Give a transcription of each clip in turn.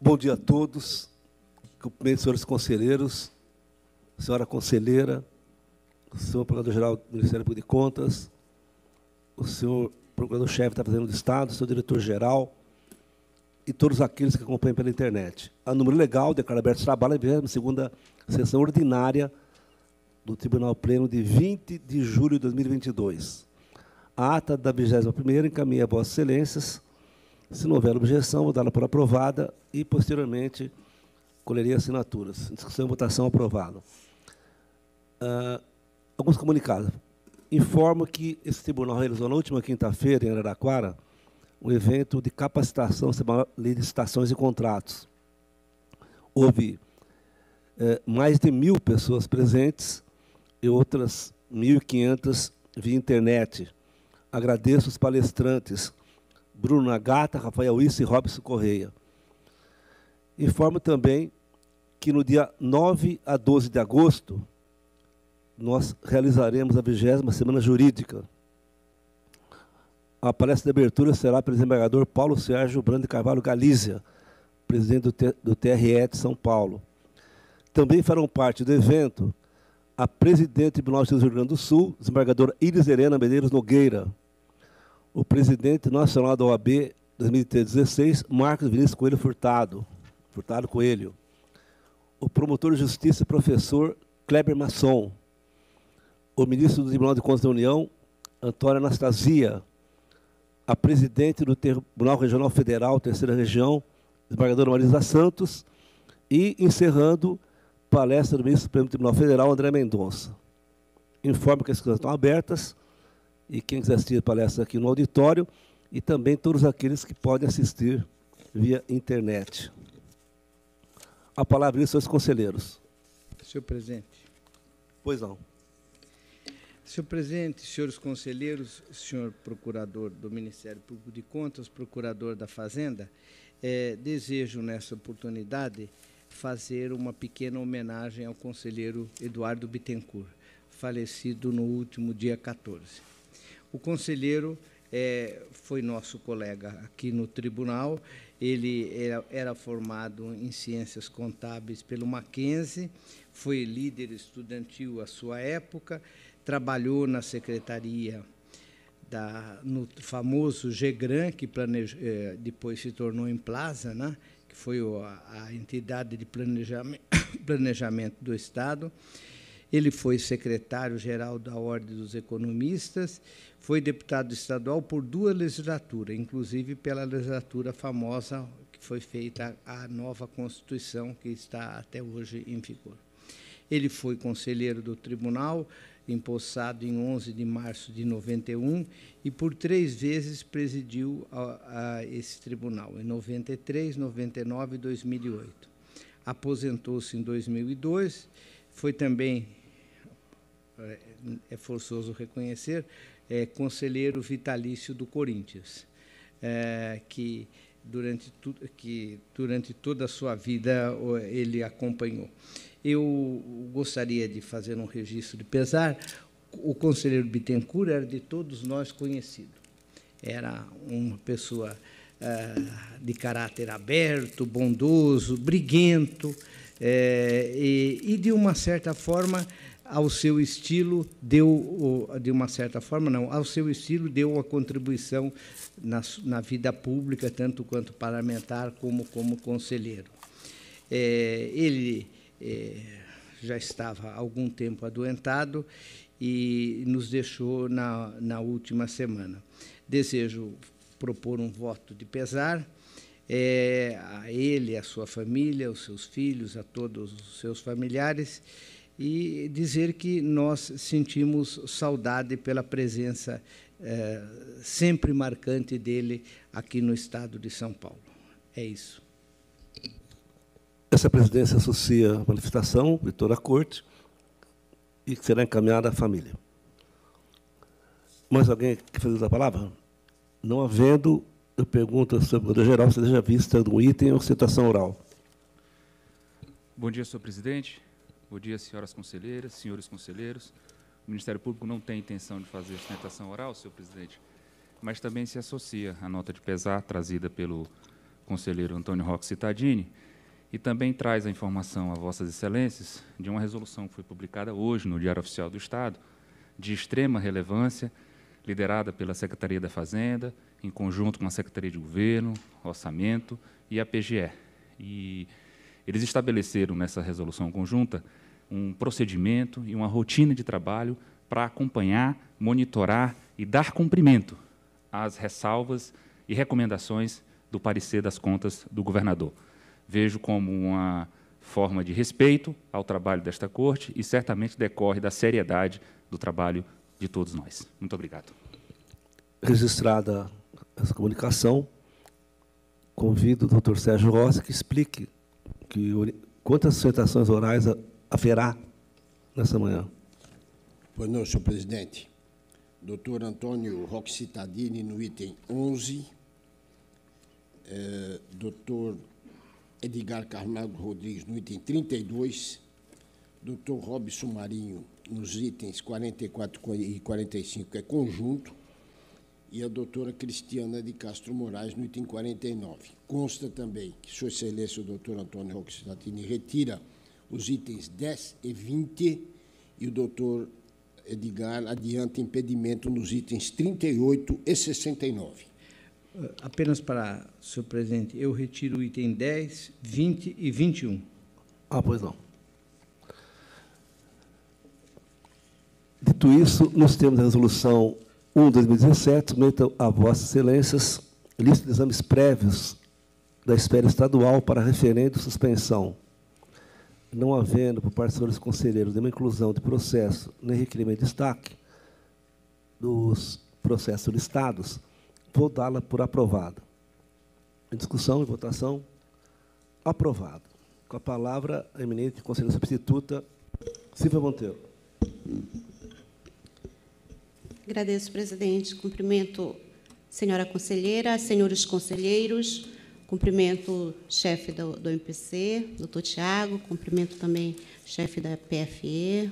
Bom dia a todos. Cumprimento, senhores conselheiros, senhora conselheira, senhor Procurador-Geral do Ministério Público de Contas, o senhor Procurador-Chefe da Fazenda do Estado, o senhor Diretor-Geral e todos aqueles que acompanham pela internet. A número legal, declaro aberto trabalho, a 22ª sessão ordinária do Tribunal Pleno de 20 de julho de 2022. A ata da 21ª encaminha a Vossas Excelências. Se não houver objeção, vou dá-la por aprovada e, posteriormente, colheria assinaturas. Discussão e votação aprovado. Uh, alguns comunicados. Informo que esse tribunal realizou na última quinta-feira, em Araraquara, um evento de capacitação sobre licitações e contratos. Houve eh, mais de mil pessoas presentes e outras 1.500 via internet. Agradeço os palestrantes Bruno Nagata, Rafael Issa e Robson Correia. Informo também que no dia 9 a 12 de agosto, nós realizaremos a 20 Semana Jurídica. A palestra de abertura será pelo desembargador Paulo Sérgio Brando Carvalho Galícia, presidente do TRE de São Paulo. Também farão parte do evento a presidente do Tribunal de Justiça do Rio Grande do Sul, desembargadora Iris Helena Medeiros Nogueira, o presidente nacional da OAB 2016, Marcos Vinícius Coelho Furtado, Furtado Coelho, o promotor de justiça professor Kleber Masson, o ministro do Tribunal de Contas da União, Antônia Anastasia, a presidente do Tribunal Regional Federal, terceira região, desembargadora Marisa Santos, e encerrando palestra do ministro do Supremo Tribunal Federal, André Mendonça. Informo que as inscrições estão abertas e quem quiser assistir a palestra aqui no auditório e também todos aqueles que podem assistir via internet. A palavra é aos conselheiros. Senhor presidente. Pois não. Senhor presidente, senhores conselheiros, senhor procurador do Ministério Público de Contas, procurador da Fazenda, é, desejo nessa oportunidade fazer uma pequena homenagem ao conselheiro Eduardo Bittencourt, falecido no último dia 14. O conselheiro é, foi nosso colega aqui no tribunal, ele era, era, formado em ciências contábeis pelo Mackenzie, foi líder estudantil à sua época, trabalhou na secretaria da, no famoso GEGRAN, que eh, depois se tornou em Plaza, né? foi a, a entidade de planejamento, planejamento do Estado. Ele foi secretário-geral da Ordem dos Economistas, foi deputado estadual por duas legislaturas, inclusive pela legislatura famosa que foi feita a nova Constituição, que está até hoje em vigor. Ele foi conselheiro do tribunal, empossado em 11 de março de 91 e por três vezes presidiu a, a esse tribunal, em 93, 99 e 2008. Aposentou-se em 2002, foi também, é, é forçoso reconhecer, é, conselheiro vitalício do Corinthians, é, que, durante tu, que durante toda a sua vida ele acompanhou. Eu gostaria de fazer um registro de pesar. O conselheiro Bittencourt era de todos nós conhecido. Era uma pessoa uh, de caráter aberto, bondoso, briguento, é, e, e, de uma certa forma, ao seu estilo, deu, de uma certa forma, não, ao seu estilo, deu uma contribuição na, na vida pública, tanto quanto parlamentar como como conselheiro. É, ele é, já estava algum tempo adoentado e nos deixou na, na última semana. Desejo propor um voto de pesar é, a ele, a sua família, aos seus filhos, a todos os seus familiares e dizer que nós sentimos saudade pela presença é, sempre marcante dele aqui no estado de São Paulo. É isso. Essa presidência associa a manifestação de toda a corte e que será encaminhada à família. Mais alguém que fez a palavra? Não havendo, eu pergunto ao senhor geral se deseja vista do item ou citação oral. Bom dia, senhor presidente. Bom dia, senhoras conselheiras, senhores conselheiros. O Ministério Público não tem intenção de fazer sustentação oral, senhor presidente, mas também se associa à nota de pesar trazida pelo conselheiro Antônio Roque Cittadini, e também traz a informação a Vossas Excelências de uma resolução que foi publicada hoje no Diário Oficial do Estado, de extrema relevância, liderada pela Secretaria da Fazenda, em conjunto com a Secretaria de Governo, Orçamento e a PGE. E eles estabeleceram nessa resolução conjunta um procedimento e uma rotina de trabalho para acompanhar, monitorar e dar cumprimento às ressalvas e recomendações do parecer das contas do governador vejo como uma forma de respeito ao trabalho desta corte e certamente decorre da seriedade do trabalho de todos nós. Muito obrigado. Registrada essa comunicação, convido o doutor Sérgio Rossi que explique que, quantas sustentações orais haverá nessa manhã. Pois não, senhor presidente. Doutor Antônio Roque Cittadini, no item 11. É, doutor Edgar Carnago Rodrigues, no item 32, Dr. Robson Marinho, nos itens 44 e 45, que é conjunto, e a doutora Cristiana de Castro Moraes, no item 49. Consta também que Sua Excelência o doutor Antônio Roxatini retira os itens 10 e 20 e o doutor Edgar adianta impedimento nos itens 38 e 69. Eh, apenas para, senhor presidente, eu retiro o item 10, 20 e 21. Ah, pois não. Dito isso, nós temos a resolução 1 de 2017, submeta a Vossas Excelências lista de exames prévios da esfera estadual para referendo e suspensão. Não havendo, por parte dos senhores conselheiros, nenhuma inclusão de processo nem requerimento de destaque dos processos listados, vou dá-la por aprovada. Em discussão e votação, aprovado. Com a palavra, a eminente conselheira substituta, Silvia Monteiro. Agradeço, presidente. Cumprimento senhora conselheira, senhores conselheiros, cumprimento chefe do, do MPC, doutor Tiago, cumprimento também chefe da PFE,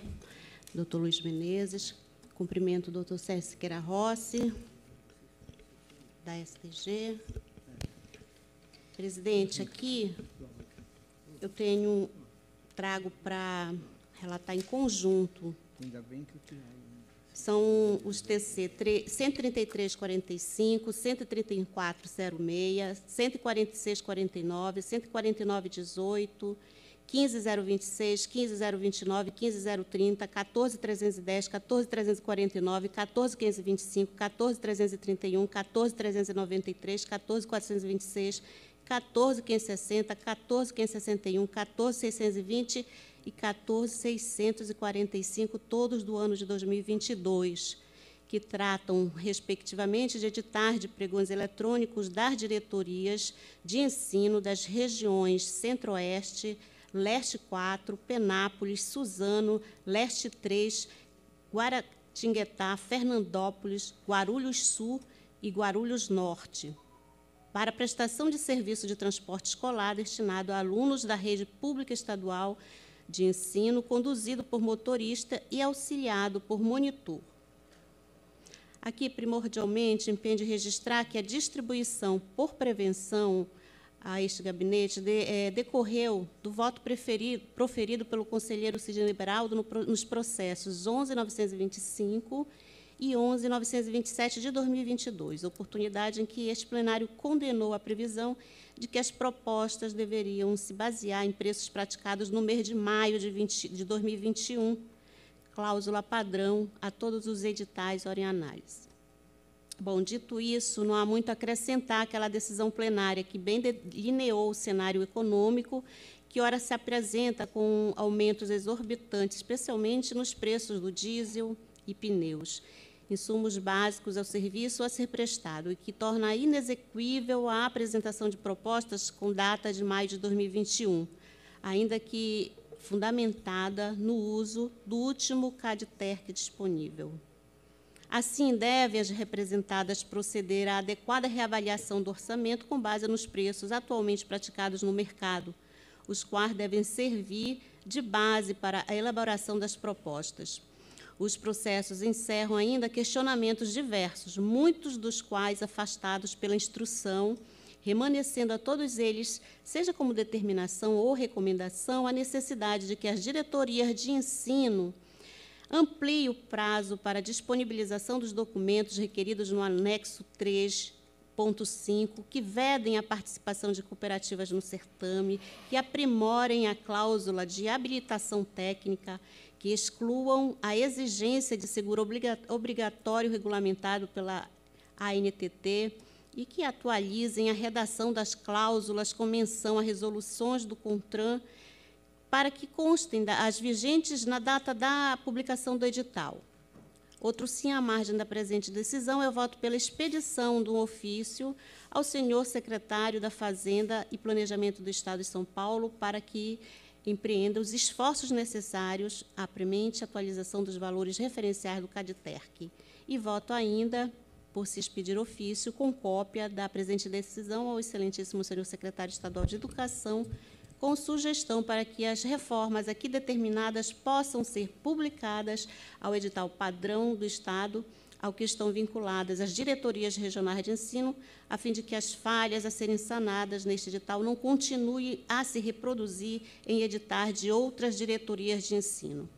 doutor Luiz Menezes, cumprimento o doutor Sérgio Siqueira Rossi, da STG. Presidente, aqui eu tenho trago para relatar em conjunto. São os TC 13345, 13406, 14649, 14918, 15026, 15029, 15030, 14310, 14349, 14525, 14331, 14393, 14426, 14560, 14561, 14620 e 14645, todos do ano de 2022, que tratam, respectivamente, de editar de pregões eletrônicos das diretorias de ensino das regiões Centro-Oeste, Leste 4, Penápolis, Suzano, Leste 3, Guaratinguetá, Fernandópolis, Guarulhos Sul e Guarulhos Norte, para prestação de serviço de transporte escolar destinado a alunos da rede pública estadual de ensino, conduzido por motorista e auxiliado por monitor. Aqui, primordialmente, impede registrar que a distribuição por prevenção a este gabinete de, é, decorreu do voto preferido, proferido pelo conselheiro Sidney Liberaldo no, nos processos 11.925 e 11.927 de 2022, oportunidade em que este plenário condenou a previsão de que as propostas deveriam se basear em preços praticados no mês de maio de, 20, de 2021, cláusula padrão a todos os editais ora em análise. Bom, dito isso, não há muito a acrescentar aquela decisão plenária que bem delineou o cenário econômico, que ora se apresenta com aumentos exorbitantes, especialmente nos preços do diesel e pneus, insumos básicos ao serviço a ser prestado, e que torna inexequível a apresentação de propostas com data de maio de 2021, ainda que fundamentada no uso do último CADTERC disponível. Assim, devem as representadas proceder à adequada reavaliação do orçamento com base nos preços atualmente praticados no mercado, os quais devem servir de base para a elaboração das propostas. Os processos encerram ainda questionamentos diversos, muitos dos quais afastados pela instrução remanescendo a todos eles, seja como determinação ou recomendação, a necessidade de que as diretorias de ensino ampliem o prazo para disponibilização dos documentos requeridos no anexo 3.5, que vedem a participação de cooperativas no certame, que aprimorem a cláusula de habilitação técnica, que excluam a exigência de seguro obrigatório regulamentado pela ANTT e que atualizem a redação das cláusulas com menção a resoluções do CONTRAN para que constem as vigentes na data da publicação do edital. Outro sim à margem da presente decisão, eu voto pela expedição do ofício ao senhor secretário da Fazenda e Planejamento do Estado de São Paulo para que empreenda os esforços necessários à premente atualização dos valores referenciais do CADTERC. E voto ainda por se expedir ofício com cópia da presente decisão ao excelentíssimo senhor secretário estadual de Educação, com sugestão para que as reformas aqui determinadas possam ser publicadas ao edital padrão do Estado ao que estão vinculadas as diretorias regionais de ensino, a fim de que as falhas a serem sanadas neste edital não continuem a se reproduzir em editar de outras diretorias de ensino.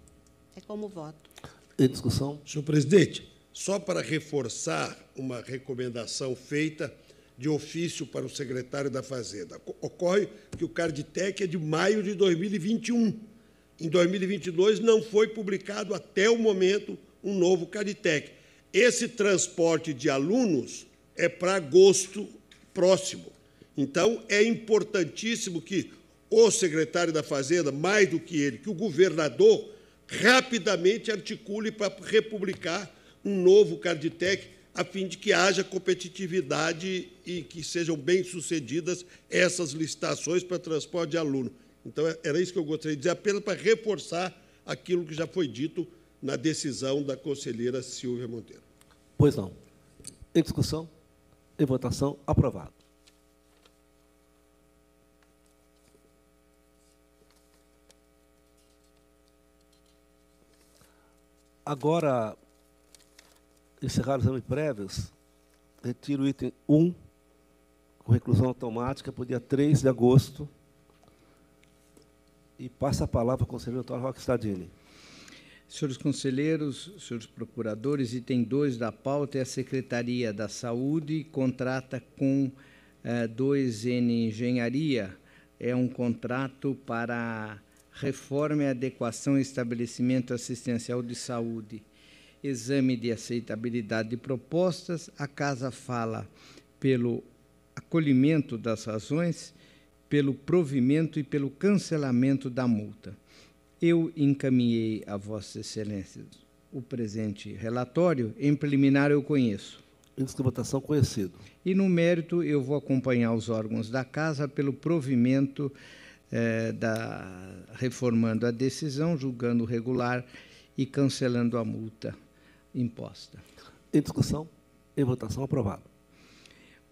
É como voto. Em discussão. Senhor presidente, só para reforçar uma recomendação feita de ofício para o secretário da Fazenda. Ocorre que o Carditec é de maio de 2021. Em 2022 não foi publicado até o momento um novo Carditec. Esse transporte de alunos é para agosto próximo. Então, é importantíssimo que o secretário da Fazenda, mais do que ele, que o governador, rapidamente articule para republicar um novo Carditec, a fim de que haja competitividade e que sejam bem-sucedidas essas licitações para transporte de aluno. Então, era isso que eu gostaria de dizer, apenas para reforçar aquilo que já foi dito na decisão da conselheira Silvia Monteiro. Pois não. Em discussão, em votação, aprovado. Agora, encerrar os exames prévios, retiro o item 1, com reclusão automática, para o dia 3 de agosto, e passa a palavra ao conselheiro Antônio Roque Stadini. Senhores conselheiros, senhores procuradores, item 2 da pauta é a Secretaria da Saúde contrata com eh, 2N Engenharia. É um contrato para reforma e adequação e estabelecimento assistencial de saúde. Exame de aceitabilidade de propostas. A Casa fala pelo acolhimento das razões, pelo provimento e pelo cancelamento da multa. Eu encaminhei a Vossa Excelência o presente relatório. Em preliminar, eu conheço. Índice de votação conhecido. E no mérito, eu vou acompanhar os órgãos da Casa pelo provimento eh, da reformando a decisão, julgando regular e cancelando a multa imposta. Em discussão, em votação aprovado.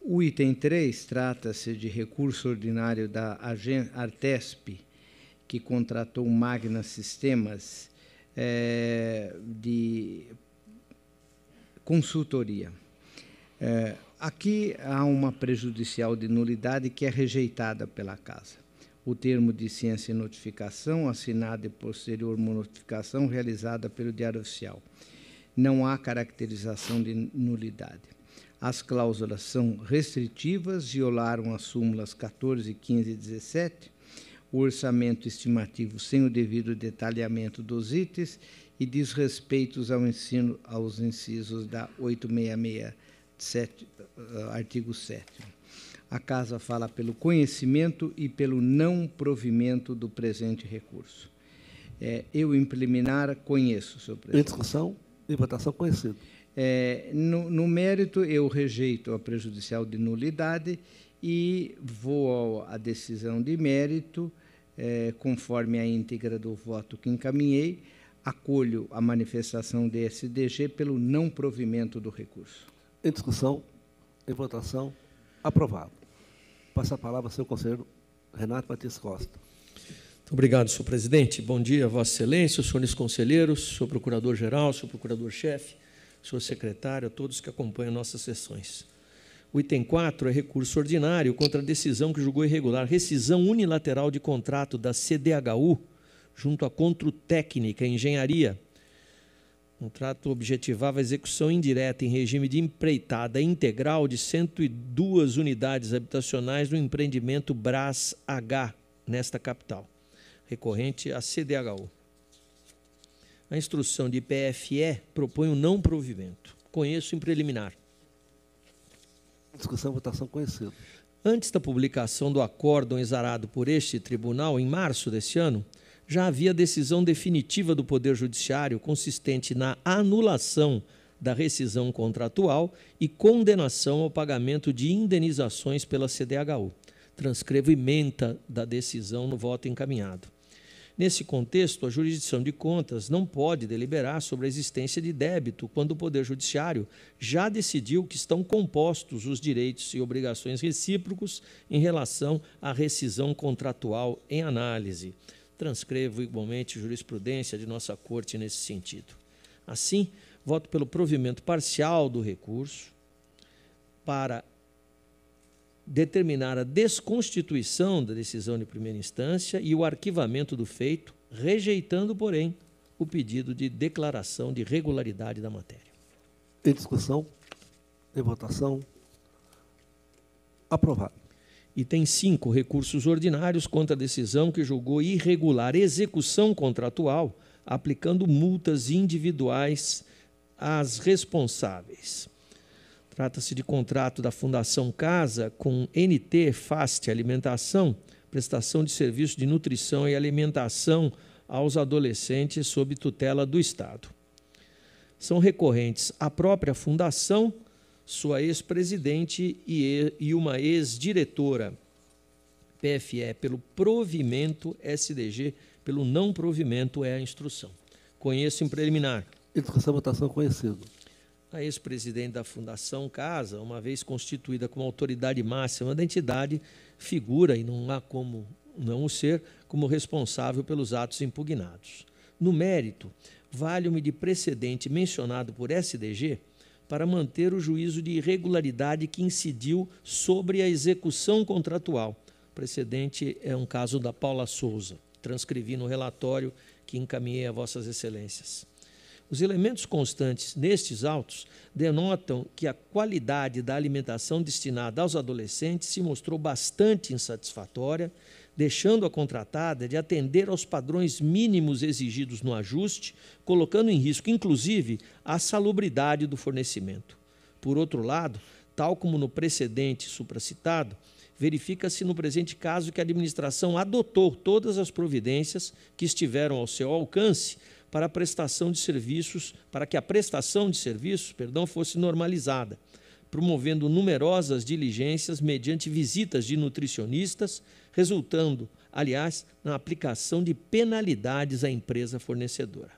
O item 3 trata-se de recurso ordinário da Artesp que contratou Magna Sistemas é, de consultoria. É, aqui há uma prejudicial de nulidade que é rejeitada pela Casa. O termo de ciência e notificação, assinado e posterior notificação realizada pelo Diário Oficial. Não há caracterização de nulidade. As cláusulas são restritivas, violaram as súmulas 14, 15 e 17, o orçamento estimativo sem o devido detalhamento dos itens e desrespeitos ao ensino, aos incisos da 866, uh, artigo 7 A Casa fala pelo conhecimento e pelo não provimento do presente recurso. É, eu, em preliminar, conheço, senhor presidente. Em discussão e votação conhecido. É, no, no, mérito, eu rejeito a prejudicial de nulidade e vou à decisão de mérito, é, conforme a íntegra do voto que encaminhei, acolho a manifestação do SDG pelo não provimento do recurso. Em discussão, em votação, aprovado. Passa a palavra ao senhor conselheiro Renato Matias Costa. Muito obrigado, senhor presidente. Bom dia, Vossa Excelência, senhores conselheiros, senhor procurador-geral, senhor procurador-chefe, senhor secretário, a todos que acompanham nossas sessões. O item 4 é recurso ordinário contra a decisão que julgou irregular rescisão unilateral de contrato da CDHU junto à Controtécnica Engenharia. O contrato objetivava a execução indireta em regime de empreitada integral de 102 unidades habitacionais no empreendimento Brás H, nesta capital, recorrente à CDHU. A instrução de PFE propõe o um não provimento. Conheço em preliminar. Discussão, votação conhecido. Antes da publicação do acórdão exarado por este tribunal, em março deste ano, já havia decisão definitiva do Poder Judiciário consistente na anulação da rescisão contratual e condenação ao pagamento de indenizações pela CDHU. Transcrevo ementa da decisão no voto encaminhado. Nesse contexto, a jurisdição de contas não pode deliberar sobre a existência de débito quando o Poder Judiciário já decidiu que estão compostos os direitos e obrigações recíprocos em relação à rescisão contratual em análise. Transcrevo igualmente jurisprudência de nossa Corte nesse sentido. Assim, voto pelo provimento parcial do recurso para determinar a desconstituição da decisão de primeira instância e o arquivamento do feito, rejeitando, porém, o pedido de declaração de regularidade da matéria. Em discussão, em votação, aprovado. Item 5, recursos ordinários contra a decisão que julgou irregular execução contratual, aplicando multas individuais às responsáveis. Trata-se de contrato da Fundação Casa com NT Fast Alimentação, prestação de serviço de nutrição e alimentação aos adolescentes sob tutela do Estado. São recorrentes a própria Fundação, sua ex-presidente e uma ex-diretora. PFE pelo provimento, SDG pelo não provimento é a instrução. Conheço em preliminar. Educação, votação conhecido a ex-presidente da Fundação Casa, uma vez constituída como autoridade máxima da entidade, figura, e não há como não o ser, como responsável pelos atos impugnados. No mérito, vale-me de precedente mencionado por SDG para manter o juízo de irregularidade que incidiu sobre a execução contratual. O precedente é um caso da Paula Souza. Transcrevi no relatório que encaminhei a Vossas Excelências. Os elementos constantes nestes autos denotam que a qualidade da alimentação destinada aos adolescentes se mostrou bastante insatisfatória, deixando a contratada de atender aos padrões mínimos exigidos no ajuste, colocando em risco, inclusive, a salubridade do fornecimento. Por outro lado, tal como no precedente supracitado, verifica-se no presente caso que a administração adotou todas as providências que estiveram ao seu alcance para a prestação de serviços, para que a prestação de serviços, perdão, fosse normalizada, promovendo numerosas diligências mediante visitas de nutricionistas, resultando, aliás, na aplicação de penalidades à empresa fornecedora.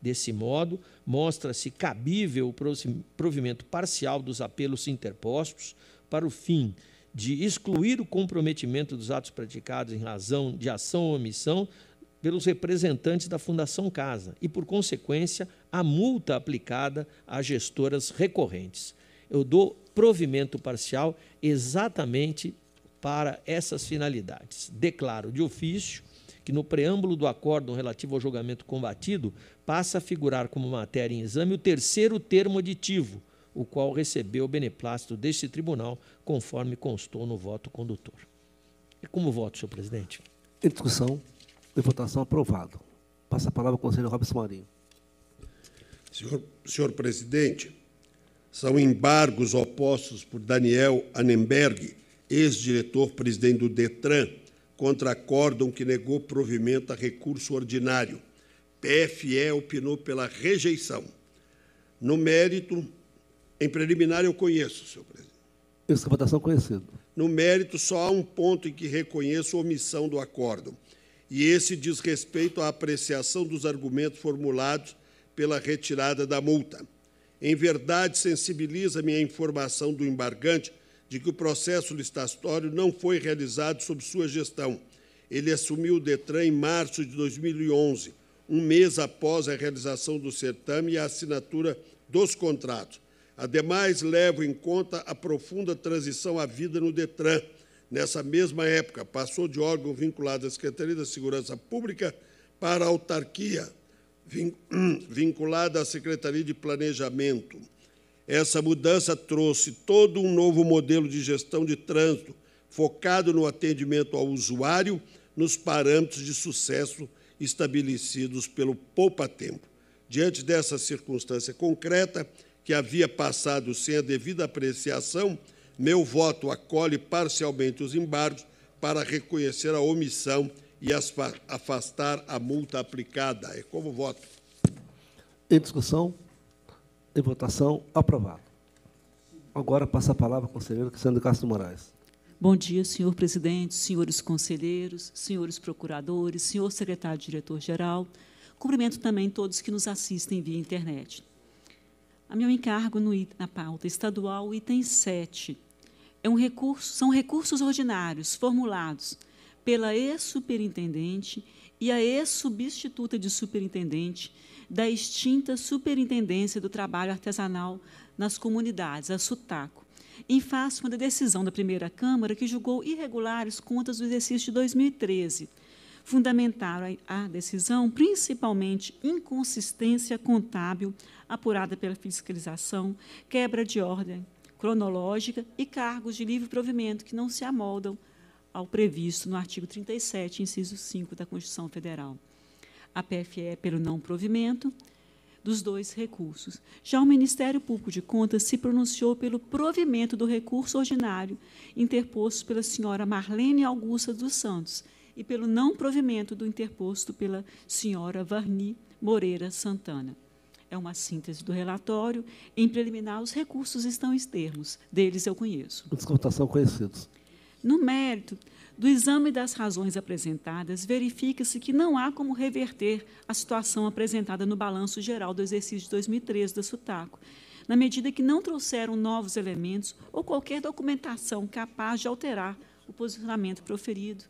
Desse modo, mostra-se cabível o provimento parcial dos apelos interpostos para o fim de excluir o comprometimento dos atos praticados em razão de ação ou omissão pelos representantes da Fundação Casa e, por consequência, a multa aplicada às gestoras recorrentes. Eu dou provimento parcial exatamente para essas finalidades. Declaro de ofício que no preâmbulo do acórdão relativo ao julgamento combatido passa a figurar como matéria em exame o terceiro termo aditivo, o qual recebeu o beneplácito deste tribunal, conforme constou no voto condutor. E como voto, senhor presidente? Em discussão. De votação aprovado. Passa a palavra ao conselheiro Robson Marinho. Senhor, senhor presidente, são embargos opostos por Daniel Annenberg, ex-diretor-presidente do DETRAN, contra acórdão que negou provimento a recurso ordinário. PFE opinou pela rejeição. No mérito, em preliminar eu conheço, senhor presidente. Essa votação conhecido. No mérito, só há um ponto em que reconheço omissão do acórdão e esse diz respeito à apreciação dos argumentos formulados pela retirada da multa. Em verdade, sensibiliza-me a informação do embargante de que o processo licitatório não foi realizado sob sua gestão. Ele assumiu o Detran em março de 2011, um mês após a realização do certame e a assinatura dos contratos. Ademais, levo em conta a profunda transição à vida no Detran. Nessa mesma época, passou de órgão vinculado à Secretaria da Segurança Pública para a autarquia, vinculada à Secretaria de Planejamento. Essa mudança trouxe todo um novo modelo de gestão de trânsito, focado no atendimento ao usuário, nos parâmetros de sucesso estabelecidos pelo Poupa Tempo. Diante dessa circunstância concreta, que havia passado sem a devida apreciação, meu voto acolhe parcialmente os embargos para reconhecer a omissão e afastar a multa aplicada. É como voto. Em discussão, em votação, aprovado. Agora passa a palavra ao conselheiro Cristiano Castro Moraes. Bom dia, senhor presidente, senhores conselheiros, senhores procuradores, senhor secretário-diretor-geral. Cumprimento também todos que nos assistem via internet. A meu encargo no, na pauta estadual, item 7, é um recurso, são recursos ordinários formulados pela ex-superintendente e a ex-substituta de superintendente da extinta Superintendência do Trabalho Artesanal nas Comunidades, a SUTACO, em face da decisão da primeira Câmara que julgou irregulares contas do exercício de 2013. Fundamentaram a decisão principalmente inconsistência contábil apurada pela fiscalização, quebra de ordem cronológica e cargos de livre provimento que não se amoldam ao previsto no artigo 37, inciso 5 da Constituição Federal. A PFE pelo não provimento, dos dois recursos. Já o Ministério Público de Contas se pronunciou pelo provimento do recurso ordinário interposto pela senhora Marlene Augusta dos Santos e pelo não provimento do interposto pela senhora Varni Moreira Santana. É uma síntese do relatório. Em preliminar, os recursos estão em termos. Deles eu conheço. Descontação conhecidos. No mérito, do exame das razões apresentadas, verifica-se que não há como reverter a situação apresentada no balanço geral do exercício de 2013 da SUTACO, na medida que não trouxeram novos elementos ou qualquer documentação capaz de alterar o posicionamento proferido.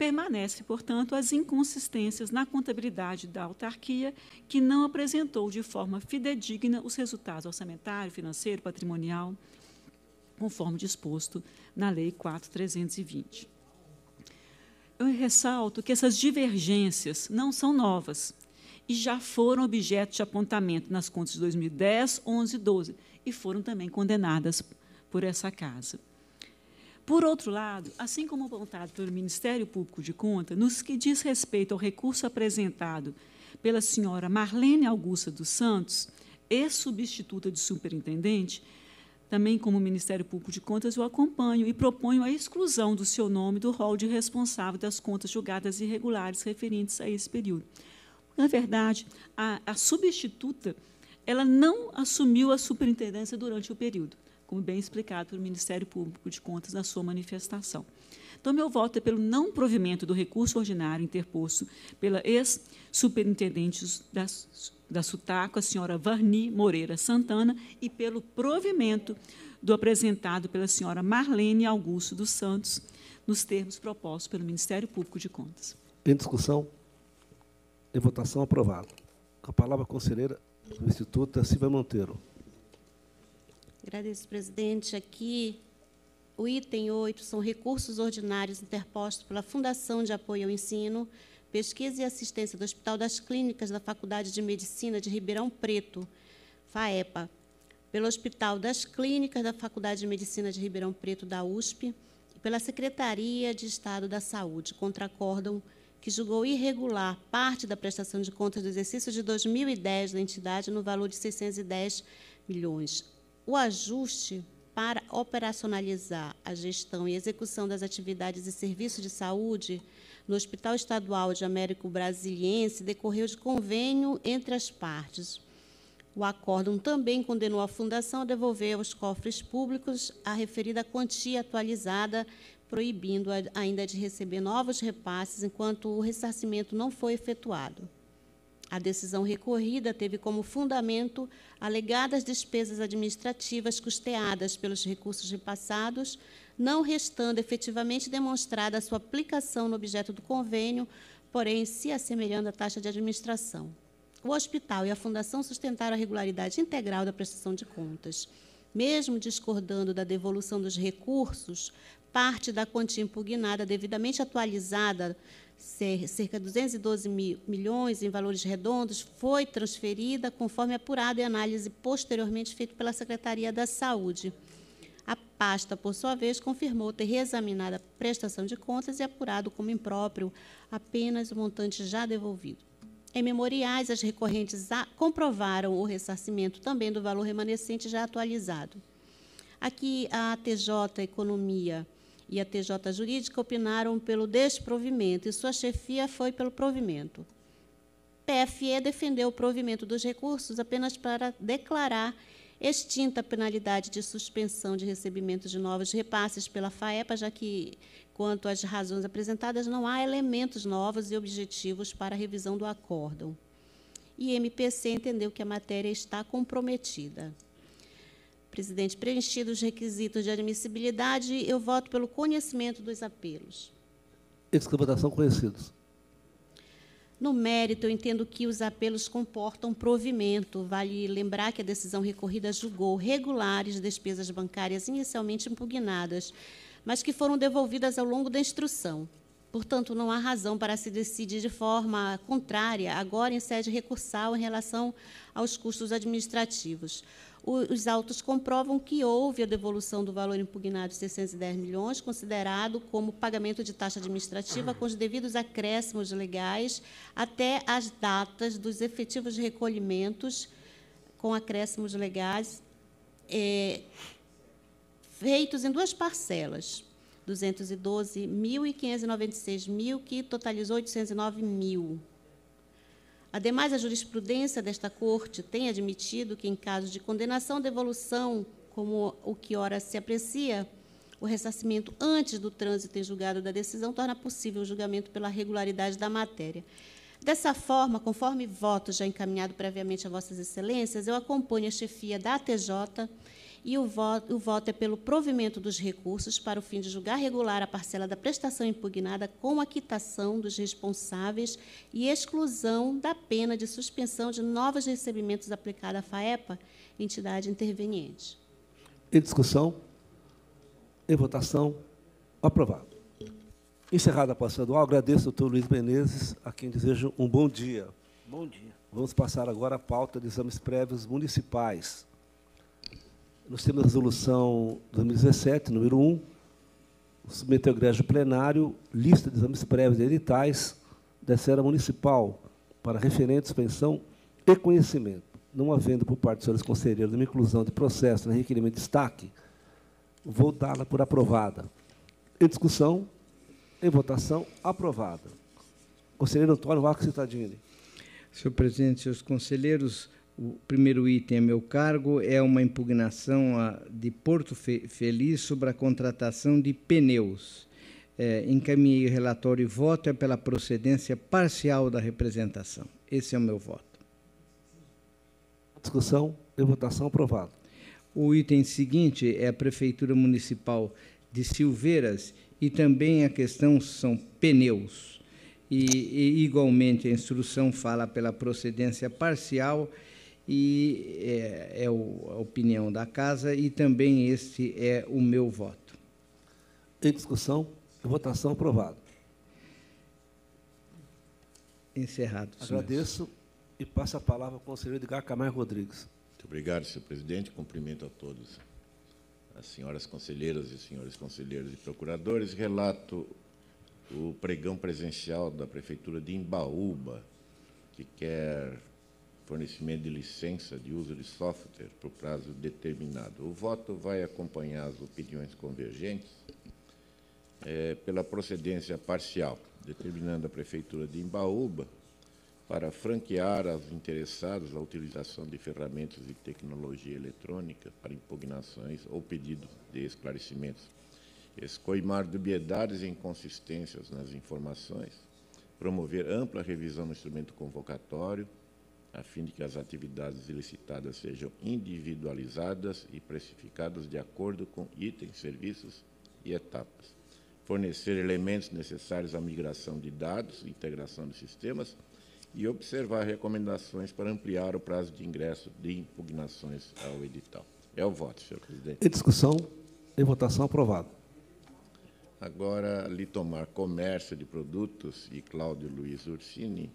Permanece, portanto, as inconsistências na contabilidade da autarquia, que não apresentou de forma fidedigna os resultados orçamentário, financeiro, patrimonial, conforme disposto na Lei 4.320. Eu ressalto que essas divergências não são novas e já foram objeto de apontamento nas contas de 2010, 11 e 12 e foram também condenadas por essa casa. Por outro lado, assim como apontado pelo Ministério Público de Contas, nos que diz respeito ao recurso apresentado pela senhora Marlene Augusta dos Santos, ex-substituta de superintendente, também como Ministério Público de Contas, eu acompanho e proponho a exclusão do seu nome do rol de responsável das contas julgadas irregulares referentes a esse período. Na verdade, a, a substituta ela não assumiu a superintendência durante o período, como bem explicado pelo Ministério Público de Contas na sua manifestação. Então, meu voto é pelo não provimento do recurso ordinário interposto pela ex-superintendente da, da SUTACO, a senhora Varni Moreira Santana, e pelo provimento do apresentado pela senhora Marlene Augusto dos Santos, nos termos propostos pelo Ministério Público de Contas. Em discussão, em votação, aprovado. A palavra conselheira substituta Silvia Monteiro. Agradeço, presidente. Aqui o item 8 são recursos ordinários interpostos pela Fundação de Apoio ao Ensino, Pesquisa e Assistência do Hospital das Clínicas da Faculdade de Medicina de Ribeirão Preto, FAEPA, pelo Hospital das Clínicas da Faculdade de Medicina de Ribeirão Preto da USP e pela Secretaria de Estado da Saúde, contra acórdão que julgou irregular parte da prestação de contas do exercício de 2010 da entidade no valor de 610 milhões. O ajuste para operacionalizar a gestão e execução das atividades e serviços de saúde no Hospital Estadual de Américo Brasiliense decorreu de convênio entre as partes. O acórdão também condenou a Fundação a devolver aos cofres públicos a referida quantia atualizada, proibindo ainda de receber novos repasses enquanto o ressarcimento não foi efetuado. A decisão recorrida teve como fundamento alegadas despesas administrativas custeadas pelos recursos repassados, não restando efetivamente demonstrada a sua aplicação no objeto do convênio, porém se assemelhando à taxa de administração. O hospital e a fundação sustentaram a regularidade integral da prestação de contas. Mesmo discordando da devolução dos recursos, parte da quantia impugnada devidamente atualizada, cerca de 212 mil, milhões em valores redondos, foi transferida conforme apurado e análise posteriormente feita pela Secretaria da Saúde. A pasta, por sua vez, confirmou ter reexaminado a prestação de contas e apurado como impróprio apenas o montante já devolvido. Em memoriais, as recorrentes comprovaram o ressarcimento também do valor remanescente já atualizado. Aqui, a TJ Economia e a TJ Jurídica opinaram pelo desprovimento e sua chefia foi pelo provimento. PFE defendeu o provimento dos recursos apenas para declarar extinta a penalidade de suspensão de recebimento de novos repasses pela FAEPA, já que, quanto às razões apresentadas, não há elementos novos e objetivos para a revisão do acórdão. E MPC entendeu que a matéria está comprometida. Presidente, preenchidos os requisitos de admissibilidade, eu voto pelo conhecimento dos apelos. Que votação conhecidos. No mérito, eu entendo que os apelos comportam provimento. Vale lembrar que a decisão recorrida julgou regulares despesas bancárias inicialmente impugnadas, mas que foram devolvidas ao longo da instrução. Portanto, não há razão para se decidir de forma contrária, agora em sede recursal, em relação aos custos administrativos os autos comprovam que houve a devolução do valor impugnado de 610 milhões, considerado como pagamento de taxa administrativa com os devidos acréscimos legais até as datas dos efetivos recolhimentos com acréscimos legais é, feitos em duas parcelas, 212 mil e 596 mil, que totalizou 809 mil. Ademais, a jurisprudência desta Corte tem admitido que, em caso de condenação, devolução, como o que ora se aprecia, o ressarcimento antes do trânsito em julgado da decisão torna possível o julgamento pela regularidade da matéria. Dessa forma, conforme voto já encaminhado previamente a Vossas Excelências, eu acompanho a chefia da ATJ e o voto, o voto é pelo provimento dos recursos para o fim de julgar regular a parcela da prestação impugnada com a quitação dos responsáveis e exclusão da pena de suspensão de novos recebimentos aplicada à FAEPA, entidade interveniente. Em discussão? Em votação? Aprovado. Encerrada a estadual, agradeço ao doutor Luiz Menezes, a quem desejo um bom dia. Bom dia. Vamos passar agora a pauta de exames prévios municipais. Nós temos a resolução 2017, número 1, submeteu ao egrégio plenário lista de exames prévios e editais da esfera municipal para referente, suspensão e conhecimento. Não havendo por parte dos senhores conselheiros uma inclusão de processo no requerimento de destaque, vou dá-la por aprovada. Em discussão, em votação, aprovada. Conselheiro Antônio Marcos Citadini. Senhor presidente, senhores conselheiros, o primeiro item é meu cargo, é uma impugnação de Porto Feliz sobre a contratação de pneus. É, encaminhei o relatório e voto é pela procedência parcial da representação. Esse é o meu voto. Discussão e votação aprovado. O item seguinte é a Prefeitura Municipal de Silveiras e também a questão são pneus. E, e igualmente a instrução fala pela procedência parcial e é, é o, a opinião da Casa e também este é o meu voto. Em discussão, votação aprovado. Encerrado. Agradeço senhores. e passo a palavra ao conselheiro Edgar Camargo Rodrigues. Muito obrigado, senhor presidente. Cumprimento a todos as senhoras conselheiras e senhores conselheiros e procuradores. Relato o pregão presencial da Prefeitura de Imbaúba, que quer fornecimento de licença de uso de software por prazo determinado. O voto vai acompanhar as opiniões convergentes é, pela procedência parcial, determinando a Prefeitura de Imbaúba para franquear aos interessados a utilização de ferramentas de tecnologia eletrônica para impugnações ou pedido de esclarecimentos, escoimar dubiedades e inconsistências nas informações, promover ampla revisão no instrumento convocatório, a fim de que as atividades ilicitadas sejam individualizadas e precificadas de acordo com itens, serviços e etapas. Fornecer elementos necessários à migração de dados, integração de sistemas e observar recomendações para ampliar o prazo de ingresso de impugnações ao edital. É o voto, senhor presidente. Em discussão, em votação, aprovado. Agora, Litomar Comércio de Produtos e Cláudio Luiz Ursini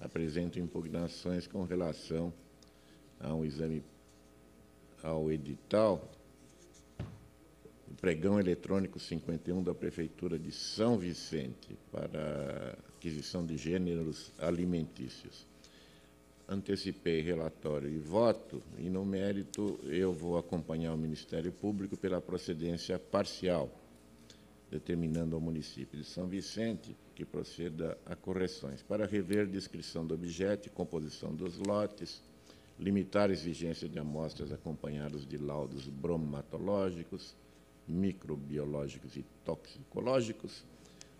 apresentam impugnações com relação a um exame ao edital pregão eletrônico 51 da Prefeitura de São Vicente para aquisição de gêneros alimentícios. Antecipei relatório e voto, e no mérito eu vou acompanhar o Ministério Público pela procedência parcial, determinando ao município de São Vicente que proceda a correções para rever descrição do objeto e composição dos lotes, limitar a exigência de amostras acompanhadas de laudos bromatológicos, microbiológicos e toxicológicos,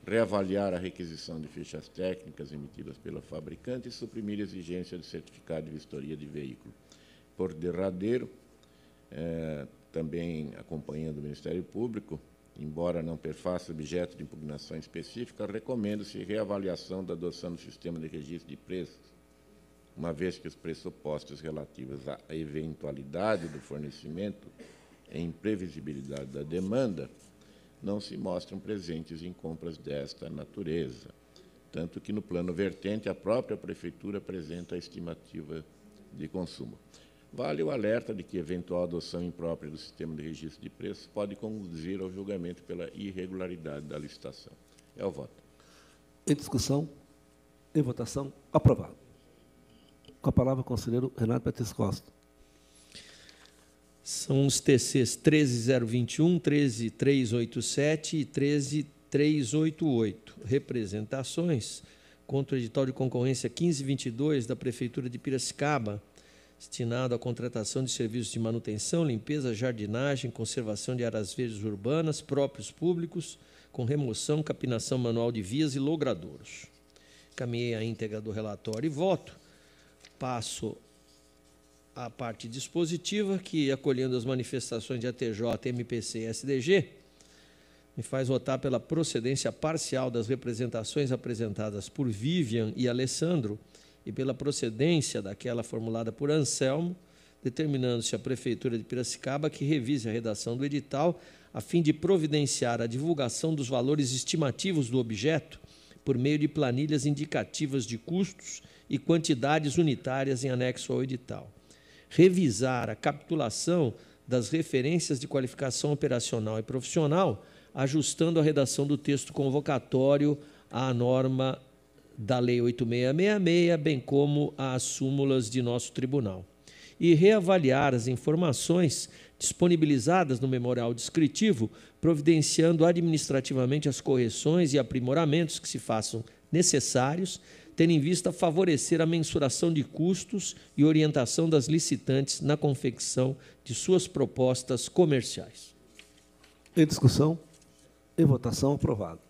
reavaliar a requisição de fichas técnicas emitidas pela fabricante e suprimir a exigência de certificado de vistoria de veículo. Por derradeiro, eh, também acompanhando o Ministério Público, embora não perfaça objeto de impugnação específica, recomendo-se reavaliação da adoção do sistema de registro de preços, uma vez que os pressupostos relativos à eventualidade do fornecimento e imprevisibilidade da demanda não se mostram presentes em compras desta natureza, tanto que no plano vertente a própria prefeitura apresenta a estimativa de consumo. Vale o alerta de que eventual adoção imprópria do sistema de registro de preços pode conduzir ao julgamento pela irregularidade da licitação. É o voto. Em discussão, em votação, aprovado. Com a palavra o conselheiro Renato Betis Costa. São os TCs 13021, 13387 e 13388. Representações contra o edital de concorrência 1522 da Prefeitura de Piracicaba, destinado à contratação de serviços de manutenção, limpeza, jardinagem, conservação de áreas verdes urbanas, próprios públicos, com remoção, capinação manual de vias e logradouros. Caminhei a íntegra do relatório e voto. Passo a parte dispositiva, que, acolhendo as manifestações de ATJ, MPC e SDG, me faz votar pela procedência parcial das representações apresentadas por Vivian e Alessandro e pela procedência daquela formulada por Anselmo, determinando-se a Prefeitura de Piracicaba que revise a redação do edital a fim de providenciar a divulgação dos valores estimativos do objeto por meio de planilhas indicativas de custos e quantidades unitárias em anexo ao edital. Revisar a capitulação das referências de qualificação operacional e profissional, ajustando a redação do texto convocatório à norma da Lei 8666, bem como às súmulas de nosso tribunal. E reavaliar as informações disponibilizadas no memorial descritivo, providenciando administrativamente as correções e aprimoramentos que se façam necessários tendo em vista favorecer a mensuração de custos e orientação das licitantes na confecção de suas propostas comerciais. Em discussão, em votação, aprovado.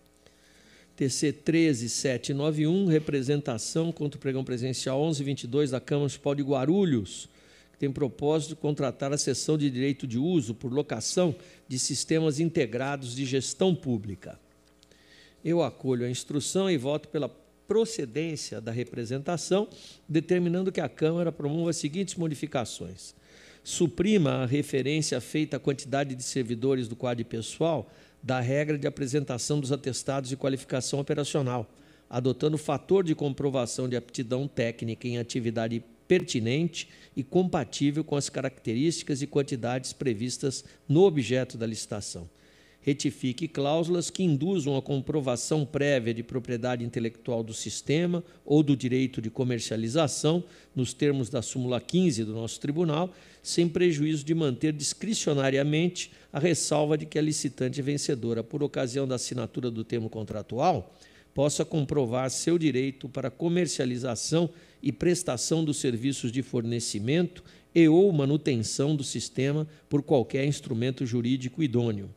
TC 13791, representação contra o pregão presencial 1122 da Câmara Municipal de Guarulhos, que tem propósito de contratar a sessão de direito de uso por locação de sistemas integrados de gestão pública. Eu acolho a instrução e voto pela procedência da representação, determinando que a Câmara promova as seguintes modificações. Suprima a referência feita à quantidade de servidores do quadro pessoal da regra de apresentação dos atestados de qualificação operacional, adotando o fator de comprovação de aptidão técnica em atividade pertinente e compatível com as características e quantidades previstas no objeto da licitação. Retifique cláusulas que induzam a comprovação prévia de propriedade intelectual do sistema ou do direito de comercialização, nos termos da súmula 15 do nosso tribunal, sem prejuízo de manter discricionariamente a ressalva de que a licitante vencedora, por ocasião da assinatura do termo contratual, possa comprovar seu direito para comercialização e prestação dos serviços de fornecimento e ou manutenção do sistema por qualquer instrumento jurídico idôneo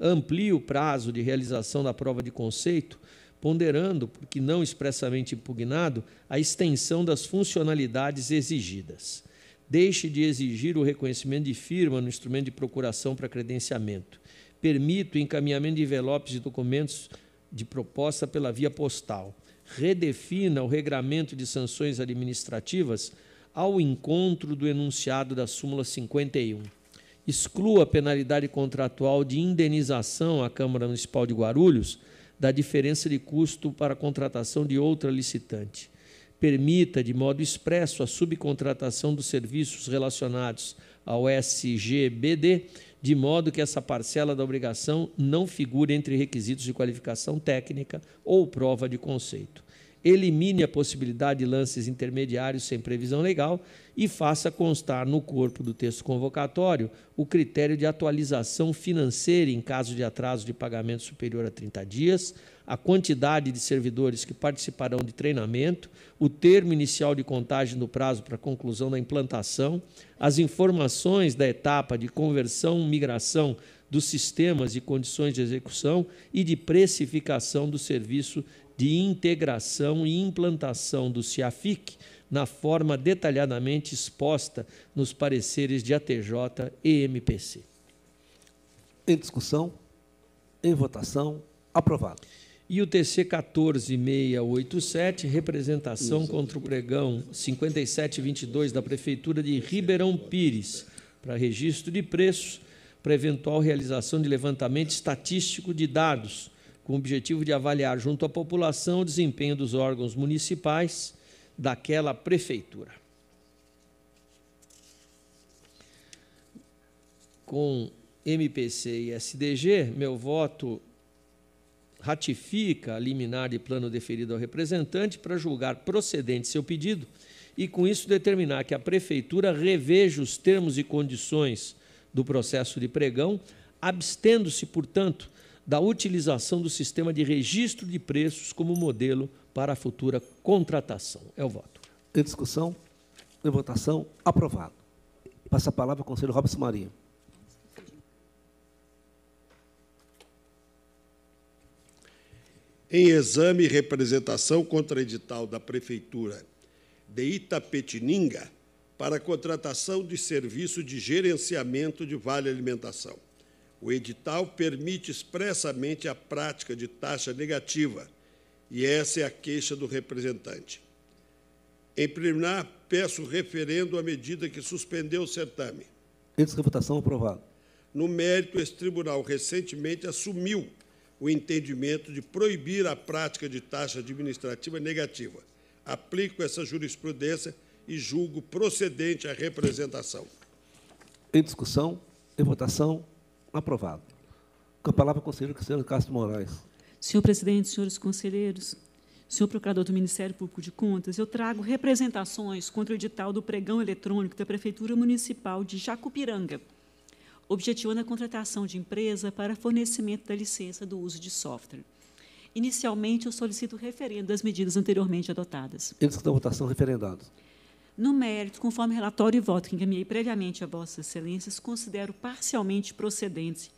amplie o prazo de realização da prova de conceito, ponderando, porque não expressamente impugnado, a extensão das funcionalidades exigidas. Deixe de exigir o reconhecimento de firma no instrumento de procuração para credenciamento. Permita o encaminhamento de envelopes e documentos de proposta pela via postal. Redefina o regramento de sanções administrativas ao encontro do enunciado da súmula 51. Exclua a penalidade contratual de indenização à Câmara Municipal de Guarulhos da diferença de custo para a contratação de outra licitante. Permita, de modo expresso, a subcontratação dos serviços relacionados ao SGBD, de modo que essa parcela da obrigação não figure entre requisitos de qualificação técnica ou prova de conceito. Elimine a possibilidade de lances intermediários sem previsão legal e faça constar no corpo do texto convocatório o critério de atualização financeira em caso de atraso de pagamento superior a 30 dias, a quantidade de servidores que participarão de treinamento, o termo inicial de contagem do prazo para conclusão da implantação, as informações da etapa de conversão migração dos sistemas e condições de execução e de precificação do serviço de integração e implantação do CIAFIC na forma detalhadamente exposta nos pareceres de ATJ e MPC. Em discussão, em votação, aprovado. E o TC 14687, representação Isso. contra o pregão 5722 da Prefeitura de Ribeirão Pires, para registro de preços, para eventual realização de levantamento estatístico de dados, com o objetivo de avaliar junto à população o desempenho dos órgãos municipais daquela prefeitura. Com MPC e SDG, meu voto ratifica a liminar de plano deferido ao representante para julgar procedente seu pedido e, com isso, determinar que a Prefeitura reveja os termos e condições do processo de pregão, abstendo-se, portanto, da utilização do sistema de registro de preços como modelo para a futura contratação. É o voto. Em discussão, em votação, aprovado. Passa a palavra ao conselheiro Robson Marinho. em exame e representação contra edital da Prefeitura de Itapetininga para contratação de serviço de gerenciamento de vale alimentação. O edital permite expressamente a prática de taxa negativa, e essa é a queixa do representante. Em preliminar, peço referendo à medida que suspendeu o certame. Em votação, aprovado. No mérito, esse tribunal recentemente assumiu o entendimento de proibir a prática de taxa administrativa negativa. Aplico essa jurisprudência e julgo procedente a representação. Em discussão, em votação, aprovado. Com a palavra, o conselheiro Cristiano Castro Moraes. Senhor presidente, senhores conselheiros, senhor procurador do Ministério Público de Contas, eu trago representações contra o edital do pregão eletrônico da Prefeitura Municipal de Jacupiranga, objetivando a contratação de empresa para fornecimento da licença do uso de software. Inicialmente, eu solicito o referendo das medidas anteriormente adotadas. Eles da votação referendados. No mérito, conforme relatório e voto que encaminhei previamente a Vossas Excelências, considero parcialmente procedente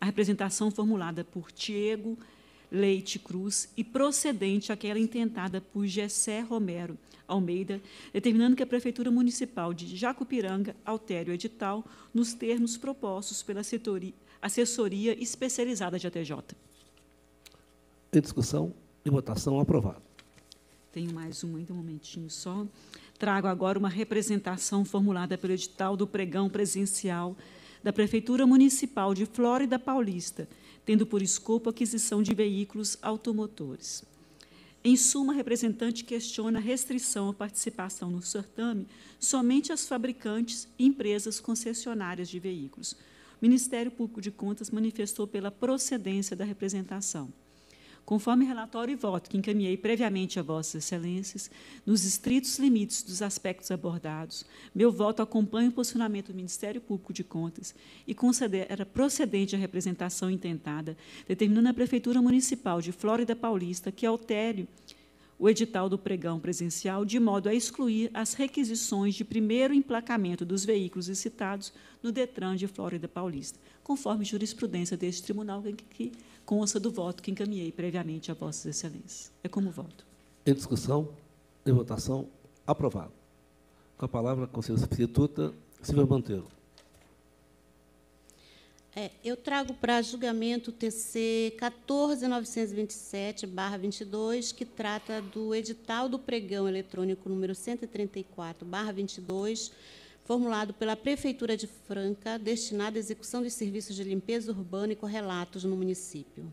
a representação formulada por Diego Leite Cruz e procedente aquela intentada por Gessé Romero Almeida, determinando que a Prefeitura Municipal de Jacupiranga altere o edital nos termos propostos pela setoria, assessoria especializada de ATJ. Em discussão e votação, aprovado. Tenho mais um ainda, um momentinho só. Trago agora uma representação formulada pelo edital do pregão presencial da Prefeitura Municipal de Flórida Paulista, tendo por escopo a aquisição de veículos automotores. Em suma, a representante questiona a restrição à participação no certame somente às fabricantes e empresas concessionárias de veículos. O Ministério Público de Contas manifestou pela procedência da representação. Conforme relatório e voto que encaminhei previamente a Vossas Excelências, nos estritos limites dos aspectos abordados, meu voto acompanha o posicionamento do Ministério Público de Contas e considera procedente a representação intentada, determinando a Prefeitura Municipal de Flórida Paulista que altere o edital do pregão presencial de modo a excluir as requisições de primeiro emplacamento dos veículos licitados no DETRAN de Flórida Paulista, conforme jurisprudência deste tribunal que consta do voto que encaminhei previamente a Vossas Excelências. É como voto. Em discussão, em votação, aprovado. Com a palavra, a conselheira substituta, Silvia Monteiro. É, eu trago para julgamento o TC 14927-22, que trata do edital do pregão eletrônico número 134-22, formulado pela Prefeitura de Franca, destinado à execução dos serviços de limpeza urbana e correlatos no município.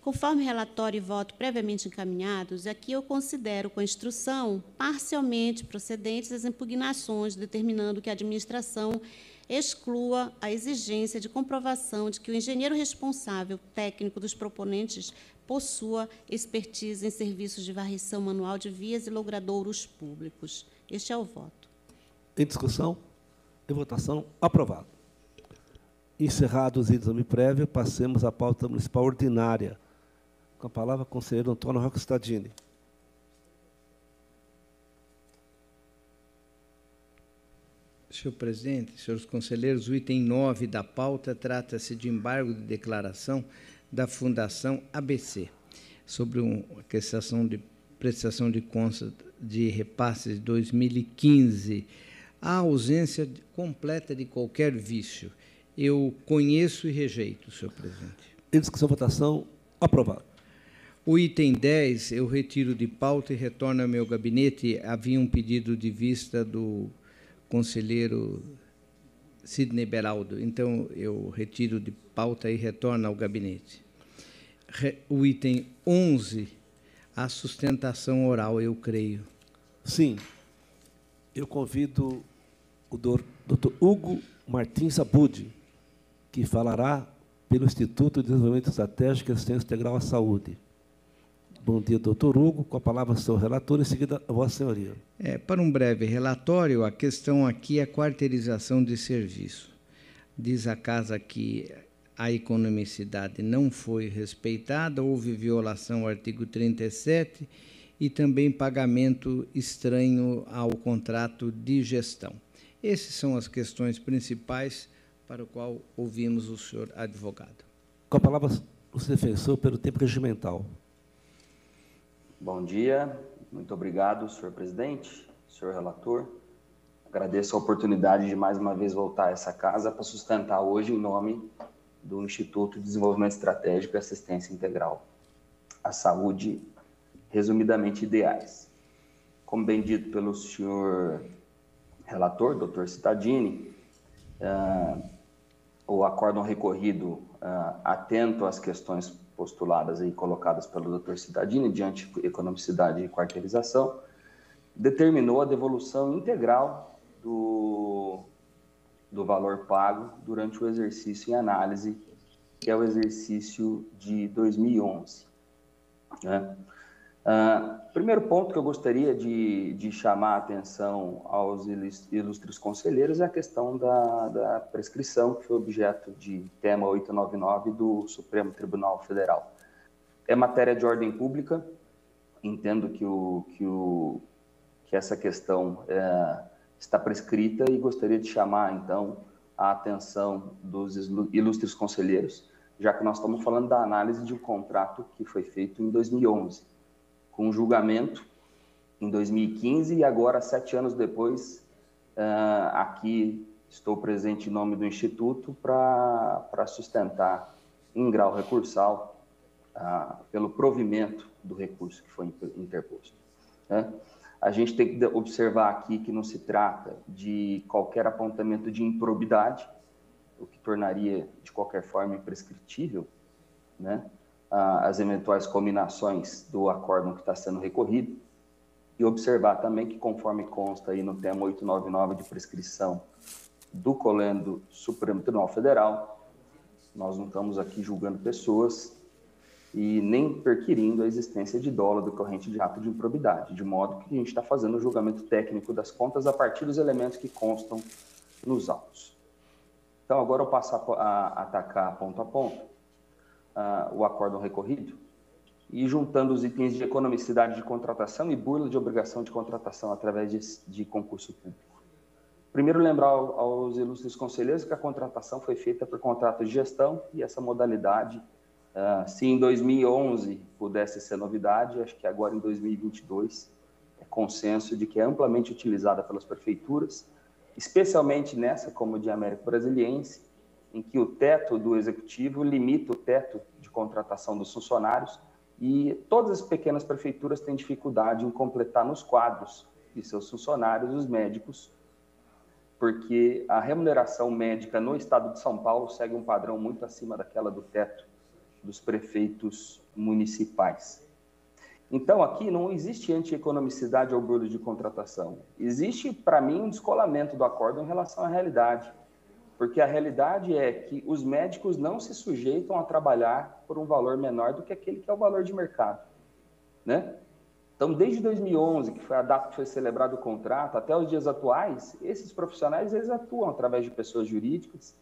Conforme relatório e voto previamente encaminhados, aqui eu considero com a instrução parcialmente procedentes as impugnações, determinando que a administração exclua a exigência de comprovação de que o engenheiro responsável técnico dos proponentes possua expertise em serviços de varrição manual de vias e logradouros públicos. Este é o voto. Em discussão? Em votação? Aprovado. Encerrados o exame prévio, passemos à pauta municipal ordinária. Com a palavra, conselheiro Antônio Roque Stadini. Senhor presidente, senhores conselheiros, o item 9 da pauta trata-se de embargo de declaração da Fundação ABC sobre uma questão de prestação de contas de repasses de 2015. A ausência completa de qualquer vício. Eu conheço e rejeito, senhor presidente. Em discussão, votação, aprovado. O item 10 eu retiro de pauta e retorno ao meu gabinete. Havia um pedido de vista do conselheiro Sidney Beraldo. Então, eu retiro de pauta e retorno ao gabinete. O item 11, a sustentação oral, eu creio. Sim. Eu convido o doutor Hugo Martins Abud, que falará pelo Instituto de Desenvolvimento Estratégico e Assistência Integral à Saúde. Bom dia, doutor Hugo. Com a palavra, seu relator, em seguida, a Vossa Senhoria. É, para um breve relatório, a questão aqui é a quarteirização de serviço. Diz a casa que a economicidade não foi respeitada, houve violação ao artigo 37 e também pagamento estranho ao contrato de gestão. Essas são as questões principais para o qual ouvimos o senhor advogado. Com a palavra, o defensor pelo tempo regimental. Bom dia, muito obrigado, senhor presidente, senhor relator. Agradeço a oportunidade de mais uma vez voltar a essa casa para sustentar hoje em nome do Instituto de Desenvolvimento Estratégico e Assistência Integral à Saúde, resumidamente ideais. Como bem dito pelo senhor relator, doutor Cittadini, uh, o acórdão recorrido uh, atento às questões postuladas e colocadas pelo Dr. Cidadini, diante de economicidade e quarteirização, determinou a devolução integral do, do valor pago durante o exercício em análise, que é o exercício de 2011. Né? Uh, primeiro ponto que eu gostaria de, de, chamar a atenção aos ilustres conselheiros é a questão da, da, prescrição, que foi objeto de tema 899 do Supremo Tribunal Federal. É matéria de ordem pública, entendo que, o, que, o, que essa questão é, está prescrita e gostaria de chamar, então, a atenção dos ilustres conselheiros, já que nós estamos falando da análise de um contrato que foi feito em 2011 com julgamento em 2015 e agora, sete anos depois, uh, aqui estou presente em nome do Instituto para sustentar em grau recursal uh, pelo provimento do recurso que foi interposto. Né? A gente tem que observar aqui que não se trata de qualquer apontamento de improbidade, o que tornaria, de qualquer forma, imprescritível, né? As eventuais combinações do acórdão que está sendo recorrido e observar também que, conforme consta aí no tema 899 de prescrição do Colendo Supremo Tribunal Federal, nós não estamos aqui julgando pessoas e nem perquirindo a existência de dólar decorrente de ato de improbidade, de modo que a gente está fazendo o julgamento técnico das contas a partir dos elementos que constam nos autos. Então, agora eu passo a, a atacar ponto a ponto uh, o acórdão recorrido, e juntando os itens de economicidade de contratação e burla de obrigação de contratação através de, de concurso público. Primeiro, lembrar aos ilustres conselheiros que a contratação foi feita por contrato de gestão e essa modalidade, uh, se em 2011 pudesse ser novidade, acho que agora em 2022 é consenso de que é amplamente utilizada pelas prefeituras, especialmente nessa, como de América Brasiliense, em que o teto do executivo limita o teto de contratação dos funcionários e todas as pequenas prefeituras têm dificuldade em completar nos quadros de seus funcionários os médicos, porque a remuneração médica no estado de São Paulo segue um padrão muito acima daquela do teto dos prefeitos municipais. Então, aqui não existe antieconomicidade ou orgulho de contratação. Existe, para mim, um descolamento do acordo em relação à realidade. Porque a realidade é que os médicos não se sujeitam a trabalhar por um valor menor do que aquele que é o valor de mercado. Né? Então, desde 2011, que foi a data que foi celebrado o contrato, até os dias atuais, esses profissionais eles atuam através de pessoas jurídicas,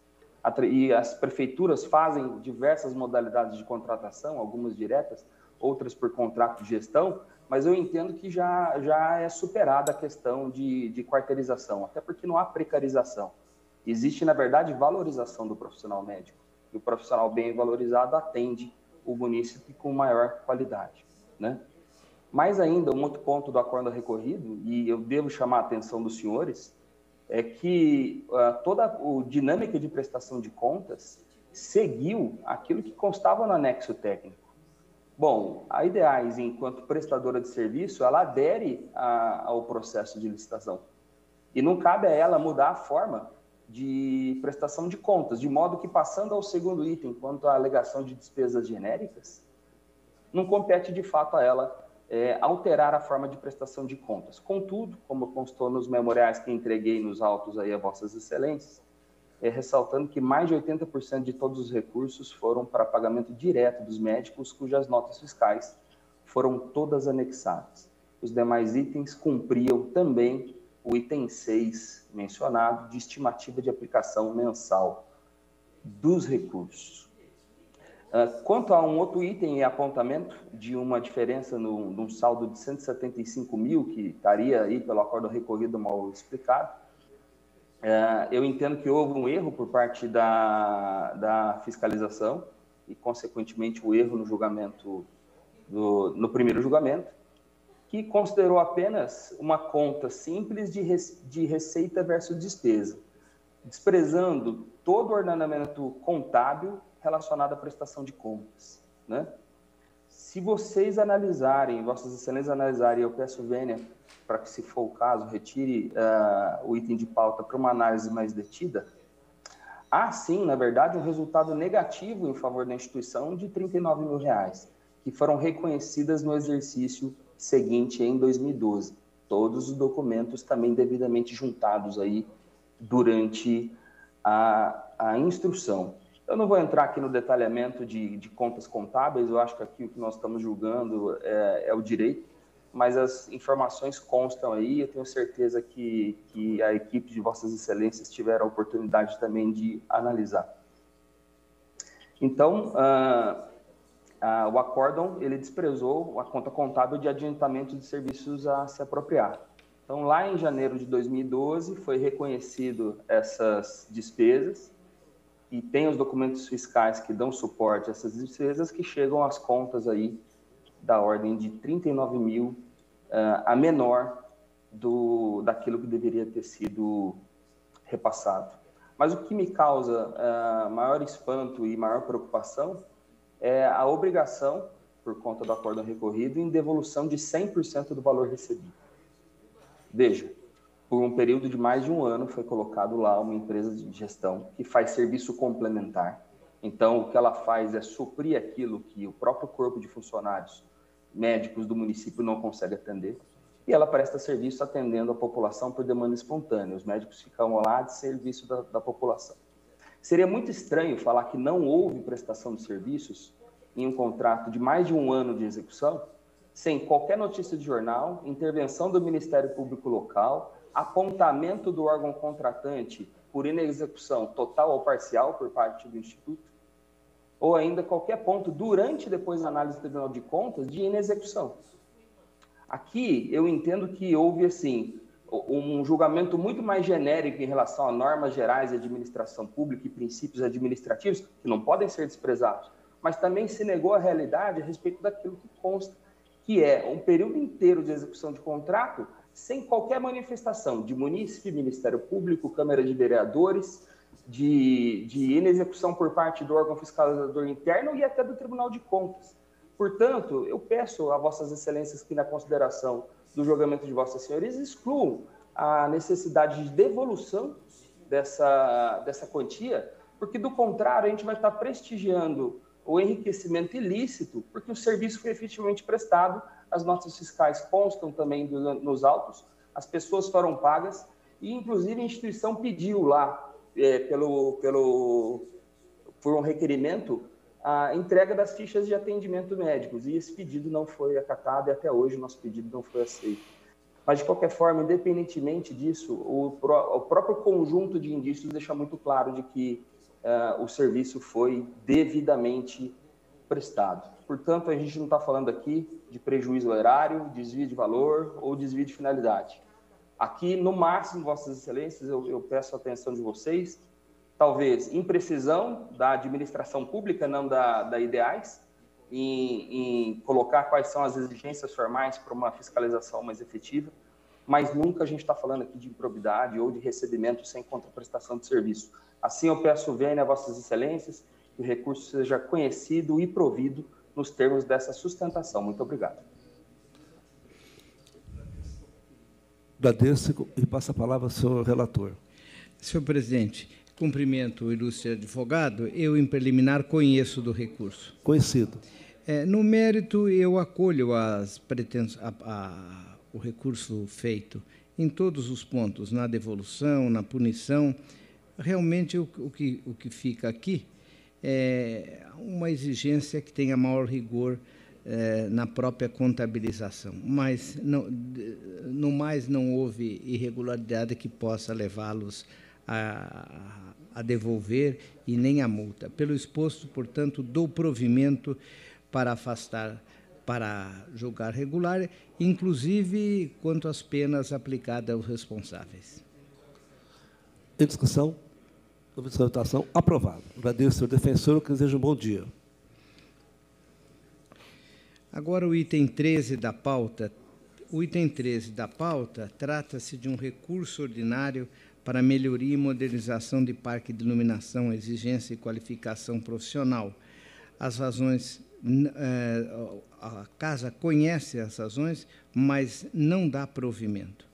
e as prefeituras fazem diversas modalidades de contratação, algumas diretas, outras por contrato de gestão, mas eu entendo que já, já é superada a questão de, de quarteirização, até porque não há precarização. Existe, na verdade, valorização do profissional médico. E o profissional bem valorizado atende o munícipe com maior qualidade. Né? Mais ainda, um outro ponto do acordo recorrido, e eu devo chamar a atenção dos senhores, é que uh, toda a dinâmica de prestação de contas seguiu aquilo que constava no anexo técnico. Bom, a Ideais, enquanto prestadora de serviço, ela adere a, ao processo de licitação. E não cabe a ela mudar a forma de prestação de contas, de modo que, passando ao segundo item, quanto à alegação de despesas genéricas, não compete de fato a ela é, alterar a forma de prestação de contas. Contudo, como constou nos memoriais que entreguei nos autos aí a Vossas Excelências, é, ressaltando que mais de 80% de todos os recursos foram para pagamento direto dos médicos, cujas notas fiscais foram todas anexadas. Os demais itens cumpriam também o item 6 mencionado, de estimativa de aplicação mensal dos recursos. Ah, quanto a um outro item em apontamento de uma diferença no, saldo de 175 mil, que estaria aí pelo acordo recorrido mal explicado, ah, eu entendo que houve um erro por parte da, da fiscalização e, consequentemente, o erro no julgamento, do, no primeiro julgamento, que considerou apenas uma conta simples de, de receita versus despesa, desprezando todo o ordenamento contábil relacionado à prestação de contas. Né? Se vocês analisarem, vossas excelências analisarem, eu peço vênia para que, se for o caso, retire uh, o item de pauta para uma análise mais detida, há sim, na verdade, um resultado negativo em favor da instituição de 39 mil reais, que foram reconhecidas no exercício seguinte em 2012. Todos os documentos também devidamente juntados aí durante a, a instrução. Eu não vou entrar aqui no detalhamento de, de contas contábeis, eu acho que aqui o que nós estamos julgando é, é o direito, mas as informações constam aí, eu tenho certeza que, que a equipe de Vossas Excelências tiveram a oportunidade também de analisar. Então, uh, ah, o acórdão ele desprezou a conta contábil de adiantamento de serviços a se apropriar. Então, lá em janeiro de 2012, foi reconhecido essas despesas e tem os documentos fiscais que dão suporte a essas despesas que chegam às contas aí da ordem de 39 mil uh, a menor do daquilo que deveria ter sido repassado. Mas o que me causa uh, maior espanto e maior preocupação é a obrigação, por conta do acordo recorrido, em devolução de 100% do valor recebido. Veja, por um período de mais de um ano foi colocado lá uma empresa de gestão que faz serviço complementar. Então, o que ela faz é suprir aquilo que o próprio corpo de funcionários médicos do município não consegue atender, e ela presta serviço atendendo a população por demanda espontânea. Os médicos ficam lá de serviço da, da população. Seria muito estranho falar que não houve prestação de serviços em um contrato de mais de um ano de execução, sem qualquer notícia de jornal, intervenção do Ministério Público Local, apontamento do órgão contratante por inexecução total ou parcial por parte do Instituto, ou ainda qualquer ponto durante e depois da análise do Tribunal de Contas de inexecução. Aqui eu entendo que houve assim um julgamento muito mais genérico em relação a normas gerais de administração pública e princípios administrativos que não podem ser desprezados, mas também se negou a realidade a respeito daquilo que consta, que é um período inteiro de execução de contrato sem qualquer manifestação de munícipe, Ministério Público, Câmara de Vereadores, de, de inexecução por parte do órgão fiscalizador interno e até do Tribunal de Contas. Portanto, eu peço a Vossas Excelências que, na consideração do julgamento de Vossas Senhorias, excluam a necessidade de devolução dessa, dessa quantia, porque, do contrário, a gente vai estar prestigiando o enriquecimento ilícito, porque o serviço foi efetivamente prestado, as notas fiscais constam também do, nos autos, as pessoas foram pagas, e, inclusive, a instituição pediu lá, é, pelo, pelo, por um requerimento, a entrega das fichas de atendimento médicos, e esse pedido não foi acatado, e até hoje o nosso pedido não foi aceito. Mas, de qualquer forma, independentemente disso, o, o próprio conjunto de indícios deixa muito claro de que uh, o serviço foi devidamente prestado. Portanto, a gente não está falando aqui de prejuízo horário, desvio de valor ou desvio de finalidade. Aqui, no máximo, Vossas Excelências, eu, eu peço a atenção de vocês talvez imprecisão da administração pública, não da, da Ideais, em, em, colocar quais são as exigências formais para uma fiscalização mais efetiva, mas nunca a gente está falando aqui de improbidade ou de recebimento sem contraprestação de serviço. Assim, eu peço vênia a Vossas Excelências que o recurso seja conhecido e provido nos termos dessa sustentação. Muito obrigado. Agradeço e passa a palavra ao senhor relator. Senhor presidente, Cumprimento o ilustre advogado, eu, em preliminar, conheço do recurso. Conhecido. É, no mérito, eu acolho as pretens... A, a, o recurso feito em todos os pontos, na devolução, na punição. Realmente, o, o, que, o que fica aqui é uma exigência que tenha maior rigor é, na própria contabilização. Mas, não, no mais, não houve irregularidade que possa levá-los a a devolver e nem a multa. Pelo exposto, portanto, dou provimento para afastar, para julgar regular, inclusive quanto às penas aplicadas aos responsáveis. Em discussão, de votação, aprovado. Agradeço, senhor defensor, que desejo um bom dia. Agora, o item 13 da pauta. O item 13 da pauta trata-se de um recurso ordinário para melhoria e modernização de parque de iluminação, exigência e qualificação profissional. As razões, eh, a casa conhece as razões, mas não dá provimento.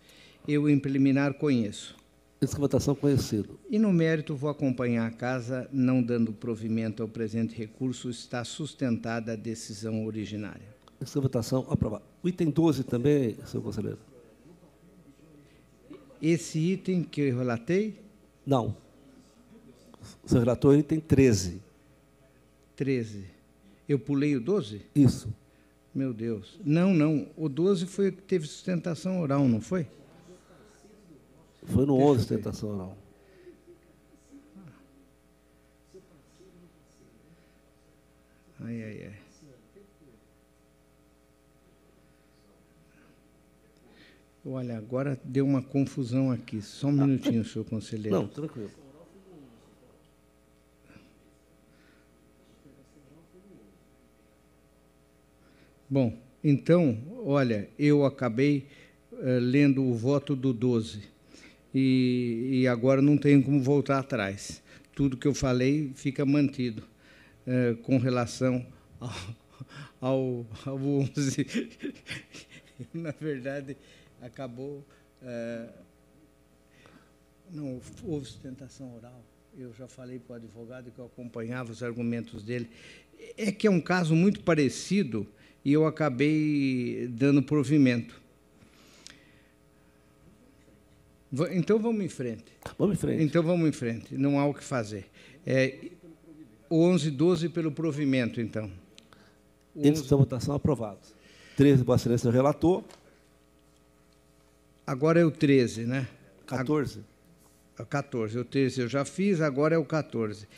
Eu, em preliminar, conheço. Essa votação conhecido. E no mérito vou acompanhar a casa, não dando provimento ao presente recurso, está sustentada a decisão originária. Essa votação aprovada. O item 12 também, senhor conselheiro. Esse item que eu relatei? Não. O senhor relatou o item 13. 13. Eu pulei o 12? Isso. Meu Deus. Não, não. O 12 foi o que teve sustentação oral, não foi? Foi no 11 sustentação oral. Ai, ai, ai. Olha, agora deu uma confusão aqui. Só um minutinho, senhor conselheiro. Não, tranquilo. Bom, então, olha, eu acabei uh, lendo o voto do 12 e, e, agora não tenho como voltar atrás. Tudo que eu falei fica mantido uh, com relação ao, ao, ao 11. Na verdade, acabou. É, não houve sustentação oral. Eu já falei para o advogado que eu acompanhava os argumentos dele. É que é um caso muito parecido e eu acabei dando provimento. Então vamos em frente. Vamos em frente. Então vamos em frente. Não há o que fazer. É, o 11 12 pelo provimento, então. Índice de votação aprovado. 13, Vossa Excelência, relator. Agora é o 13, né? 14. A, 14. O 13 eu já fiz, agora é o 14.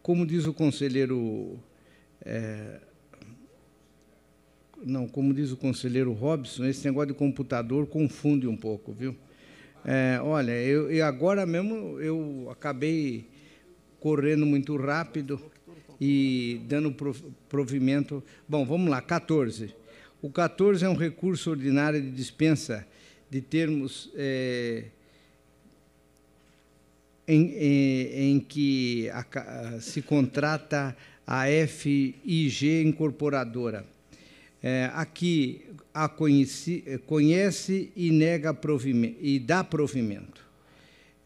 Como diz o conselheiro. É, não, como diz o conselheiro Robson, esse negócio de computador confunde um pouco, viu? É, olha, eu, eu, agora mesmo eu acabei correndo muito rápido e dando provimento. Bom, vamos lá, 14. O 14 é um recurso ordinário de dispensa de termos é, em, em, em que a, se contrata a FIG Incorporadora. É, aqui a conhece, conhece e nega provimento, e dá provimento.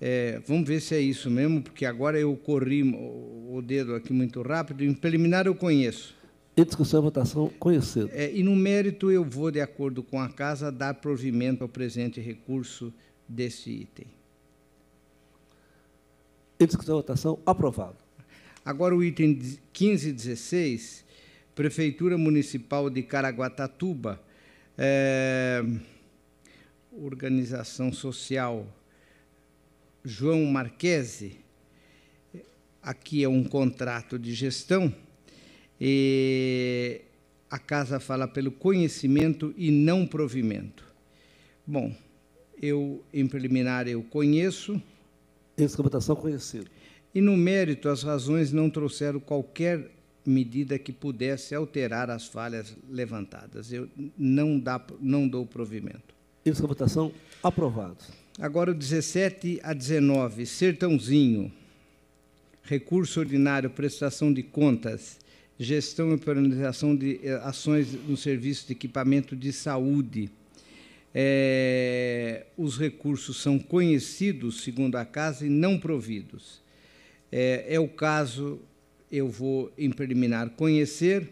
É, vamos ver se é isso mesmo, porque agora eu corri o dedo aqui muito rápido. Em preliminar eu conheço. Em discussão e votação, conhecido. É, e no mérito eu vou, de acordo com a casa, dar provimento ao presente recurso desse item. Em discussão e votação, aprovado. Agora o item 1516, Prefeitura Municipal de Caraguatatuba, é, Organização Social João Marquese, aqui é um contrato de gestão, e a casa fala pelo conhecimento e não provimento. Bom, eu, em preliminar, eu conheço. Essa votação conhecido. E no mérito, as razões não trouxeram qualquer medida que pudesse alterar as falhas levantadas. Eu não, dá, não dou provimento. Essa votação aprovado. Agora o 17 a 19, Sertãozinho. Recurso ordinário, prestação de contas, gestão e organização de eh, ações no serviço de equipamento de saúde. É, os recursos são conhecidos, segundo a casa, e não providos. É, é o caso, eu vou, em preliminar, conhecer.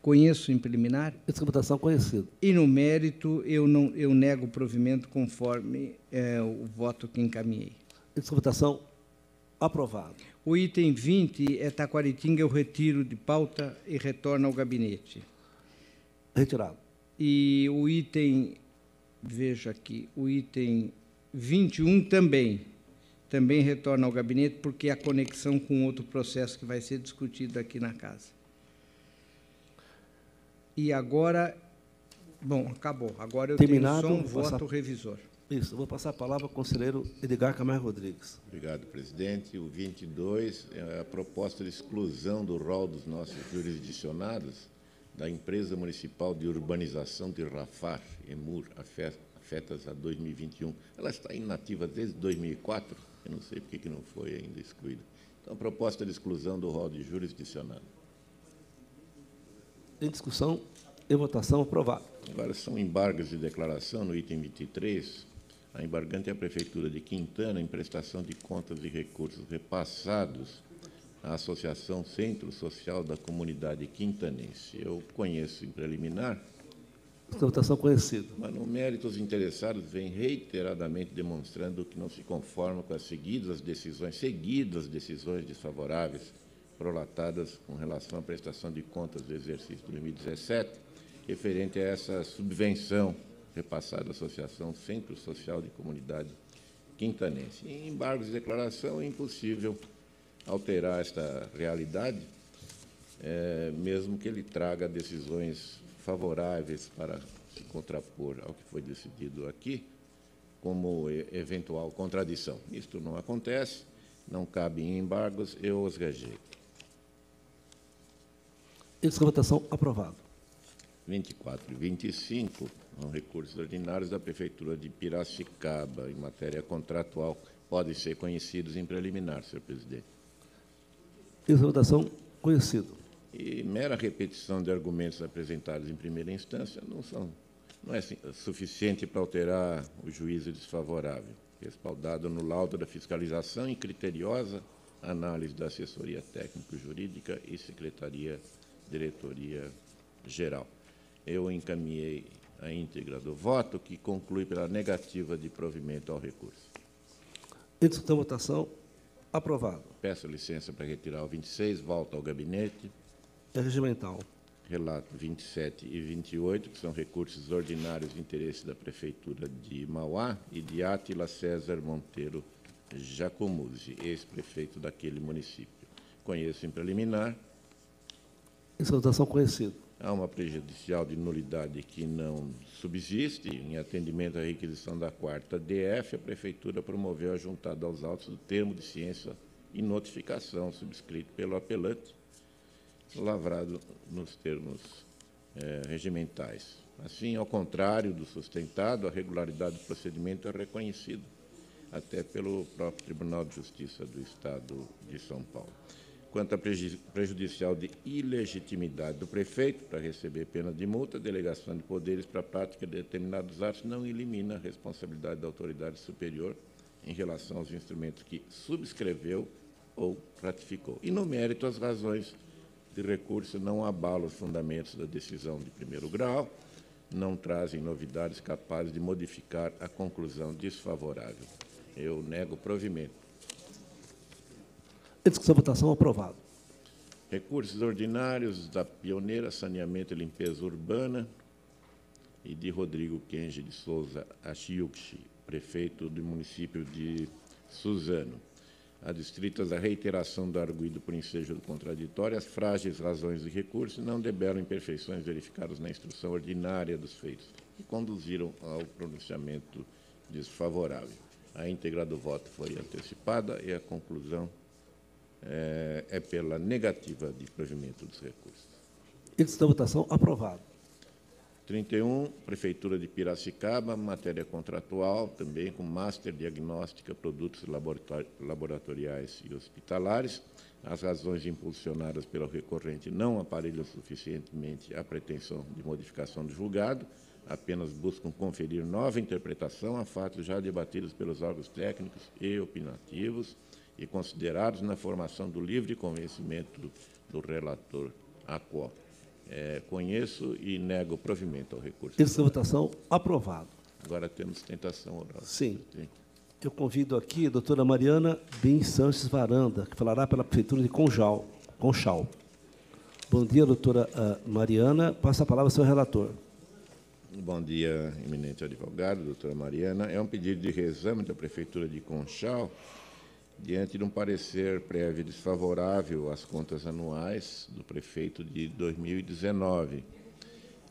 Conheço em preliminar. Essa votação conhecido. E no mérito, eu, não, eu nego o provimento conforme é, o voto que encaminhei. Essa votação aprovado. O item 20 é Taquaritinga, eu retiro de pauta e retorno ao gabinete. Retirado. E o item, veja aqui, o item 21 também também retorna ao gabinete, porque há conexão com outro processo que vai ser discutido aqui na casa. E agora, bom, acabou. Agora eu Terminado, tenho só um voto passar... revisor. Isso, vou passar a palavra ao conselheiro Edgar Camargo Rodrigues. Obrigado, presidente. O 22 é a proposta de exclusão do rol dos nossos jurisdicionados da empresa municipal de urbanização de Rafar, EMUR, afetas a 2021. Ela está inativa desde 2004 eu não sei por que não foi ainda excluída. Então, proposta de exclusão do rol de jurisdicionado. Em discussão e votação, aprovado. Agora, são embargos de declaração no item 23. A embargante é a Prefeitura de Quintana em prestação de contas de recursos repassados à Associação Centro Social da Comunidade Quintanense. Eu conheço em preliminar votação conhecida. Mas, no mérito, os interessados vêm reiteradamente demonstrando que não se conformam com as seguidas decisões, seguidas decisões desfavoráveis prolatadas com relação à prestação de contas do exercício 2017, referente a essa subvenção repassada à Associação Centro Social de Comunidade Quintanense. Em embargos de declaração, é impossível alterar esta realidade, é, mesmo que ele traga decisões favoráveis para se contrapor ao que foi decidido aqui, como eventual contradição. Isto não acontece, não cabe em embargos, eu os rejeito. Essa votação aprovado. 24 e 25 são recursos ordinários da Prefeitura de Piracicaba, em matéria contratual, podem ser conhecidos em preliminar, senhor presidente. Essa votação conhecido e mera repetição de argumentos apresentados em primeira instância não, são, não é suficiente para alterar o juízo desfavorável, respaldado no laudo da fiscalização e criteriosa análise da assessoria técnico-jurídica e secretaria diretoria geral. Eu encaminhei a íntegra do voto, que conclui pela negativa de provimento ao recurso. Em discussão, votação, aprovado. Peço licença para retirar o 26, volta ao gabinete é regimental. Relato 27 e 28, que são recursos ordinários de interesse da Prefeitura de Mauá e de Átila César Monteiro Jacomuzzi, ex-prefeito daquele município. Conheço em preliminar. Votação conhecida. Há uma prejudicial de nulidade que não subsiste. Em atendimento à requisição da quarta DF, a Prefeitura promoveu a juntada aos autos do termo de ciência e notificação subscrito pelo apelante, lavrado nos termos é, regimentais. Assim, ao contrário do sustentado, a regularidade do procedimento é reconhecida. até pelo próprio Tribunal de Justiça do Estado de São Paulo. Quanto à prejudicial de ilegitimidade do prefeito para receber pena de multa, delegação de poderes para a prática de determinados atos não elimina a responsabilidade da autoridade superior em relação aos instrumentos que subscreveu ou ratificou. E, no mérito, as razões de recurso não abalam os fundamentos da decisão de primeiro grau, não trazem novidades capazes de modificar a conclusão desfavorável. Eu nego provimento. Discussão, votação, aprovado. Recursos ordinários da Pioneira Saneamento e Limpeza Urbana e de Rodrigo Kenji de Souza Achiuxi, prefeito do município de Suzano adstritas à reiteração do arguído por ensejo do contraditório, as frágeis razões de recurso não debelam imperfeições verificadas na instrução ordinária dos feitos e conduziram ao pronunciamento desfavorável. A íntegra do voto foi antecipada e a conclusão é, é pela negativa de provimento dos recursos. Índice da votação aprovado. 31, Prefeitura de Piracicaba, matéria contratual, também com Master Diagnóstica, Produtos Laboratoriais e Hospitalares. As razões impulsionadas pelo recorrente não aparelham suficientemente a pretensão de modificação do julgado, apenas buscam conferir nova interpretação a fatos já debatidos pelos órgãos técnicos e opinativos e considerados na formação do livre convencimento do relator ACO. É, conheço e nego o provimento ao recurso. Terça votação, aprovado. Agora temos tentação oral. Sim. Eu convido aqui a doutora Mariana Bem Sanches Varanda, que falará pela Prefeitura de Conjal. Conchal. Bom dia, doutora uh, Mariana. Passa a palavra ao seu relator. Bom dia, eminente advogado, doutora Mariana. É um pedido de reexame da Prefeitura de Conchal diante de um parecer prévio desfavorável às contas anuais do prefeito de 2019,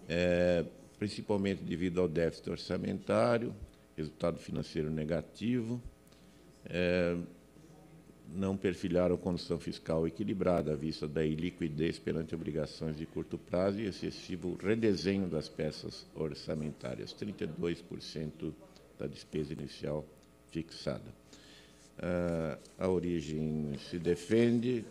é, principalmente devido ao déficit orçamentário, resultado financeiro negativo, é, não perfilharam condição fiscal equilibrada à vista da iliquidez perante obrigações de curto prazo e excessivo redesenho das peças orçamentárias, 32% da despesa inicial fixada a origem se defende,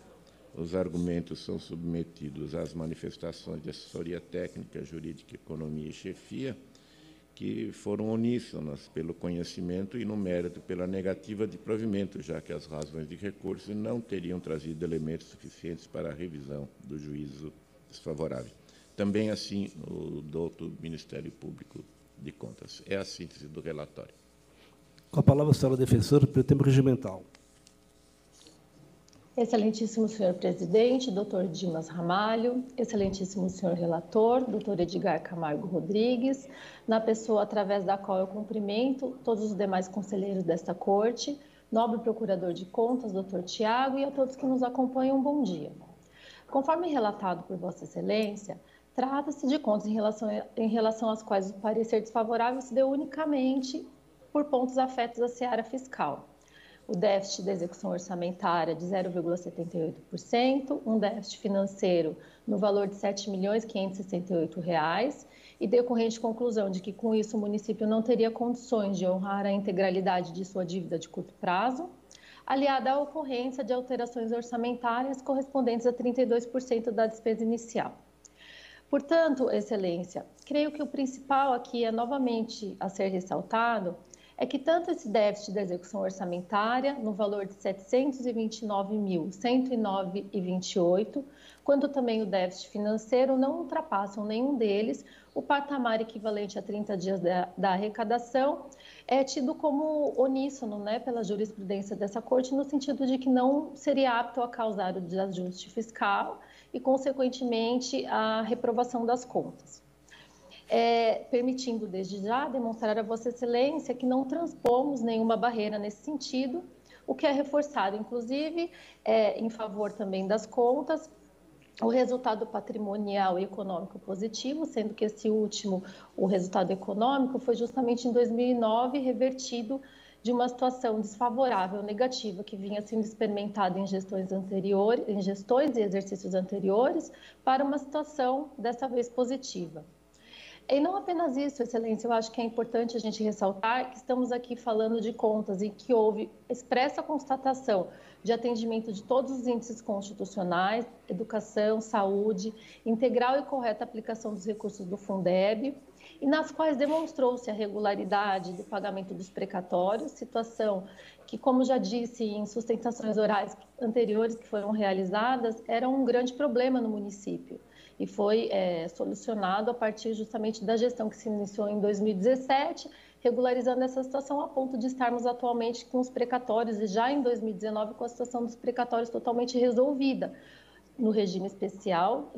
os argumentos são submetidos às manifestações de assessoria técnica, jurídica, economia e chefia, que foram uníssonas pelo conhecimento e no mérito pela negativa de provimento, já que as razões de recurso não teriam trazido elementos suficientes para a revisão do juízo desfavorável. Também assim o douto Ministério Público de Contas. É a síntese do relatório. Com a palavra, a senhora defensora, pelo tempo regimental. Excelentíssimo senhor presidente, doutor Dimas Ramalho, excelentíssimo senhor relator, doutor Edgar Camargo Rodrigues, na pessoa através da qual eu cumprimento todos os demais conselheiros desta corte, nobre procurador de contas, doutor Tiago, e a todos que nos acompanham, bom dia. Conforme relatado por Vossa Excelência, trata-se de contas em relação, em relação às quais o parecer desfavorável se deu unicamente por pontos afetos à seara fiscal. O déficit da execução orçamentária de 0,78%, um déficit financeiro no valor de R$ 7.568,00 e decorrente conclusão de que com isso o município não teria condições de honrar a integralidade de sua dívida de curto prazo, aliada à ocorrência de alterações orçamentárias correspondentes a 32% da despesa inicial. Portanto, Excelência, creio que o principal aqui é novamente a ser ressaltado é que tanto esse déficit da execução orçamentária, no valor de 729.109,28, quanto também o déficit financeiro não ultrapassam nenhum deles. O patamar equivalente a 30 dias da, da arrecadação, é tido como uníssono né, pela jurisprudência dessa corte, no sentido de que não seria apto a causar o desajuste fiscal e, consequentemente, a reprovação das contas é, permitindo desde já demonstrar a Vossa Excelência que não transpomos nenhuma barreira nesse sentido, o que é reforçado, inclusive, é, em favor também das contas, o resultado patrimonial e econômico positivo, sendo que esse último, o resultado econômico, foi justamente em 2009 revertido de uma situação desfavorável, negativa, que vinha sendo experimentada em gestões anteriores, em gestões e exercícios anteriores, para uma situação dessa vez positiva. E não apenas isso, Excelência, eu acho que é importante a gente ressaltar que estamos aqui falando de contas e que houve expressa constatação de atendimento de todos os índices constitucionais, educação, saúde, integral e correta aplicação dos recursos do Fundeb, e nas quais demonstrou-se a regularidade do pagamento dos precatórios, situação que, como já disse em sustentações orais anteriores que foram realizadas, era um grande problema no município e foi é, solucionado a partir justamente da gestão que se iniciou em 2017, regularizando essa situação a ponto de estarmos atualmente com os precatórios e já em 2019 com a situação dos precatórios totalmente resolvida no regime especial,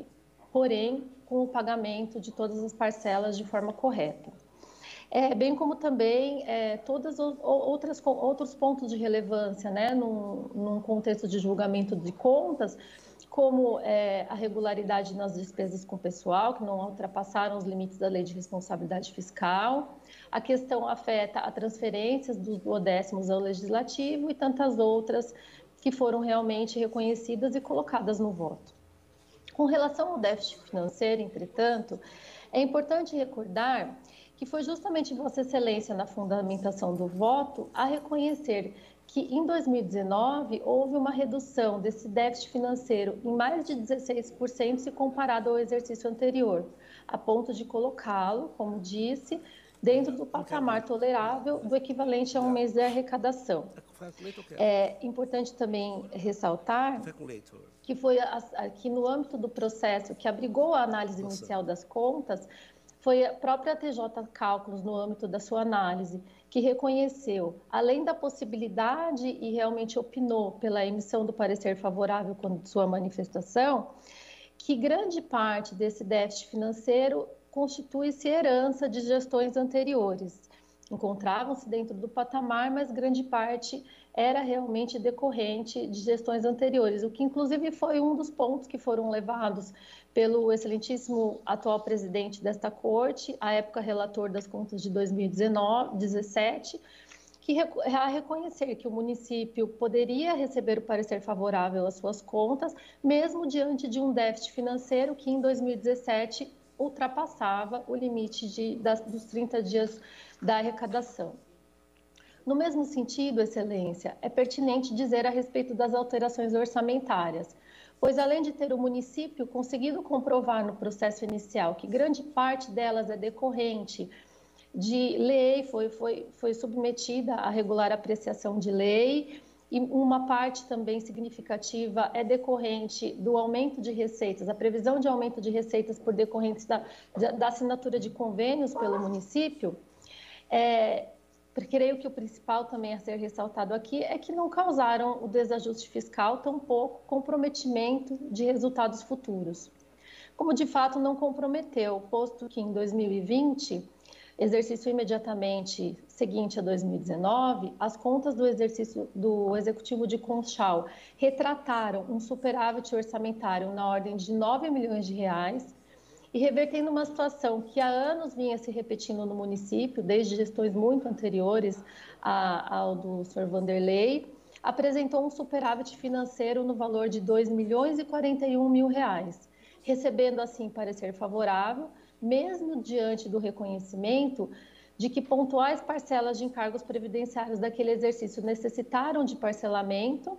porém com o pagamento de todas as parcelas de forma correta. É, bem como também é, todos outras, outros pontos de relevância, né, num, num contexto de julgamento de contas, como é, a regularidade nas despesas com pessoal, que não ultrapassaram os limites da lei de responsabilidade fiscal. A questão afeta a transferências dos duodécimos ao legislativo e tantas outras que foram realmente reconhecidas e colocadas no voto. Com relação ao déficit financeiro, entretanto, é importante recordar que foi justamente Vossa Excelência, na fundamentação do voto, a reconhecer que em 2019 houve uma redução desse déficit financeiro em mais de 16% se comparado ao exercício anterior, a ponto de colocá-lo, como disse, dentro do patamar tolerável do equivalente a um mês de arrecadação. É importante também ressaltar que foi aqui no âmbito do processo que abrigou a análise inicial das contas, foi a própria TJ Cálculos, no âmbito da sua análise, que reconheceu, além da possibilidade e realmente opinou pela emissão do parecer favorável com sua manifestação, que grande parte desse déficit financeiro constitui-se herança de gestões anteriores. Encontravam-se dentro do patamar, mas grande parte era realmente decorrente de gestões anteriores, o que inclusive foi um dos pontos que foram levados pelo excelentíssimo atual presidente desta corte, à época relator das contas de 2017, que a reconhecer que o município poderia receber o parecer favorável às suas contas, mesmo diante de um déficit financeiro que em 2017 ultrapassava o limite de, das, dos 30 dias da arrecadação. No mesmo sentido, Excelência, é pertinente dizer a respeito das alterações orçamentárias, pois além de ter o município conseguido comprovar no processo inicial que grande parte delas é decorrente de lei, foi, foi, foi submetida à regular apreciação de lei, e uma parte também significativa é decorrente do aumento de receitas, a previsão de aumento de receitas por decorrentes da, da assinatura de convênios pelo município, é, creio que o principal também a ser ressaltado aqui é que não causaram o desajuste fiscal, tampouco comprometimento de resultados futuros. Como de fato não comprometeu, posto que em 2020, exercício imediatamente seguinte a 2019, as contas do exercício do executivo de Conchal retrataram um superávit orçamentário na ordem de 9 milhões de reais, e revertendo uma situação que há anos vinha se repetindo no município, desde gestões muito anteriores ao do Sr. Vanderlei, apresentou um superávit financeiro no valor de 2 milhões e 41 mil reais, recebendo assim parecer favorável, mesmo diante do reconhecimento de que pontuais parcelas de encargos previdenciários daquele exercício necessitaram de parcelamento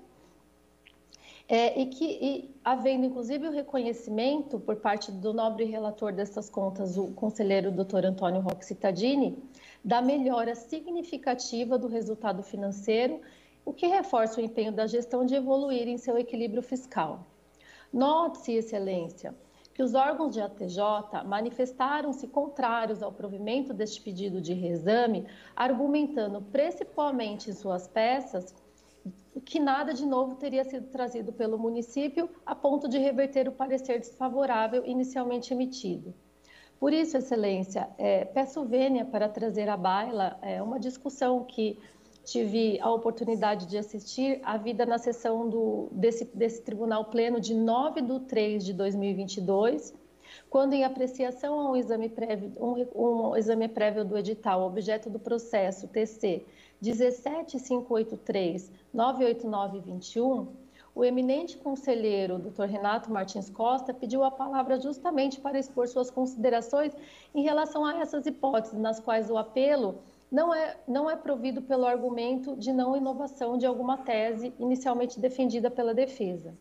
é, e que, e, havendo inclusive o reconhecimento por parte do nobre relator dessas contas, o conselheiro Dr. Antônio Roque Cittadini, da melhora significativa do resultado financeiro, o que reforça o empenho da gestão de evoluir em seu equilíbrio fiscal. Note-se, Excelência, que os órgãos de ATJ manifestaram-se contrários ao provimento deste pedido de reexame, argumentando principalmente em suas peças que nada de novo teria sido trazido pelo município a ponto de reverter o parecer desfavorável inicialmente emitido. Por isso, Excelência, é, peço vênia para trazer à baila é, uma discussão que tive a oportunidade de assistir à vida na sessão do, desse, desse Tribunal Pleno de 9 de 3 de 2022, quando, em apreciação a um exame prévio, um, um exame prévio do edital, objeto do processo TC 17583 98921, o eminente conselheiro Dr. Renato Martins Costa pediu a palavra justamente para expor suas considerações em relação a essas hipóteses, nas quais o apelo não é, não é provido pelo argumento de não inovação de alguma tese inicialmente defendida pela defesa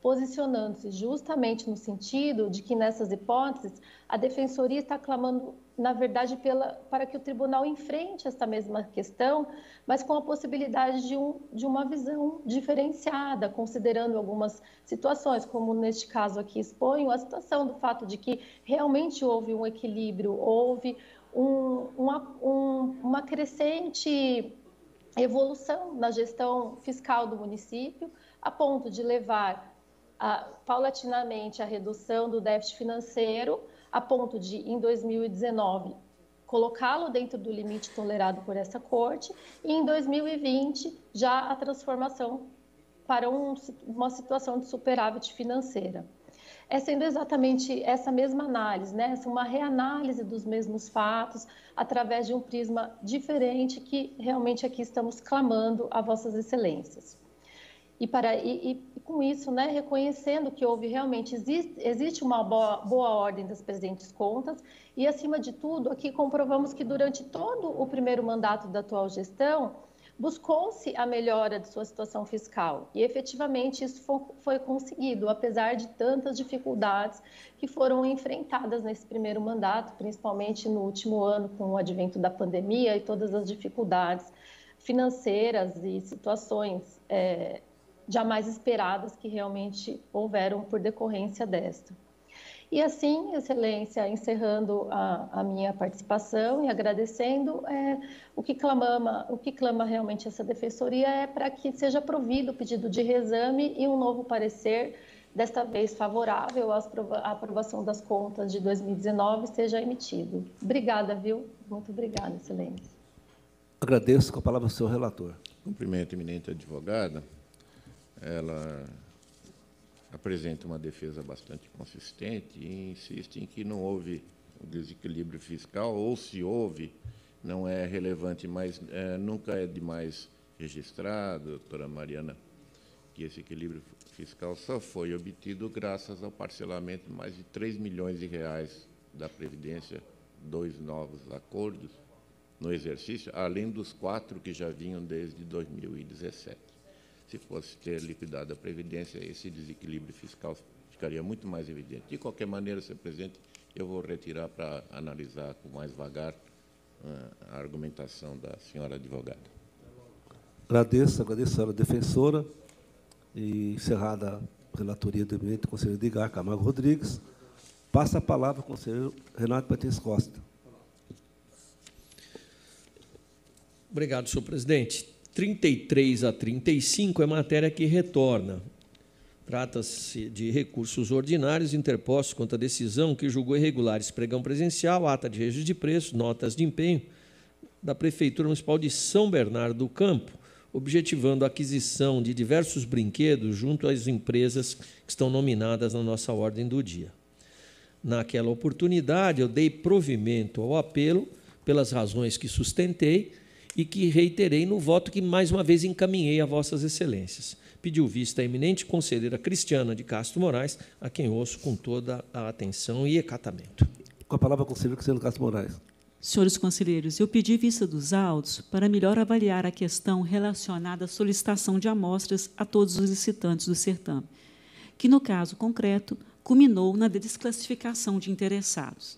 posicionando-se justamente no sentido de que nessas hipóteses a defensoria está clamando, na verdade, pela, para que o tribunal enfrente essa mesma questão, mas com a possibilidade de, um, de uma visão diferenciada, considerando algumas situações, como neste caso aqui exponho, a situação do fato de que realmente houve um equilíbrio, houve um, uma, um, uma crescente evolução na gestão fiscal do município, a ponto de levar a, paulatinamente a redução do déficit financeiro, a ponto de, em 2019, colocá-lo dentro do limite tolerado por essa corte, e em 2020, já a transformação para um, uma situação de superávit financeira. É sendo exatamente essa mesma análise, né? uma reanálise dos mesmos fatos, através de um prisma diferente que realmente aqui estamos clamando a vossas excelências. E, para, e, e com isso, né, reconhecendo que houve realmente, existe, existe uma boa, boa ordem das presentes contas, e acima de tudo, aqui comprovamos que durante todo o primeiro mandato da atual gestão, buscou-se a melhora de sua situação fiscal. E efetivamente isso foi conseguido, apesar de tantas dificuldades que foram enfrentadas nesse primeiro mandato, principalmente no último ano, com o advento da pandemia e todas as dificuldades financeiras e situações é, jamais esperadas que realmente houveram por decorrência desta. E assim, Excelência, encerrando a, a minha participação e agradecendo, é, o, que clama, o que clama realmente essa defensoria é para que seja provido o pedido de reexame e um novo parecer, desta vez favorável à aprovação das contas de 2019, seja emitido. Obrigada, viu? Muito obrigada, Excelência. Agradeço com a palavra ao senhor relator. Cumprimento, eminente advogada ela apresenta uma defesa bastante consistente e insiste em que não houve desequilíbrio fiscal, ou se houve, não é relevante, mas é, nunca é demais registrado, doutora Mariana, que esse equilíbrio fiscal só foi obtido graças ao parcelamento de mais de 3 milhões de reais da Previdência, dois novos acordos no exercício, além dos quatro que já vinham desde 2017 se fosse ter liquidado a Previdência, esse desequilíbrio fiscal ficaria muito mais evidente. De qualquer maneira, senhor presidente, eu vou retirar para analisar com mais vagar uh, a argumentação da senhora advogada. Agradeço, agradeço a senhora defensora. E encerrada a relatoria do eminente conselheiro Edgar Camargo Rodrigues, passa a palavra ao conselheiro Renato Patins Costa. Obrigado, senhor presidente. 33 a 35 é matéria que retorna. Trata-se de recursos ordinários interpostos contra a decisão que julgou irregulares pregão presencial, ata de registro de preços, notas de empenho da Prefeitura Municipal de São Bernardo do Campo, objetivando a aquisição de diversos brinquedos junto às empresas que estão nominadas na nossa ordem do dia. Naquela oportunidade, eu dei provimento ao apelo pelas razões que sustentei e que reiterei no voto que mais uma vez encaminhei a vossas excelências. Pediu vista a eminente conselheira Cristiana de Castro Moraes, a quem ouço com toda a atenção e acatamento. Com a palavra, conselheiro Cristiano Castro Moraes. Senhores conselheiros, eu pedi vista dos autos para melhor avaliar a questão relacionada à solicitação de amostras a todos os licitantes do certame, que, no caso concreto, culminou na desclassificação de interessados.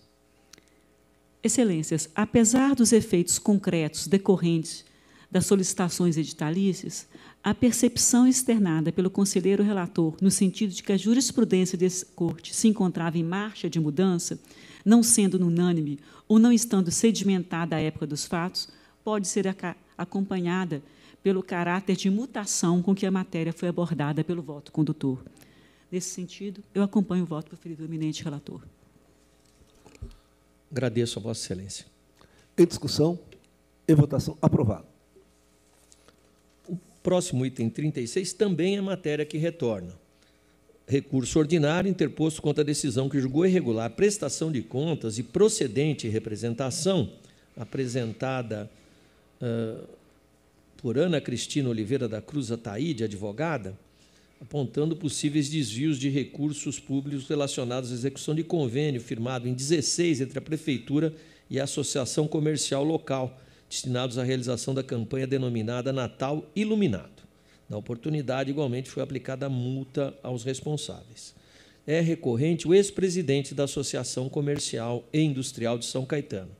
Excelências, apesar dos efeitos concretos decorrentes das solicitações editalícias, a percepção externada pelo conselheiro relator, no sentido de que a jurisprudência desse corte se encontrava em marcha de mudança, não sendo unânime ou não estando sedimentada à época dos fatos, pode ser acompanhada pelo caráter de mutação com que a matéria foi abordada pelo voto condutor. Nesse sentido, eu acompanho o voto preferido do eminente relator. Agradeço a Vossa Excelência. Em discussão, em votação, aprovado. O próximo item 36 também é matéria que retorna. Recurso ordinário interposto contra a decisão que julgou irregular a prestação de contas e procedente representação apresentada uh, por Ana Cristina Oliveira da Cruz Ataíde, advogada, apontando possíveis desvios de recursos públicos relacionados à execução de convênio firmado em 16 entre a Prefeitura e a Associação Comercial Local, destinados à realização da campanha denominada Natal Iluminado. Na oportunidade, igualmente, foi aplicada multa aos responsáveis. É recorrente o ex-presidente da Associação Comercial e Industrial de São Caetano.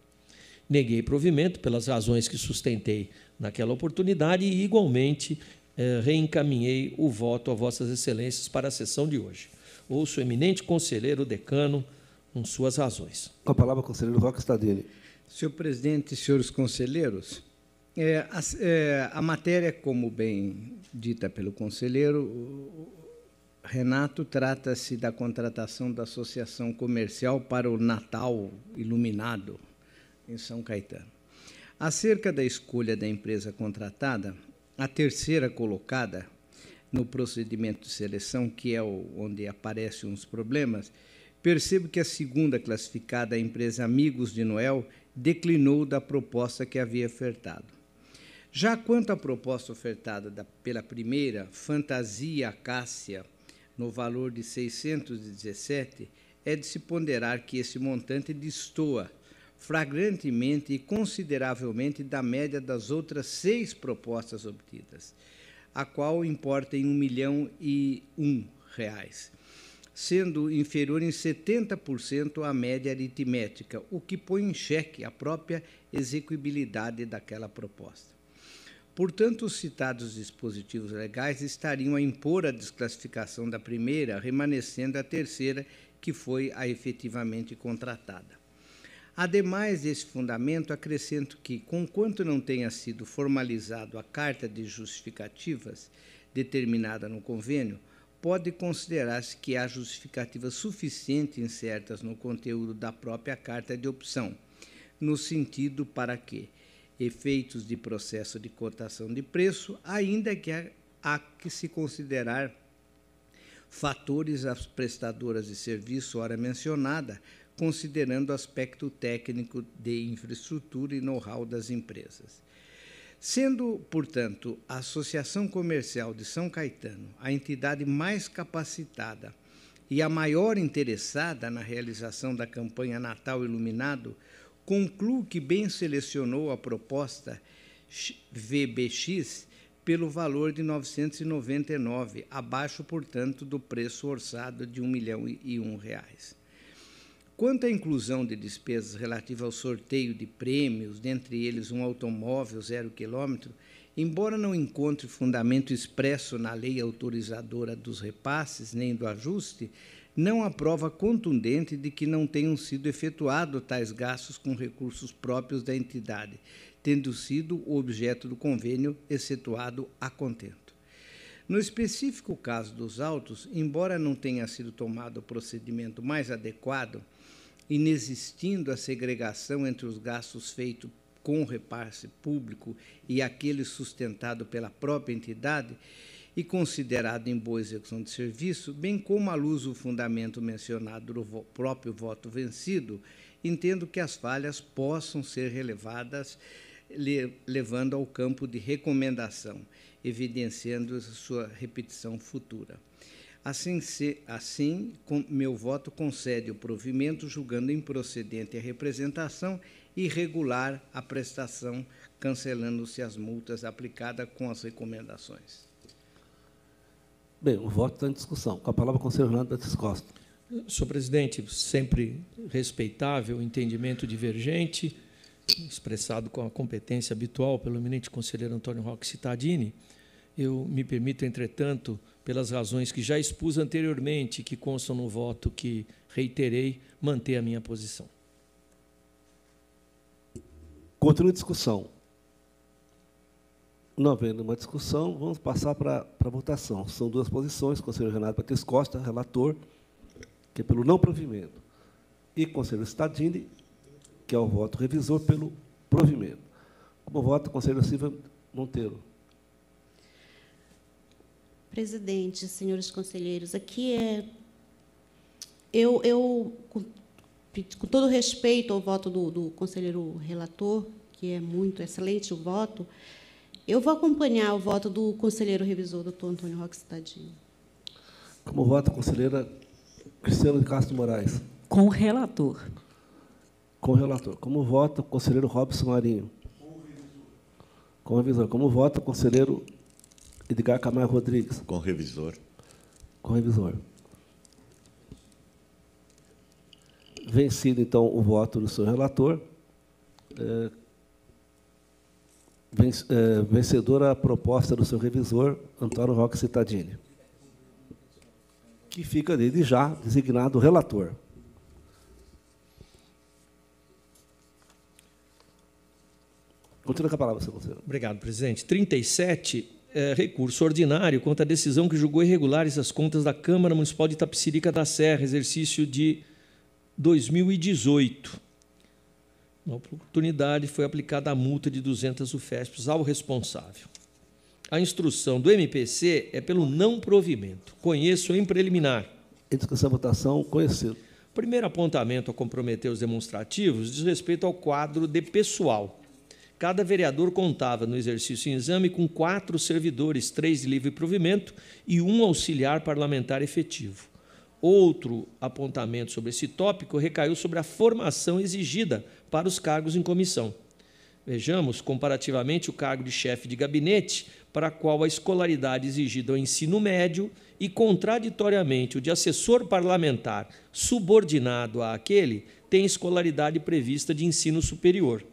Neguei provimento pelas razões que sustentei naquela oportunidade e, igualmente, eh, reencaminhei o voto a Vossas Excelências para a sessão de hoje. Ouço o eminente conselheiro decano com suas razões. Com a palavra, conselheiro Roque Stadini. Senhor presidente senhores conselheiros, é, a, é, a, matéria, como bem dita pelo conselheiro Renato, trata-se da contratação da Associação Comercial para o Natal Iluminado em São Caetano. Acerca da escolha da empresa contratada, a terceira colocada no procedimento de seleção, que é onde aparecem os problemas, percebo que a segunda classificada, a empresa Amigos de Noel, declinou da proposta que havia ofertado. Já quanto à proposta ofertada da, pela primeira, Fantasia Acácia, no valor de 617, é de se ponderar que esse montante destoa flagrantemente e consideravelmente da média das outras seis propostas obtidas, a qual importa em um milhão e um reais, sendo inferior em 70% à média aritmética, o que põe em xeque a própria execuibilidade daquela proposta. Portanto, os citados dispositivos legais estariam a impor a desclassificação da primeira, remanescendo a terceira, que foi a efetivamente contratada. Ademais desse fundamento, acrescento que, conquanto não tenha sido formalizado a carta de justificativas determinada no convênio, pode considerar-se que há justificativas suficientes incertas no conteúdo da própria carta de opção, no sentido para que efeitos de processo de cotação de preço, ainda que há, há que se considerar fatores às prestadoras de serviço ora mencionada, considerando o aspecto técnico de infraestrutura e know-how das empresas. Sendo, portanto, a Associação Comercial de São Caetano a entidade mais capacitada e a maior interessada na realização da campanha Natal Iluminado, concluo que bem selecionou a proposta VBX pelo valor de 999, abaixo, portanto, do preço orçado de um milhão e um reais. Quanto à inclusão de despesas relativas ao sorteio de prêmios, dentre eles um automóvel zero quilômetro, embora não encontre fundamento expresso na lei autorizadora dos repasses nem do ajuste, não há prova contundente de que não tenham sido efetuados tais gastos com recursos próprios da entidade, tendo sido o objeto do convênio excetuado a contento. No específico caso dos autos, embora não tenha sido tomado o procedimento mais adequado, inexistindo a segregação entre os gastos feitos com repasse público e aquele sustentado pela própria entidade e considerado em boa execução de serviço, bem como à luz do fundamento mencionado do próprio voto vencido, entendo que as falhas possam ser relevadas levando ao campo de recomendação, evidenciando sua repetição futura. Assim, se, assim com, meu voto concede o provimento, julgando improcedente a representação e irregular a prestação, cancelando-se as multas aplicadas com as recomendações. Bem, o voto está em discussão. Com a palavra, o conselheiro Fernando Betis Costa. Senhor presidente, sempre respeitável o entendimento divergente, expressado com a competência habitual pelo eminente conselheiro Antônio Roque Cittadini, eu me permito, entretanto, pelas razões que já expus anteriormente, que constam no voto que reiterei, manter a minha posição. Continua a discussão. Não havendo uma discussão, vamos passar para a votação. São duas posições, conselheiro Renato Patrício Costa, relator, que é pelo não provimento, e conselheiro Stadini, que é o voto revisor pelo provimento. Como vota o conselheiro Silva Monteiro? Presidente, senhores conselheiros, aqui é. Eu, eu com, com todo respeito ao voto do, do conselheiro relator, que é muito excelente o voto, eu vou acompanhar o voto do conselheiro revisor, doutor Antônio Roque Cidadinho. Como vota a conselheira Cristiano de Castro Moraes? Com o relator. Com o relator. Como vota o conselheiro Robson Marinho? Com o revisor. Como vota o conselheiro Edgar Camargo Rodrigues? Com revisor. Com revisor. Vencido, então, o voto do seu relator, é, é, vencedora a proposta do seu revisor, Antônio Roque Cittadini, que fica, desde já, designado relator. Continua com a palavra, senhor conselheiro. Obrigado, presidente. 37, é, recurso ordinário contra a decisão que julgou irregulares as contas da Câmara Municipal de Itapecirica da Serra, exercício de 2018. Na oportunidade, foi aplicada a multa de 200 UFESPs ao responsável. A instrução do MPC é pelo não provimento. Conheço em preliminar. Em discussão votação, conhecido. Primeiro apontamento a comprometer os demonstrativos diz respeito ao quadro de pessoal. Cada vereador contava no exercício em exame com quatro servidores, três de livre provimento e um auxiliar parlamentar efetivo. Outro apontamento sobre esse tópico recaiu sobre a formação exigida para os cargos em comissão. Vejamos, comparativamente, o cargo de chefe de gabinete, para qual a escolaridade exigida ao ensino médio, e, contraditoriamente, o de assessor parlamentar, subordinado àquele, tem escolaridade prevista de ensino superior.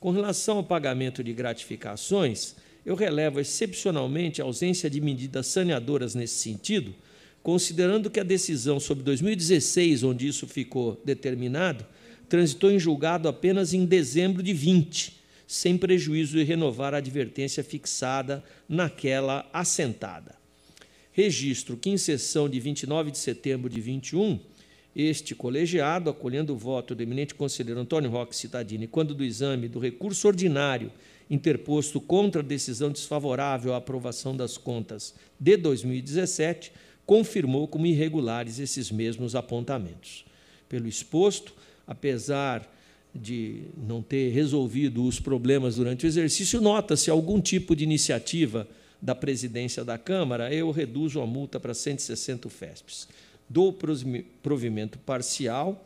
Com relação ao pagamento de gratificações, eu relevo excepcionalmente a ausência de medidas saneadoras nesse sentido, considerando que a decisão sobre 2016, onde isso ficou determinado, transitou em julgado apenas em dezembro de 20, sem prejuízo de renovar a advertência fixada naquela assentada. Registro que, em sessão de 29 de setembro de 21, este colegiado, acolhendo o voto do eminente conselheiro Antônio Roque Citadini, quando do exame do recurso ordinário interposto contra a decisão desfavorável à aprovação das contas de 2017, confirmou como irregulares esses mesmos apontamentos. Pelo exposto, apesar de não ter resolvido os problemas durante o exercício, nota-se algum tipo de iniciativa da presidência da Câmara, eu reduzo a multa para 160 FESPs. Dou provimento parcial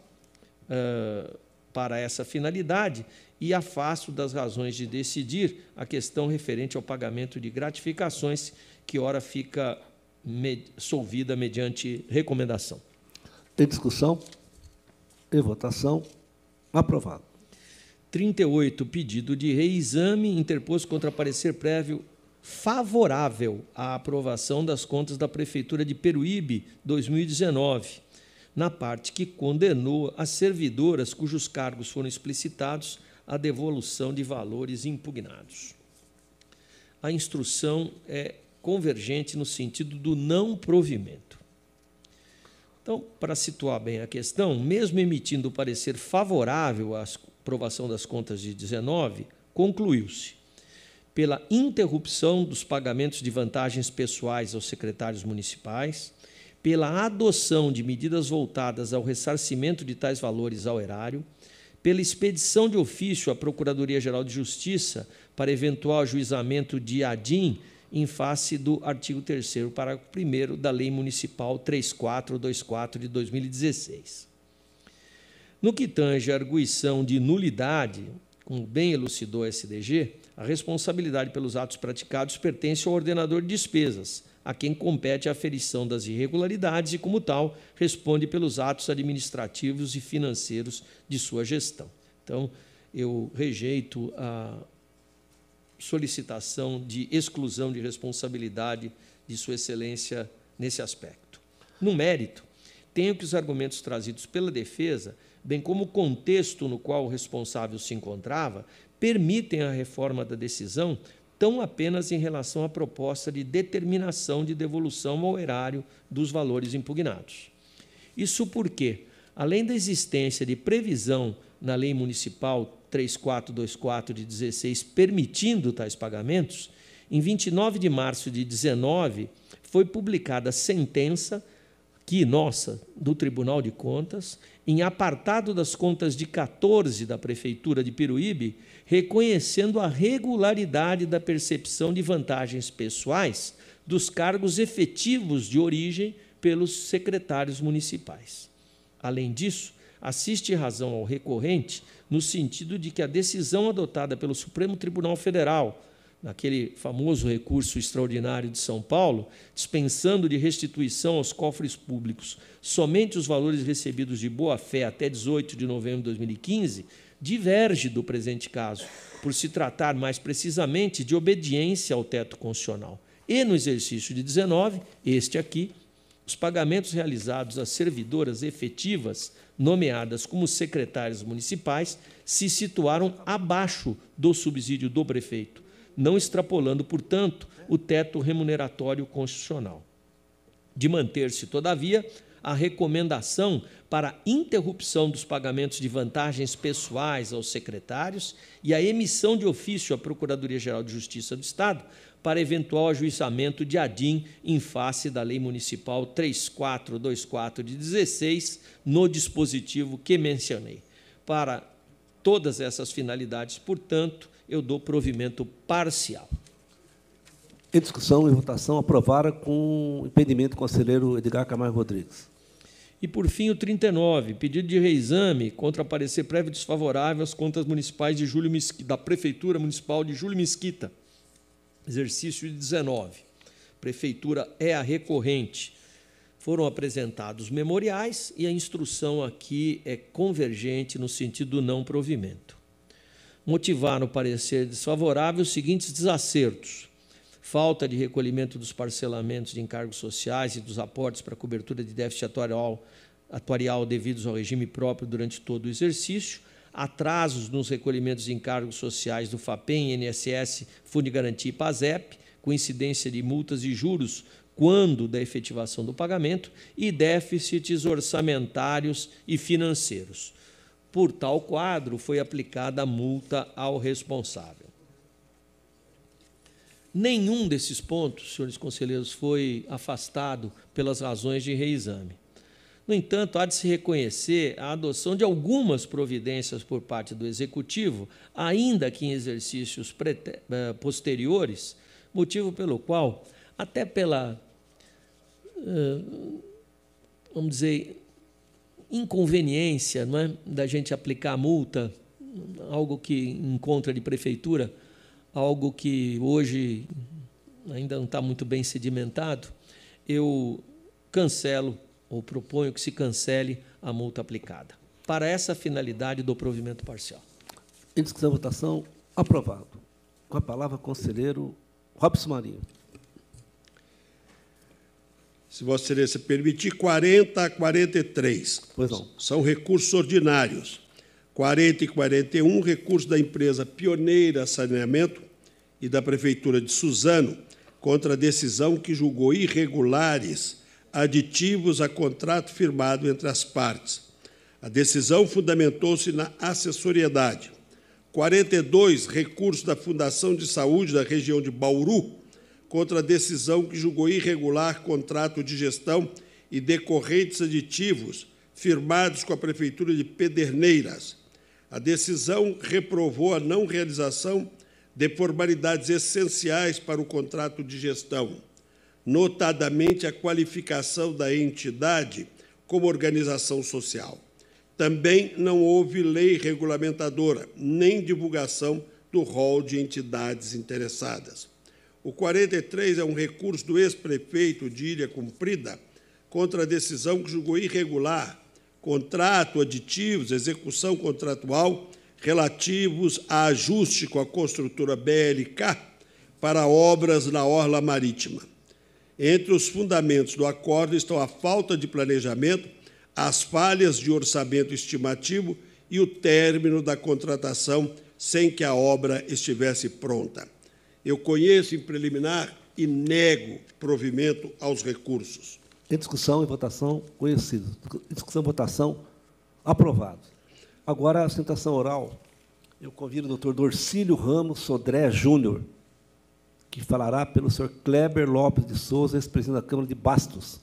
uh, para essa finalidade e afasto das razões de decidir a questão referente ao pagamento de gratificações, que ora fica med solvida mediante recomendação. Em discussão? Em votação? Aprovado. 38. Pedido de reexame interposto contra parecer prévio favorável à aprovação das contas da Prefeitura de Peruíbe 2019, na parte que condenou as servidoras cujos cargos foram explicitados à devolução de valores impugnados. A instrução é convergente no sentido do não provimento. Então, para situar bem a questão, mesmo emitindo o parecer favorável à aprovação das contas de 19, concluiu-se pela interrupção dos pagamentos de vantagens pessoais aos secretários municipais, pela adoção de medidas voltadas ao ressarcimento de tais valores ao erário, pela expedição de ofício à Procuradoria-Geral de Justiça para eventual ajuizamento de ADIM em face do artigo 3 parágrafo 1 da Lei Municipal 3424 de 2016. No que tange à arguição de nulidade, como bem elucidou a SDG, a responsabilidade pelos atos praticados pertence ao ordenador de despesas, a quem compete a aferição das irregularidades e, como tal, responde pelos atos administrativos e financeiros de sua gestão. Então, eu rejeito a solicitação de exclusão de responsabilidade de Sua Excelência nesse aspecto. No mérito, tenho que os argumentos trazidos pela defesa, bem como o contexto no qual o responsável se encontrava, permitem a reforma da decisão, tão apenas em relação à proposta de determinação de devolução ao erário dos valores impugnados. Isso porque, além da existência de previsão na Lei Municipal 3424 de 16 permitindo tais pagamentos, em 29 de março de 19 foi publicada a sentença que nossa do Tribunal de Contas, em apartado das contas de 14 da prefeitura de Piruíbe, reconhecendo a regularidade da percepção de vantagens pessoais dos cargos efetivos de origem pelos secretários municipais. Além disso, assiste razão ao recorrente no sentido de que a decisão adotada pelo Supremo Tribunal Federal, naquele famoso recurso extraordinário de São Paulo, dispensando de restituição aos cofres públicos somente os valores recebidos de boa-fé até 18 de novembro de 2015, diverge do presente caso, por se tratar mais precisamente de obediência ao teto constitucional. E no exercício de 19, este aqui, os pagamentos realizados às servidoras efetivas nomeadas como secretárias municipais se situaram abaixo do subsídio do prefeito, não extrapolando, portanto, o teto remuneratório constitucional. De manter-se, todavia, a recomendação para interrupção dos pagamentos de vantagens pessoais aos secretários e a emissão de ofício à Procuradoria-Geral de Justiça do Estado para eventual ajuizamento de ADIM em face da Lei Municipal 3424 de 16, no dispositivo que mencionei. Para todas essas finalidades, portanto, eu dou provimento parcial. Em discussão e votação, aprovada com impedimento do conselheiro Edgar Camargo Rodrigues. E, por fim, o 39, pedido de reexame contra parecer prévio desfavorável às contas municipais de Júlio Mesquita, da Prefeitura Municipal de Júlio Mesquita, exercício de 19. Prefeitura é a recorrente. Foram apresentados memoriais e a instrução aqui é convergente no sentido do não provimento. Motivaram o parecer desfavorável os seguintes desacertos: falta de recolhimento dos parcelamentos de encargos sociais e dos aportes para cobertura de déficit atuarial, atuarial devidos ao regime próprio durante todo o exercício, atrasos nos recolhimentos de encargos sociais do FAPEM, INSS, Fundo de Garantia e PASEP, com incidência de multas e juros quando da efetivação do pagamento, e déficits orçamentários e financeiros. Por tal quadro, foi aplicada a multa ao responsável. Nenhum desses pontos, senhores conselheiros, foi afastado pelas razões de reexame. No entanto, há de se reconhecer a adoção de algumas providências por parte do Executivo, ainda que em exercícios eh, posteriores, motivo pelo qual, até pela, eh, vamos dizer, inconveniência não é, da gente aplicar multa, algo que encontra de prefeitura, algo que hoje ainda não está muito bem sedimentado, eu cancelo ou proponho que se cancele a multa aplicada. Para essa finalidade do provimento parcial. Em discussão votação, aprovado. Com a palavra, conselheiro Robson Marinho. Se Vossa Excelência permitir, 40 a 43. Pois não. São recursos ordinários. 40 e 41, recursos da empresa Pioneira Saneamento e da Prefeitura de Suzano contra a decisão que julgou irregulares aditivos a contrato firmado entre as partes. A decisão fundamentou-se na assessoriedade. 42 recursos da Fundação de Saúde da região de Bauru contra a decisão que julgou irregular contrato de gestão e decorrentes aditivos firmados com a Prefeitura de Pederneiras. A decisão reprovou a não realização de formalidades essenciais para o contrato de gestão notadamente a qualificação da entidade como organização social. Também não houve lei regulamentadora, nem divulgação do rol de entidades interessadas. O 43 é um recurso do ex-prefeito de Ilha Cumprida contra a decisão que julgou irregular contrato, aditivos, execução contratual relativos a ajuste com a construtora BLK para obras na orla marítima. Entre os fundamentos do acordo estão a falta de planejamento, as falhas de orçamento estimativo e o término da contratação sem que a obra estivesse pronta. Eu conheço em preliminar e nego provimento aos recursos. Em discussão e votação, conhecido. Em discussão e votação, aprovado. Agora, a sustentação oral. Eu convido o doutor Dorcílio Ramos Sodré Júnior que falará pelo senhor Kleber Lopes de Souza, ex-presidente da Câmara de Bastos.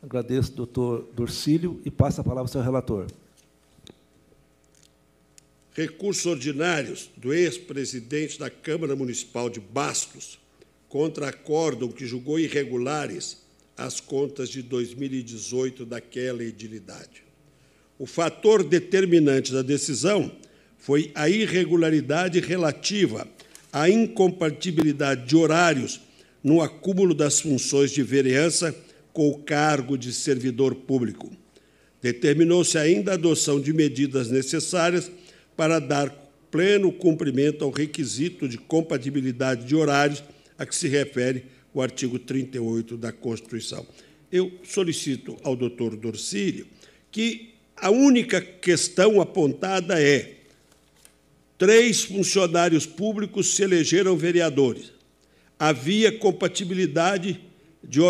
Agradeço, doutor Dorcílio, e passo a palavra ao senhor relator. Recursos ordinários do ex-presidente da Câmara Municipal de Bastos contra acórdão que julgou irregulares as contas de 2018 daquela edilidade. O fator determinante da decisão foi a irregularidade relativa à incompatibilidade de horários no acúmulo das funções de vereança com o cargo de servidor público. Determinou-se ainda a adoção de medidas necessárias para dar pleno cumprimento ao requisito de compatibilidade de horários a que se refere o artigo 38 da Constituição. Eu solicito ao doutor Dorcílio que a única questão apontada é três funcionários públicos se elegeram vereadores. Havia compatibilidade de,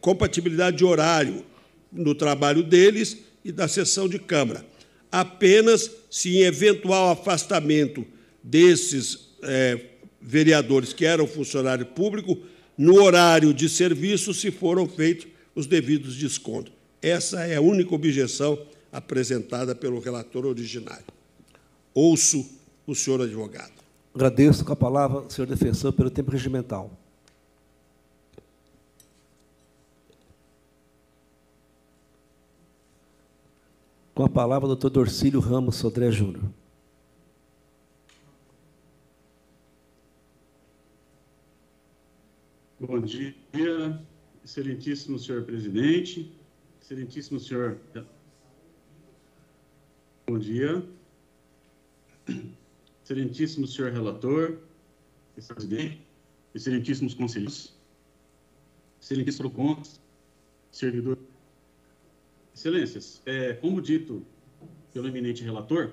compatibilidade de horário no trabalho deles e da sessão de Câmara. Apenas se em eventual afastamento desses é, vereadores que eram funcionário público, no horário de serviço, se foram feitos os devidos descontos. Essa é a única objeção apresentada pelo relator originário. Ouço o senhor advogado. Agradeço com a palavra, senhor defensor, pelo tempo regimental. Com a palavra, o doutor Dorcílio Ramos Sodré Júnior. Bom dia, excelentíssimo senhor presidente, excelentíssimo senhor. Bom dia, excelentíssimo senhor relator, excelentíssimos conselheiros, excelentíssimo contas, servidor Excelências, é, como dito pelo eminente relator,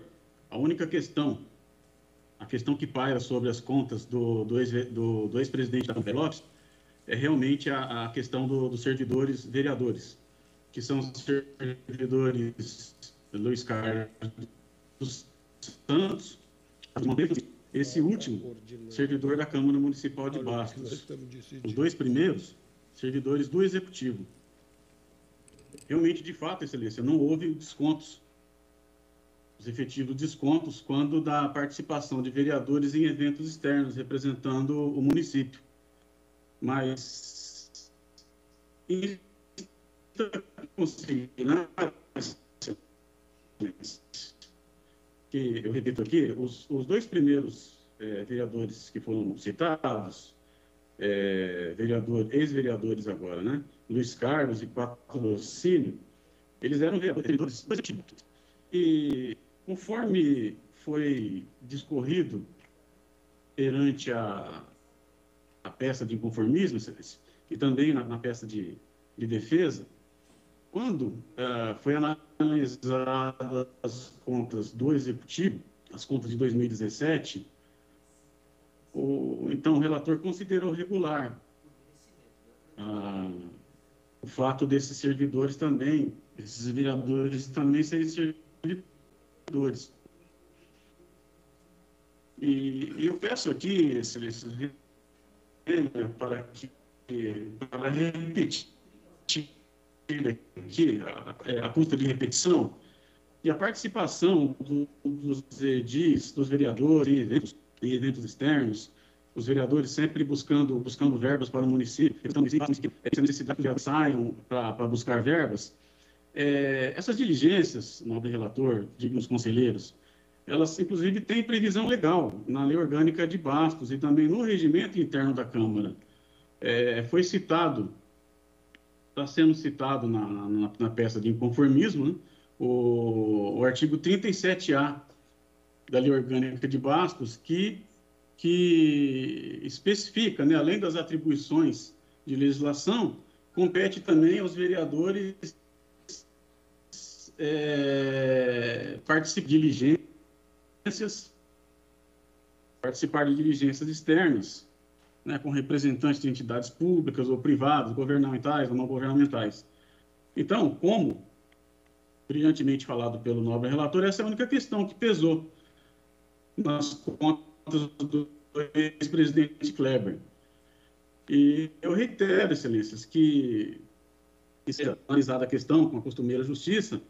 a única questão, a questão que paira sobre as contas do, do ex-presidente ex da Lopes, é realmente a, a questão do, dos servidores vereadores, que são os servidores Luiz Carlos dos Santos, esse último, servidor da Câmara Municipal de Bastos. Os dois primeiros, servidores do Executivo realmente, de fato, Excelência, não houve descontos, os efetivos descontos, quando da participação de vereadores em eventos externos representando o município. Mas, que eu repito aqui, os, os dois primeiros é, vereadores que foram citados, é, vereador, ex-vereadores agora, né? Luiz Carlos e Patrocínio, eles eram vereadores positivos. E conforme foi discorrido perante a, a peça de inconformismo, e também na, na peça de, de, defesa, quando uh, foi analisada as contas do Executivo, as contas de 2017, o, então o relator considerou regular a, o fato desses servidores também, esses vereadores também serem servidores. E, e eu peço aqui, excelência, para que para repetir aqui a, é, a custa de repetição e a participação do, dos edis, dos vereadores em eventos, eventos externos, os vereadores sempre buscando, buscando verbas para o município, evitando essa necessidade que já saiam para buscar verbas. É, essas diligências, nobre relator, dignos conselheiros, elas, inclusive, têm previsão legal na lei orgânica de Bastos e também no regimento interno da Câmara. É, foi citado, está sendo citado na, na, na, peça de inconformismo, né, o, o artigo 37A da lei orgânica de Bastos, que que especifica, né, além das atribuições de legislação, compete também aos vereadores é, participar de diligências, participar de diligências externas, né, com representantes de entidades públicas ou privadas, governamentais ou não governamentais. Então, como brilhantemente falado pelo nobre relator, essa é a única questão que pesou nas contas do ex-presidente Kleber. E eu reitero, excelências, que, que seja analisada a questão com a costumeira justiça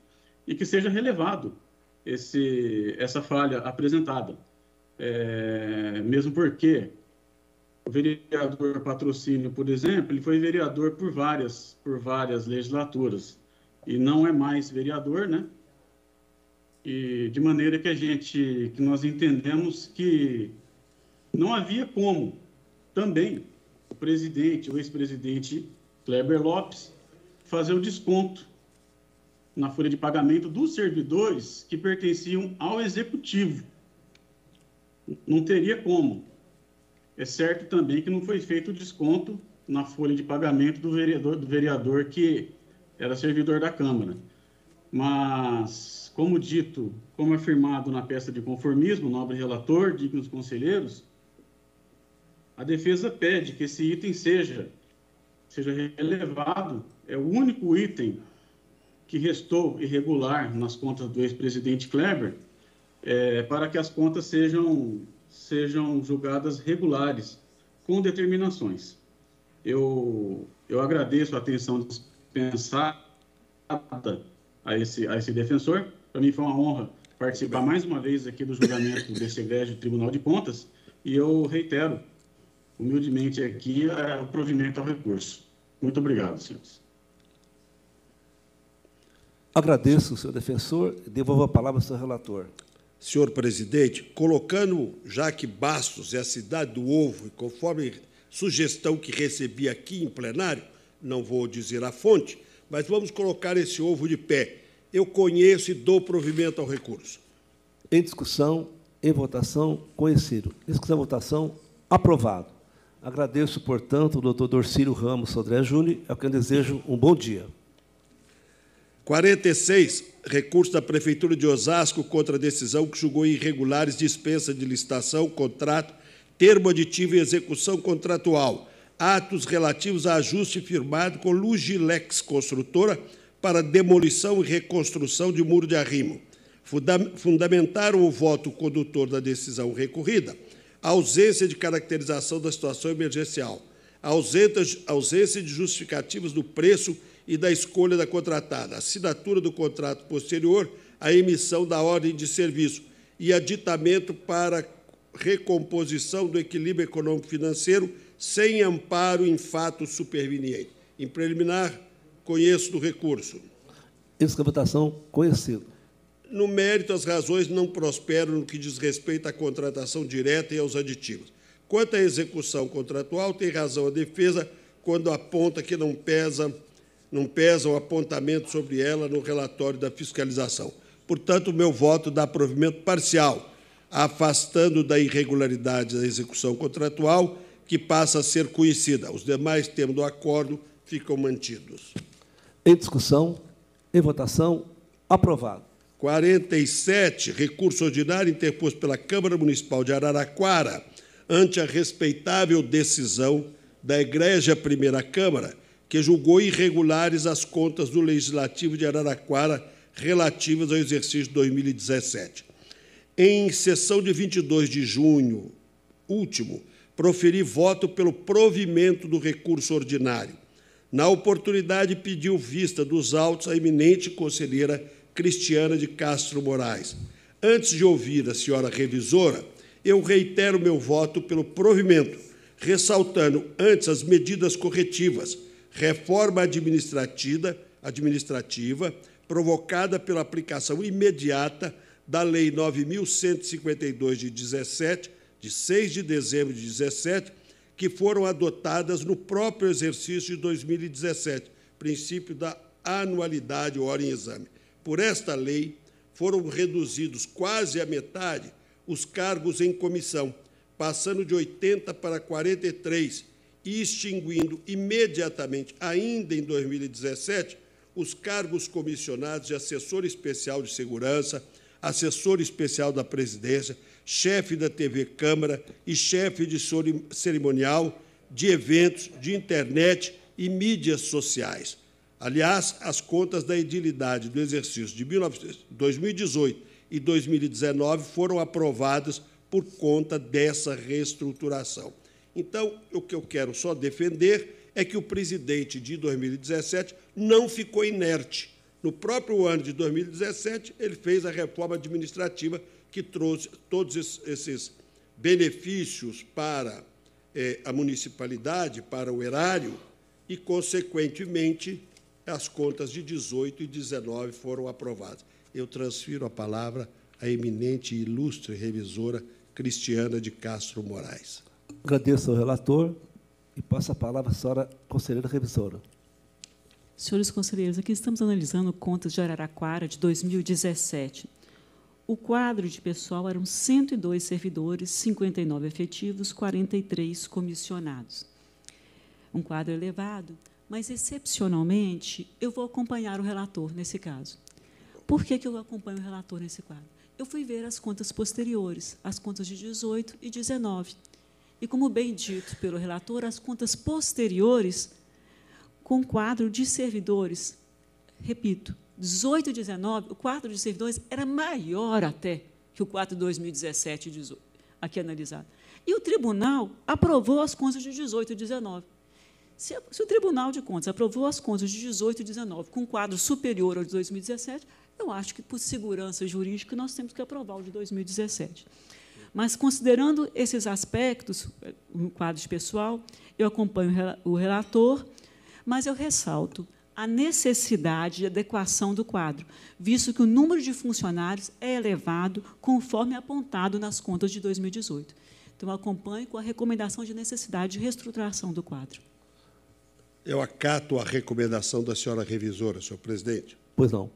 e que seja relevado esse, essa falha apresentada. É, mesmo porque O vereador Patrocínio, por exemplo, ele foi vereador por várias, por várias legislaturas e não é mais vereador, né? E de maneira que a gente, que nós entendemos que não havia como também o presidente, o ex-presidente Kleber Lopes, fazer o desconto na folha de pagamento dos servidores que pertenciam ao executivo. Não teria como. É certo também que não foi feito o desconto na folha de pagamento do vereador, do vereador que era servidor da Câmara. Mas, como dito, como afirmado na peça de conformismo, nobre relator, dignos conselheiros, a defesa pede que esse item seja, seja relevado. É o único item que restou irregular nas contas do ex-presidente Kleber, é, para que as contas sejam, sejam julgadas regulares, com determinações. Eu, eu agradeço a atenção dispensada a esse, a esse defensor. Para mim foi uma honra participar mais uma vez aqui do julgamento desse egrégio Tribunal de Contas e eu reitero humildemente aqui é, o provimento ao recurso. Muito obrigado, senhores. Agradeço, senhor defensor, e devolvo a palavra ao senhor relator. Senhor presidente, colocando Jaque Bastos e a cidade do Ovo, conforme sugestão que recebi aqui em plenário, não vou dizer a fonte, mas vamos colocar esse ovo de pé. Eu conheço e dou provimento ao recurso. Em discussão, em votação, conhecido. Em discussão, votação, aprovado. Agradeço, portanto, o doutor Dorcílio Ramos Sodré Júnior, a quem desejo um bom dia. 46, recurso da Prefeitura de Osasco contra a decisão que julgou irregulares dispensa de licitação, contrato, termo aditivo e execução contratual atos relativos a ajuste firmado com Lugilex Construtora para demolição e reconstrução de muro de arrimo. Fundamentaram o voto condutor da decisão recorrida a ausência de caracterização da situação emergencial, a ausência de justificativos do preço e da escolha da contratada, a assinatura do contrato posterior à emissão da ordem de serviço e aditamento para recomposição do equilíbrio econômico-financeiro sem amparo em fato superveniente. Em preliminar, conheço do recurso. Essa votação conhecido. No mérito, as razões não prosperam no que diz respeito à contratação direta e aos aditivos. Quanto à execução contratual, tem razão a defesa quando aponta que não pesa, não pesa o apontamento sobre ela no relatório da fiscalização. Portanto, o meu voto dá provimento parcial, afastando da irregularidade da execução contratual que passa a ser conhecida. Os demais termos do acordo ficam mantidos. Em discussão, em votação, aprovado. 47, recurso ordinário interposto pela Câmara Municipal de Araraquara ante a respeitável decisão da Igreja Primeira Câmara, que julgou irregulares as contas do Legislativo de Araraquara relativas ao exercício 2017. Em sessão de 22 de junho último, proferir voto pelo provimento do recurso ordinário. Na oportunidade, pediu vista dos autos a eminente conselheira Cristiana de Castro Moraes. Antes de ouvir a senhora revisora, eu reitero meu voto pelo provimento, ressaltando antes as medidas corretivas, reforma administrativa, administrativa provocada pela aplicação imediata da Lei 9.152 de 17, de 6 de dezembro de 17, que foram adotadas no próprio exercício de 2017, princípio da anualidade hora em exame. Por esta lei, foram reduzidos quase a metade os cargos em comissão, passando de 80 para 43 e extinguindo imediatamente, ainda em 2017, os cargos comissionados de assessor especial de segurança, assessor especial da presidência, chefe da TV Câmara e chefe de cerimonial de eventos de internet e mídias sociais. Aliás, as contas da edilidade do exercício de 2018 e 2019 foram aprovadas por conta dessa reestruturação. Então, o que eu quero só defender é que o presidente de 2017 não ficou inerte. No próprio ano de 2017, ele fez a reforma administrativa que trouxe todos esses benefícios para eh, a municipalidade para o erário e, consequentemente, as contas de 18 e 19 foram aprovadas. Eu transfiro a palavra à eminente e ilustre revisora Cristiana de Castro Moraes. Agradeço ao relator e passo a palavra à senhora conselheira revisora. Senhores conselheiros, aqui estamos analisando contas de Araraquara de 2017. O quadro de pessoal eram 102 servidores, 59 efetivos, 43 comissionados. Um quadro elevado, mas, excepcionalmente, eu vou acompanhar o relator nesse caso. Por que, que eu acompanho o relator nesse quadro? Eu fui ver as contas posteriores, as contas de 18 e 19. E, como bem dito pelo relator, as contas posteriores com quadro de servidores, repito, 18 e 19, o quadro de servidores era maior até que o quadro de 2017 e 18, aqui analisado. E o tribunal aprovou as contas de 18 e 19. Se, se, o Tribunal de Contas aprovou as contas de 18 e 19 com quadro superior ao de 2017, eu acho que, por segurança jurídica, nós temos que aprovar o de 2017. Mas, considerando esses aspectos, o quadro de pessoal, eu acompanho o relator, mas eu ressalto a necessidade de adequação do quadro, visto que o número de funcionários é elevado conforme apontado nas contas de 2018. Então, acompanho com a recomendação de necessidade de reestruturação do quadro. Eu acato a recomendação da senhora revisora, senhor presidente. Pois não.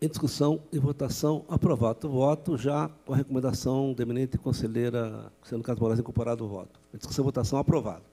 Em discussão e votação, aprovado o voto, já com a recomendação da eminente conselheira, sendo caso Moraes incorporado o voto. Em discussão e votação, aprovado.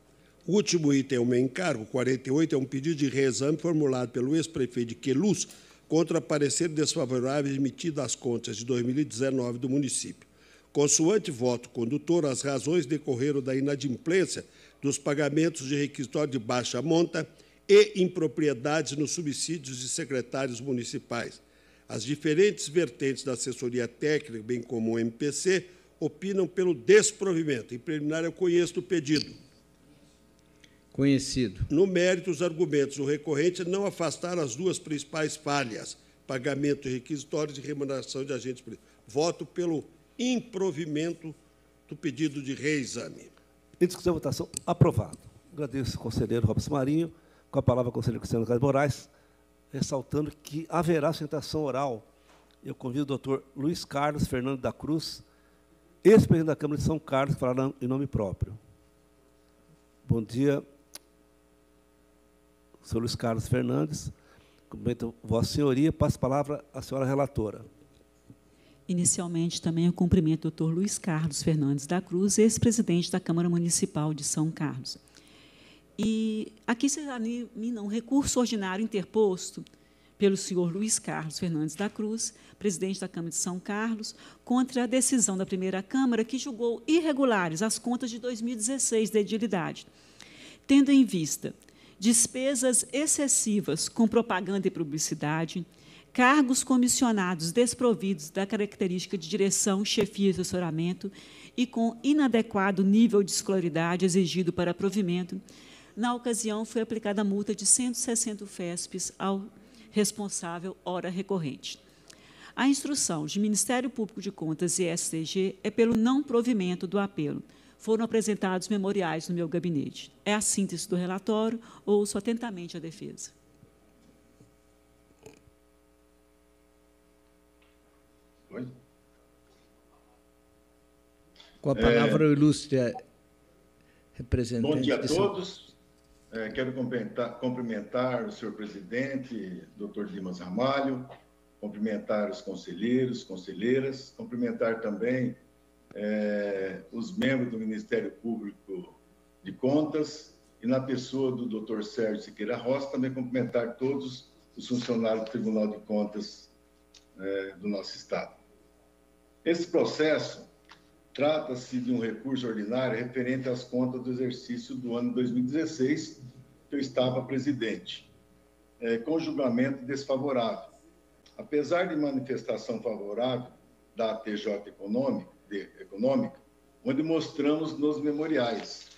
O último item é o meu encargo, 48, é um pedido de reexame formulado pelo ex-prefeito de Queluz contra parecer desfavorável emitido às contas de 2019 do município. Consoante voto condutor, as razões decorreram da inadimplência dos pagamentos de requisitório de baixa monta e impropriedades nos subsídios de secretários municipais. As diferentes vertentes da assessoria técnica, bem como o MPC, opinam pelo desprovimento. Em preliminar, eu conheço o pedido. Conhecido. No mérito, os argumentos do recorrente não afastaram as duas principais falhas, pagamento de requisitórios e remuneração de agentes políticos. Voto pelo improvimento do pedido de reexame. Em discussão e votação, aprovado. Agradeço ao conselheiro Robson Marinho. Com a palavra, o conselheiro Cristiano Carlos Moraes, ressaltando que haverá sustentação oral. Eu convido o doutor Luiz Carlos Fernando da Cruz, ex-presidente da Câmara de São Carlos, que falará em nome próprio. Bom dia, senhor Luiz Carlos Fernandes. Cumprimento Vossa Senhoria, passo a palavra à senhora relatora. Inicialmente, também eu cumprimento o doutor Luiz Carlos Fernandes da Cruz, ex-presidente da Câmara Municipal de São Carlos. E aqui se examina um recurso ordinário interposto pelo senhor Luiz Carlos Fernandes da Cruz, presidente da Câmara de São Carlos, contra a decisão da primeira Câmara que julgou irregulares as contas de 2016 da edilidade, tendo em vista despesas excessivas com propaganda e publicidade, cargos comissionados desprovidos da característica de direção, chefia e assessoramento e com inadequado nível de escolaridade exigido para provimento. Na ocasião, foi aplicada a multa de 160 FESPs ao responsável hora recorrente. A instrução de Ministério Público de Contas e STG é pelo não provimento do apelo, foram apresentados memoriais no meu gabinete. É a síntese do relatório, ouço atentamente a defesa. Oi? Com a palavra, é... o ilustre representante. Bom dia a todos. É, quero cumprimentar, cumprimentar o senhor presidente, doutor Dimas Ramalho, cumprimentar os conselheiros, conselheiras, cumprimentar também é, os membros do Ministério Público de Contas e na pessoa do Dr. Sérgio Siqueira Rosa, também cumprimentar todos os funcionários do Tribunal de Contas é, do nosso Estado. Esse processo trata-se de um recurso ordinário referente às contas do exercício do ano 2016, que eu estava presidente, é, com julgamento desfavorável. Apesar de manifestação favorável da TJ Econômica, de, econômica, onde mostramos nos memoriais.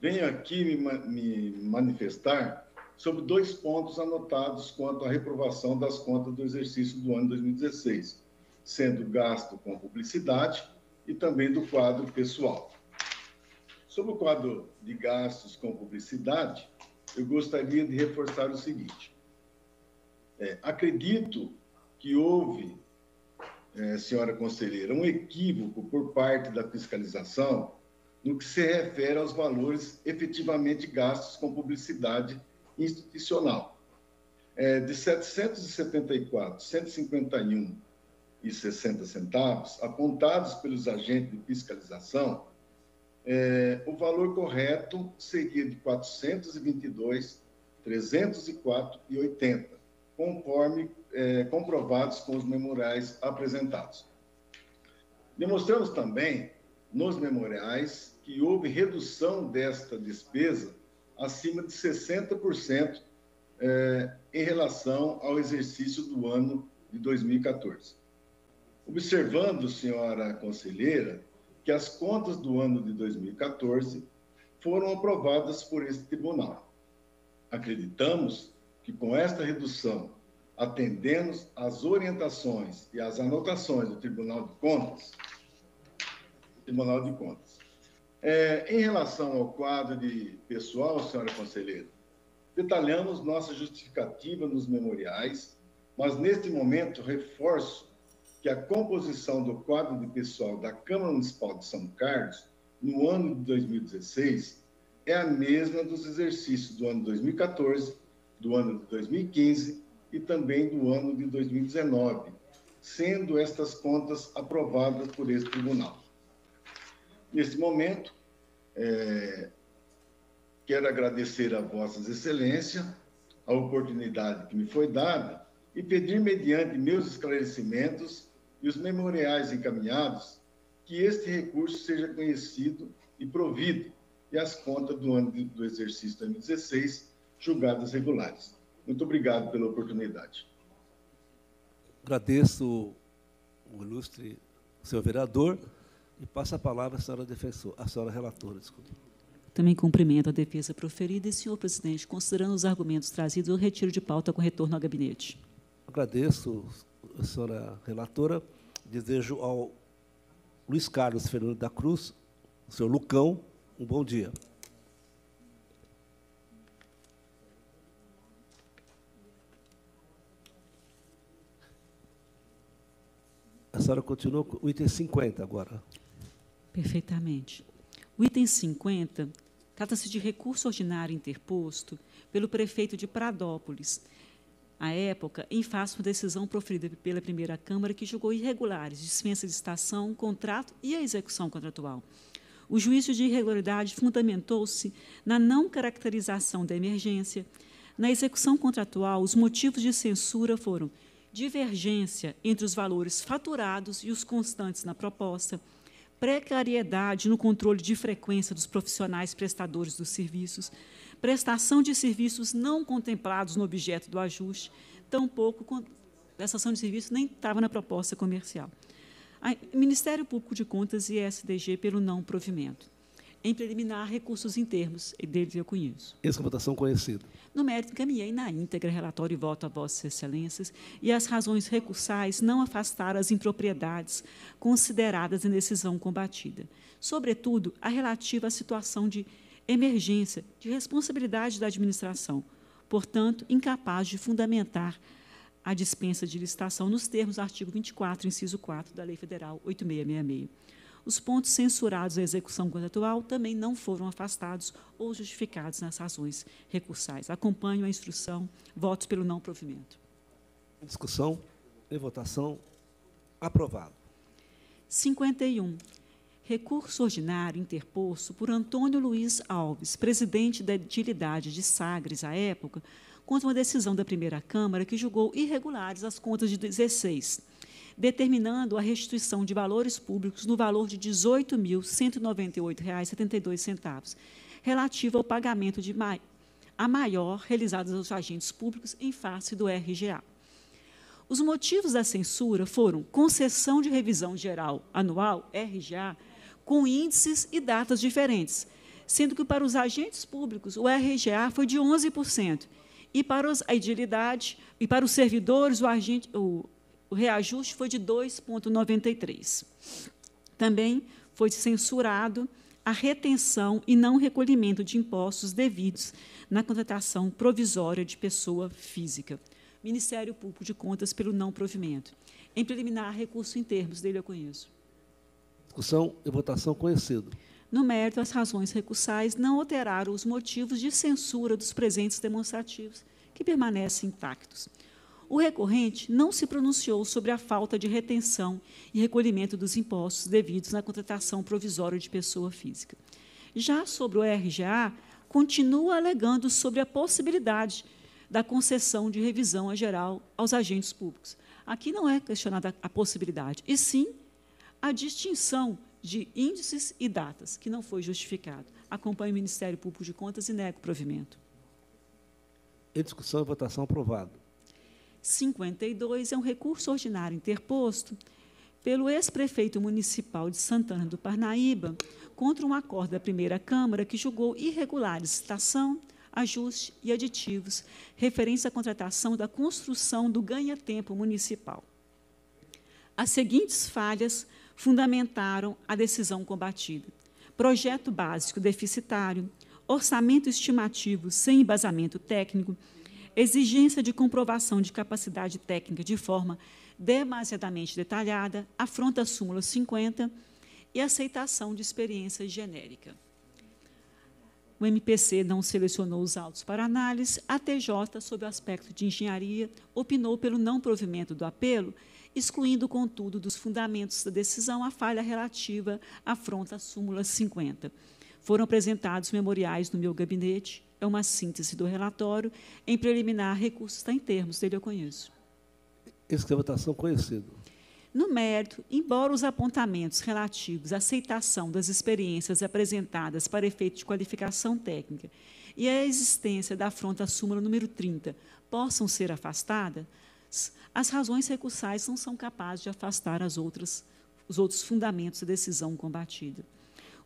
Venho aqui me, me manifestar sobre dois pontos anotados quanto à reprovação das contas do exercício do ano 2016, sendo gasto com publicidade e também do quadro pessoal. Sobre o quadro de gastos com publicidade, eu gostaria de reforçar o seguinte. É, acredito que houve, é, senhora conselheira, um equívoco por parte da fiscalização no que se refere aos valores efetivamente gastos com publicidade institucional. É, de 774, 151 e 60 centavos apontados pelos agentes de fiscalização, é, o valor correto seria de 422, 304 e 80, conforme é, comprovados com os memoriais apresentados. Demonstramos também nos memoriais que houve redução desta despesa acima de 60% é, em relação ao exercício do ano de 2014. Observando, senhora conselheira, que as contas do ano de 2014 foram aprovadas por esse tribunal. Acreditamos que com esta redução, atendemos às orientações e às anotações do Tribunal de Contas, Tribunal de Contas. É, em relação ao quadro de pessoal, senhora conselheira, detalhamos nossa justificativa nos memoriais, mas neste momento reforço que a composição do quadro de pessoal da Câmara Municipal de São Carlos, no ano de 2016, é a mesma dos exercícios do ano de 2014, do ano de 2015 e também do ano de 2019, sendo estas contas aprovadas por esse tribunal. Neste momento, é, quero agradecer a Vossas Excelências a oportunidade que me foi dada e pedir, mediante meus esclarecimentos, e os memoriais encaminhados, que este recurso seja conhecido e provido, e as contas do ano de, do exercício 2016 julgadas regulares. Muito obrigado pela oportunidade. Agradeço o ilustre senhor vereador e passo a palavra à senhora defensora, à senhora relatora, desculpa. Também cumprimento a defesa proferida e, senhor presidente, considerando os argumentos trazidos, eu retiro de pauta com retorno ao gabinete. Agradeço a senhora relatora. Desejo ao Luiz Carlos Fernando da Cruz, o senhor Lucão, um bom dia. A senhora continua com o item 50 agora. Perfeitamente. O item 50 trata-se de recurso ordinário interposto pelo prefeito de Pradópolis, à época, em face uma decisão proferida pela primeira Câmara que julgou irregulares dispensa de estação, contrato e a execução contratual. O juízo de irregularidade fundamentou-se na não caracterização da emergência. Na execução contratual, os motivos de censura foram divergência entre os valores faturados e os constantes na proposta, precariedade no controle de frequência dos profissionais prestadores dos serviços, prestação de serviços não contemplados no objeto do ajuste, tampouco prestação de serviços nem estava na proposta comercial. Ministério Público de Contas e SDG pelo não provimento. Em preliminar, recursos em termos, e deles eu conheço. Essa votação conhecida. No mérito, encaminhei na íntegra relatório e voto a Vossas Excelências e as razões recursais não afastaram as impropriedades consideradas em decisão combatida. Sobretudo, a relativa à situação de emergência de responsabilidade da administração, portanto, incapaz de fundamentar a dispensa de licitação nos termos do artigo 24, inciso 4 da Lei Federal 8666. Os pontos censurados à execução contratual também não foram afastados ou justificados nas razões recursais. Acompanho a instrução. Votos pelo não provimento. Discussão e votação. Aprovado. 51 recurso ordinário interposto por Antônio Luiz Alves, presidente da Utilidade de Sagres à época, contra uma decisão da primeira Câmara que julgou irregulares as contas de 16, determinando a restituição de valores públicos no valor de R$ 18.198,72, relativo ao pagamento de ma a maior realizados aos agentes públicos em face do RGA. Os motivos da censura foram concessão de revisão geral anual, RGA, com índices e datas diferentes, sendo que para os agentes públicos o RGA foi de 11%, e para a idilidade e para os servidores o, agente, o, o reajuste foi de 2,93%. Também foi censurado a retenção e não recolhimento de impostos devidos na contratação provisória de pessoa física. Ministério Público de Contas pelo não provimento. Em preliminar, recurso em termos dele eu conheço. Discussão e votação conhecido. No mérito, as razões recursais não alteraram os motivos de censura dos presentes demonstrativos, que permanecem intactos. O recorrente não se pronunciou sobre a falta de retenção e recolhimento dos impostos devidos na contratação provisória de pessoa física. Já sobre o RGA, continua alegando sobre a possibilidade da concessão de revisão geral aos agentes públicos. Aqui não é questionada a possibilidade, e sim a distinção de índices e datas, que não foi justificado. Acompanhe o Ministério Público de Contas e nego o provimento. Em discussão e votação aprovado. 52 é um recurso ordinário interposto pelo ex-prefeito municipal de Santana do Parnaíba contra um acordo da primeira Câmara que julgou irregular licitação, ajuste e aditivos referentes à contratação da construção do ganha-tempo municipal. As seguintes falhas fundamentaram a decisão combatida. Projeto básico deficitário, orçamento estimativo sem embasamento técnico, exigência de comprovação de capacidade técnica de forma demasiadamente detalhada, afronta a súmula 50 e aceitação de experiência genérica. O MPC não selecionou os autos para análise, a TJ, sob o aspecto de engenharia, opinou pelo não provimento do apelo, excluindo, contudo, dos fundamentos da decisão a falha relativa à afronta à súmula 50. Foram apresentados memoriais no meu gabinete, é uma síntese do relatório. Em preliminar, recurso está em termos, dele eu conheço. Esse que é a votação conhecido. No mérito, embora os apontamentos relativos à aceitação das experiências apresentadas para efeito de qualificação técnica e a existência da afronta súmula número 30 possam ser afastadas, as razões recursais não são capazes de afastar as outras, os outros fundamentos da decisão combatida.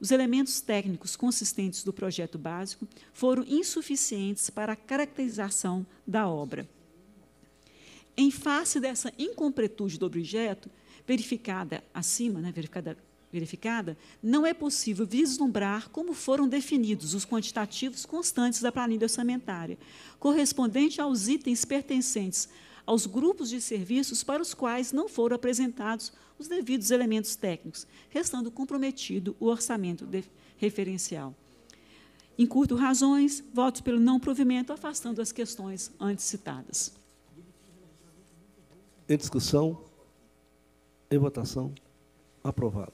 Os elementos técnicos consistentes do projeto básico foram insuficientes para a caracterização da obra. Em face dessa incompletude do objeto, verificada acima, né, verificada, verificada, não é possível vislumbrar como foram definidos os quantitativos constantes da planilha orçamentária, correspondente aos itens pertencentes aos grupos de serviços para os quais não foram apresentados os devidos elementos técnicos, restando comprometido o orçamento referencial. Em curto razões, voto pelo não provimento, afastando as questões antes citadas. Em discussão, em votação, aprovado.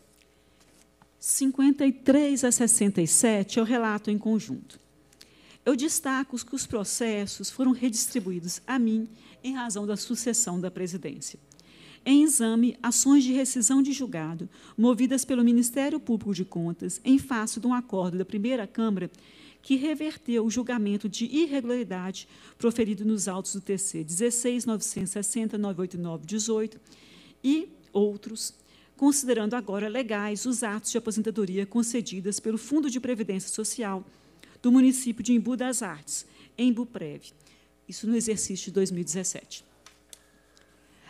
53 a 67 é o relato em conjunto. Eu destaco que os processos foram redistribuídos a mim em razão da sucessão da presidência. Em exame, ações de rescisão de julgado, movidas pelo Ministério Público de Contas, em face de um acordo da primeira Câmara que reverteu o julgamento de irregularidade proferido nos autos do TC 16.960, 989, 18 e outros, considerando agora legais os atos de aposentadoria concedidas pelo Fundo de Previdência Social do município de Embu das Artes, em Buprev, isso no exercício de 2017.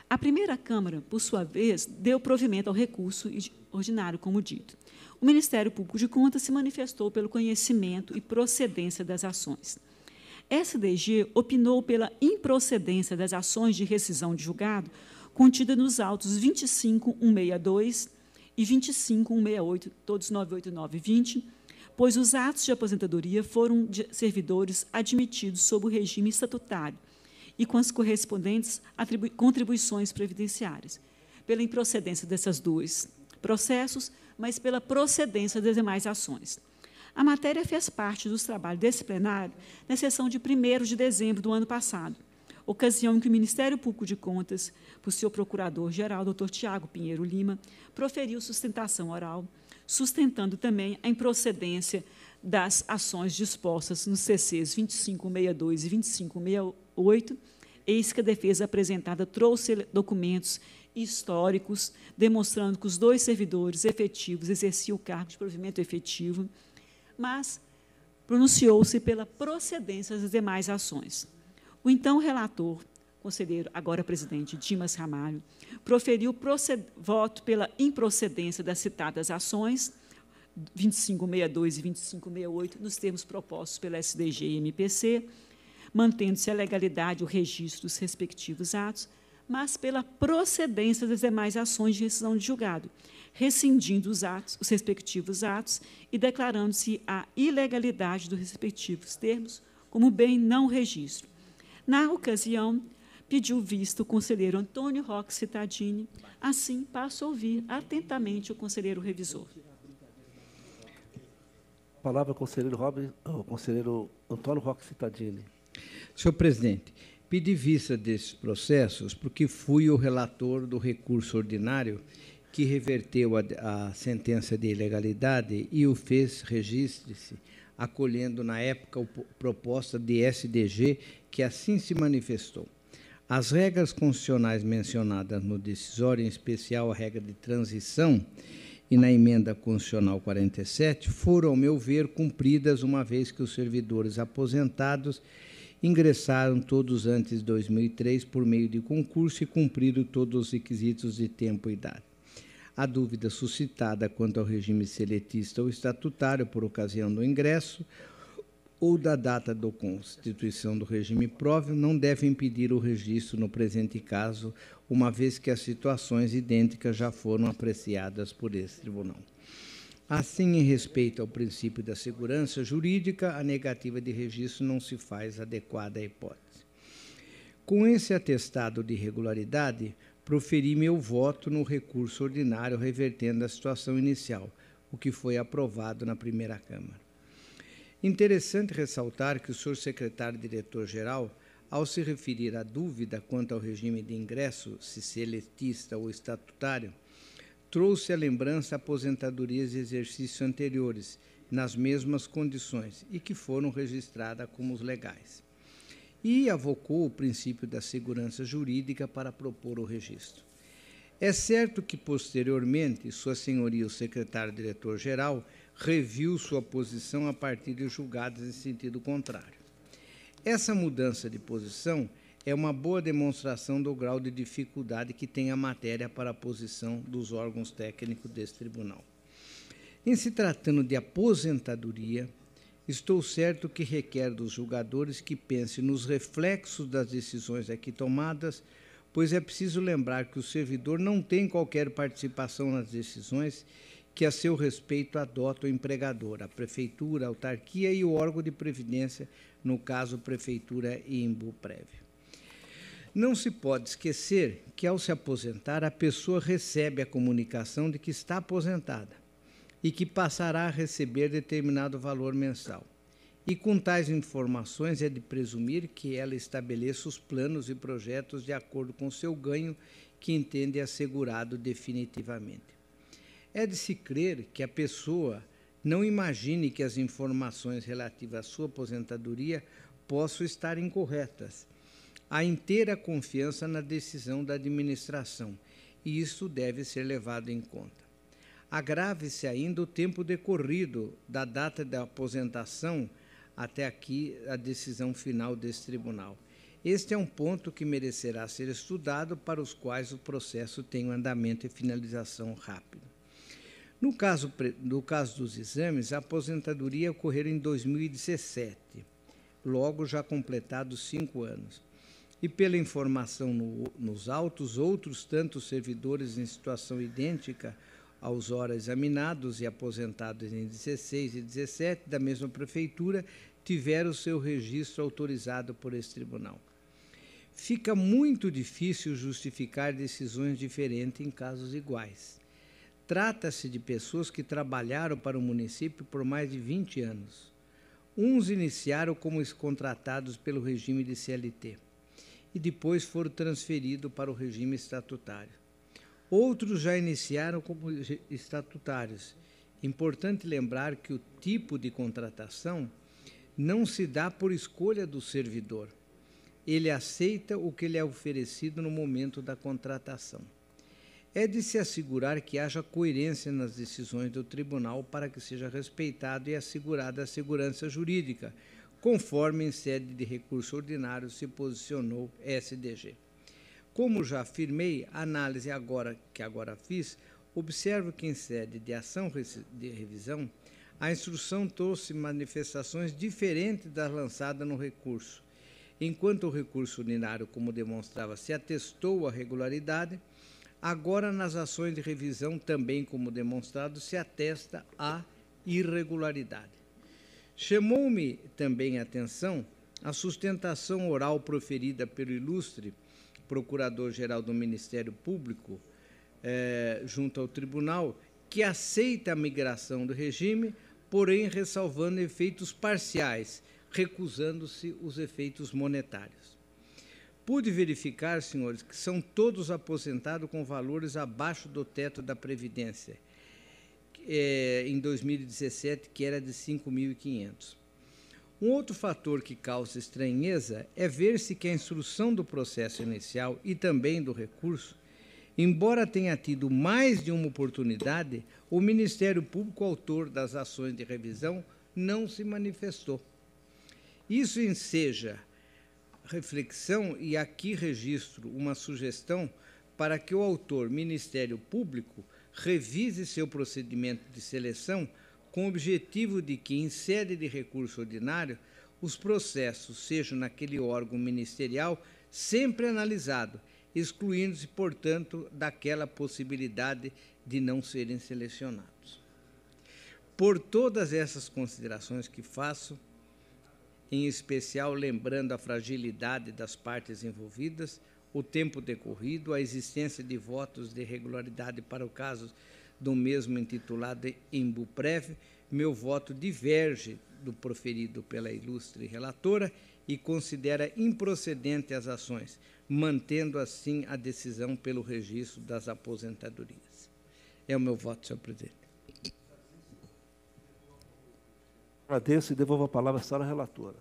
A primeira Câmara, por sua vez, deu provimento ao recurso ordinário, como dito. O Ministério Público de Contas se manifestou pelo conhecimento e procedência das ações. SDG opinou pela improcedência das ações de rescisão de julgado contida nos autos 25162 e 25168, todos 989 e 20, pois os atos de aposentadoria foram de servidores admitidos sob o regime estatutário e com as correspondentes contribuições previdenciárias, pela improcedência dessas dois processos, mas pela procedência das demais ações. A matéria fez parte dos trabalhos desse plenário na sessão de 1 de dezembro do ano passado, ocasião em que o Ministério Público de Contas, por seu procurador-geral, doutor Tiago Pinheiro Lima, proferiu sustentação oral sustentando também a improcedência das ações dispostas nos CCs 2562 e 2568, eis que a defesa apresentada trouxe documentos históricos demonstrando que os dois servidores efetivos exerciam o cargo de provimento efetivo, mas pronunciou-se pela procedência das demais ações. O então relator, conselheiro, agora presidente Dimas Ramalho, proferiu voto pela improcedência das citadas ações, 2562 e 2568, nos termos propostos pela SDG e MPC, mantendo-se a legalidade o registro dos respectivos atos, mas pela procedência das demais ações de rescisão de julgado, rescindindo os atos, os respectivos atos e declarando-se a ilegalidade dos respectivos termos como bem não registro. Na ocasião, pediu visto o conselheiro Antônio Roque Cittadini. Assim, passo a ouvir atentamente o conselheiro revisor. Palavra ao conselheiro, Robin, ao conselheiro Antônio Roque Cittadini. Senhor presidente, pedi vista desses processos porque fui o relator do recurso ordinário que reverteu a, a sentença de ilegalidade e o fez registre-se, acolhendo na época a proposta de SDG que assim se manifestou. As regras constitucionais mencionadas no decisório, em especial a regra de transição e na emenda constitucional 47, foram, ao meu ver, cumpridas uma vez que os servidores aposentados ingressaram todos antes de 2003 por meio de concurso e cumpriram todos os requisitos de tempo e idade. A dúvida suscitada quanto ao regime seletista ou estatutário por ocasião do ingresso ou da data da constituição do regime próprio não deve impedir o registro no presente caso, uma vez que as situações idênticas já foram apreciadas por esse tribunal. Assim, em respeito ao princípio da segurança jurídica, a negativa de registro não se faz adequada à hipótese. Com esse atestado de irregularidade, proferi meu voto no recurso ordinário revertendo a situação inicial, o que foi aprovado na primeira Câmara. Interessante ressaltar que o senhor secretário-diretor-geral, ao se referir à dúvida quanto ao regime de ingresso, se seletista ou estatutário, trouxe à lembrança aposentadorias de exercícios anteriores, nas mesmas condições, e que foram registradas como legais e avocou o princípio da segurança jurídica para propor o registro. É certo que, posteriormente, Sua Senhoria, o secretário-diretor-geral, reviu sua posição a partir de julgados em sentido contrário. Essa mudança de posição é uma boa demonstração do grau de dificuldade que tem a matéria para a posição dos órgãos técnicos desse tribunal. Em se tratando de aposentadoria, Estou certo que requer dos julgadores que pensem nos reflexos das decisões aqui tomadas, pois é preciso lembrar que o servidor não tem qualquer participação nas decisões que a seu respeito adota o empregador, a prefeitura, a autarquia e o órgão de previdência, no caso prefeitura e embu prévio. Não se pode esquecer que ao se aposentar a pessoa recebe a comunicação de que está aposentada e que passará a receber determinado valor mensal. E com tais informações é de presumir que ela estabeleça os planos e projetos de acordo com seu ganho que entende assegurado definitivamente. É de se crer que a pessoa não imagine que as informações relativas à sua aposentadoria possam estar incorretas. Há inteira confiança na decisão da administração e isso deve ser levado em conta agrave-se ainda o tempo decorrido da data da aposentação até aqui a decisão final desse tribunal. Este é um ponto que merecerá ser estudado, para os quais o processo tem um andamento e finalização rápido. No caso, no caso dos exames, a aposentadoria ocorreu em 2017, logo já completados cinco anos. E pela informação no, nos autos, outros tantos servidores em situação idêntica aos horas examinados e aposentados em 16 e 17 da mesma prefeitura tiveram seu registro autorizado por esse tribunal. Fica muito difícil justificar decisões diferentes em casos iguais. Trata-se de pessoas que trabalharam para o município por mais de 20 anos. Uns iniciaram como contratados pelo regime de CLT e depois foram transferidos para o regime estatutário. Outros já iniciaram como estatutários. Importante lembrar que o tipo de contratação não se dá por escolha do servidor. Ele aceita o que lhe é oferecido no momento da contratação. É de se assegurar que haja coerência nas decisões do tribunal para que seja respeitado e assegurada a segurança jurídica, conforme em sede de recurso ordinário se posicionou SDG. Como já afirmei, a análise agora que agora fiz Observo que, em sede de ação de revisão, a instrução trouxe manifestações diferentes das lançadas no recurso. Enquanto o recurso ordinário, como demonstrava, se atestou a regularidade, agora nas ações de revisão, também como demonstrado, se atesta a irregularidade. Chamou-me também a atenção a sustentação oral proferida pelo ilustre Procurador-Geral do Ministério Público, eh, junto ao Tribunal, que aceita a migração do regime, porém ressalvando efeitos parciais, recusando-se os efeitos monetários. Pude verificar, senhores, que são todos aposentados com valores abaixo do teto da Previdência, eh, em 2017, que era de 5.500. Um outro fator que causa estranheza é ver-se que a instrução do processo inicial e também do recurso, embora tenha tido mais de uma oportunidade, o Ministério Público, autor das ações de revisão, não se manifestou. Isso enseja reflexão, e aqui registro uma sugestão para que o autor, Ministério Público, revise seu procedimento de seleção com o objetivo de que, em sede de recurso ordinário, os processos sejam naquele órgão ministerial sempre analisado, excluindo-se, portanto, daquela possibilidade de não serem selecionados. Por todas essas considerações que faço, em especial lembrando a fragilidade das partes envolvidas, o tempo decorrido, a existência de votos de regularidade para o caso do mesmo intitulado em Buprev, meu voto diverge do proferido pela ilustre relatora e considera improcedente as ações, mantendo assim a decisão pelo registro das aposentadorias. É o meu voto, senhor presidente. Agradeço e devolvo a palavra à senhora relatora.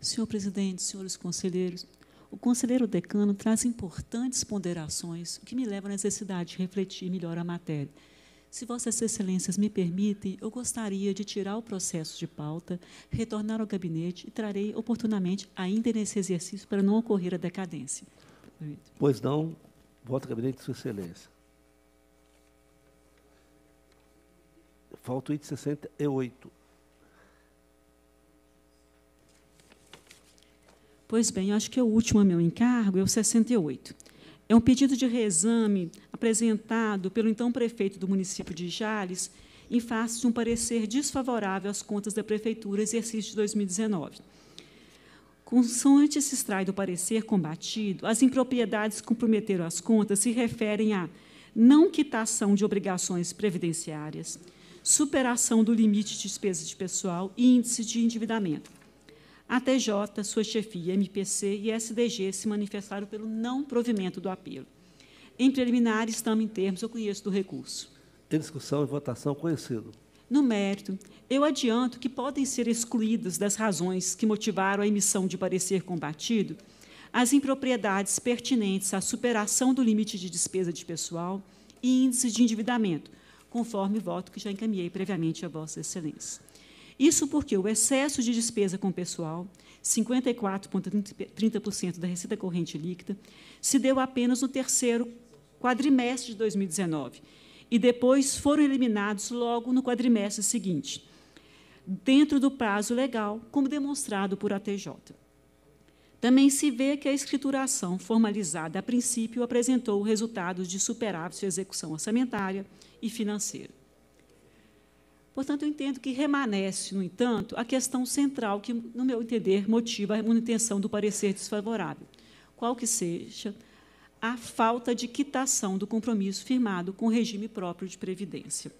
Senhor presidente, senhores conselheiros, o conselheiro decano traz importantes ponderações, o que me leva à necessidade de refletir melhor a matéria. Se Vossas Excelências me permitem, eu gostaria de tirar o processo de pauta, retornar ao gabinete e trarei oportunamente, ainda nesse exercício, para não ocorrer a decadência. Pois não, volta ao gabinete de Sua Excelência. Falta 868. Pois bem, acho que é o último a meu encargo, é o 68. É um pedido de reexame apresentado pelo então prefeito do município de Jales em face de um parecer desfavorável às contas da prefeitura exercício de 2019. Consoante se extrai do parecer combatido, as impropriedades que comprometeram as contas se referem a não quitação de obrigações previdenciárias, superação do limite de despesas de pessoal e índice de endividamento, a TJ, sua chefia, MPC e SDG se manifestaram pelo não provimento do apelo. Em preliminar, estamos em termos, eu conheço do recurso. Em discussão e votação, conhecido. No mérito, eu adianto que podem ser excluídas das razões que motivaram a emissão de parecer combatido as impropriedades pertinentes à superação do limite de despesa de pessoal e índice de endividamento, conforme o voto que já encaminhei previamente a Vossa Excelência. Isso porque o excesso de despesa com pessoal, 54,30% da receita corrente líquida, se deu apenas no terceiro quadrimestre de 2019 e depois foram eliminados logo no quadrimestre seguinte, dentro do prazo legal, como demonstrado por ATJ. Também se vê que a escrituração formalizada a princípio apresentou resultados de superávit de execução orçamentária e financeira. Portanto, eu entendo que remanesce, no entanto, a questão central que, no meu entender, motiva a manutenção do parecer desfavorável, qual que seja a falta de quitação do compromisso firmado com o regime próprio de previdência.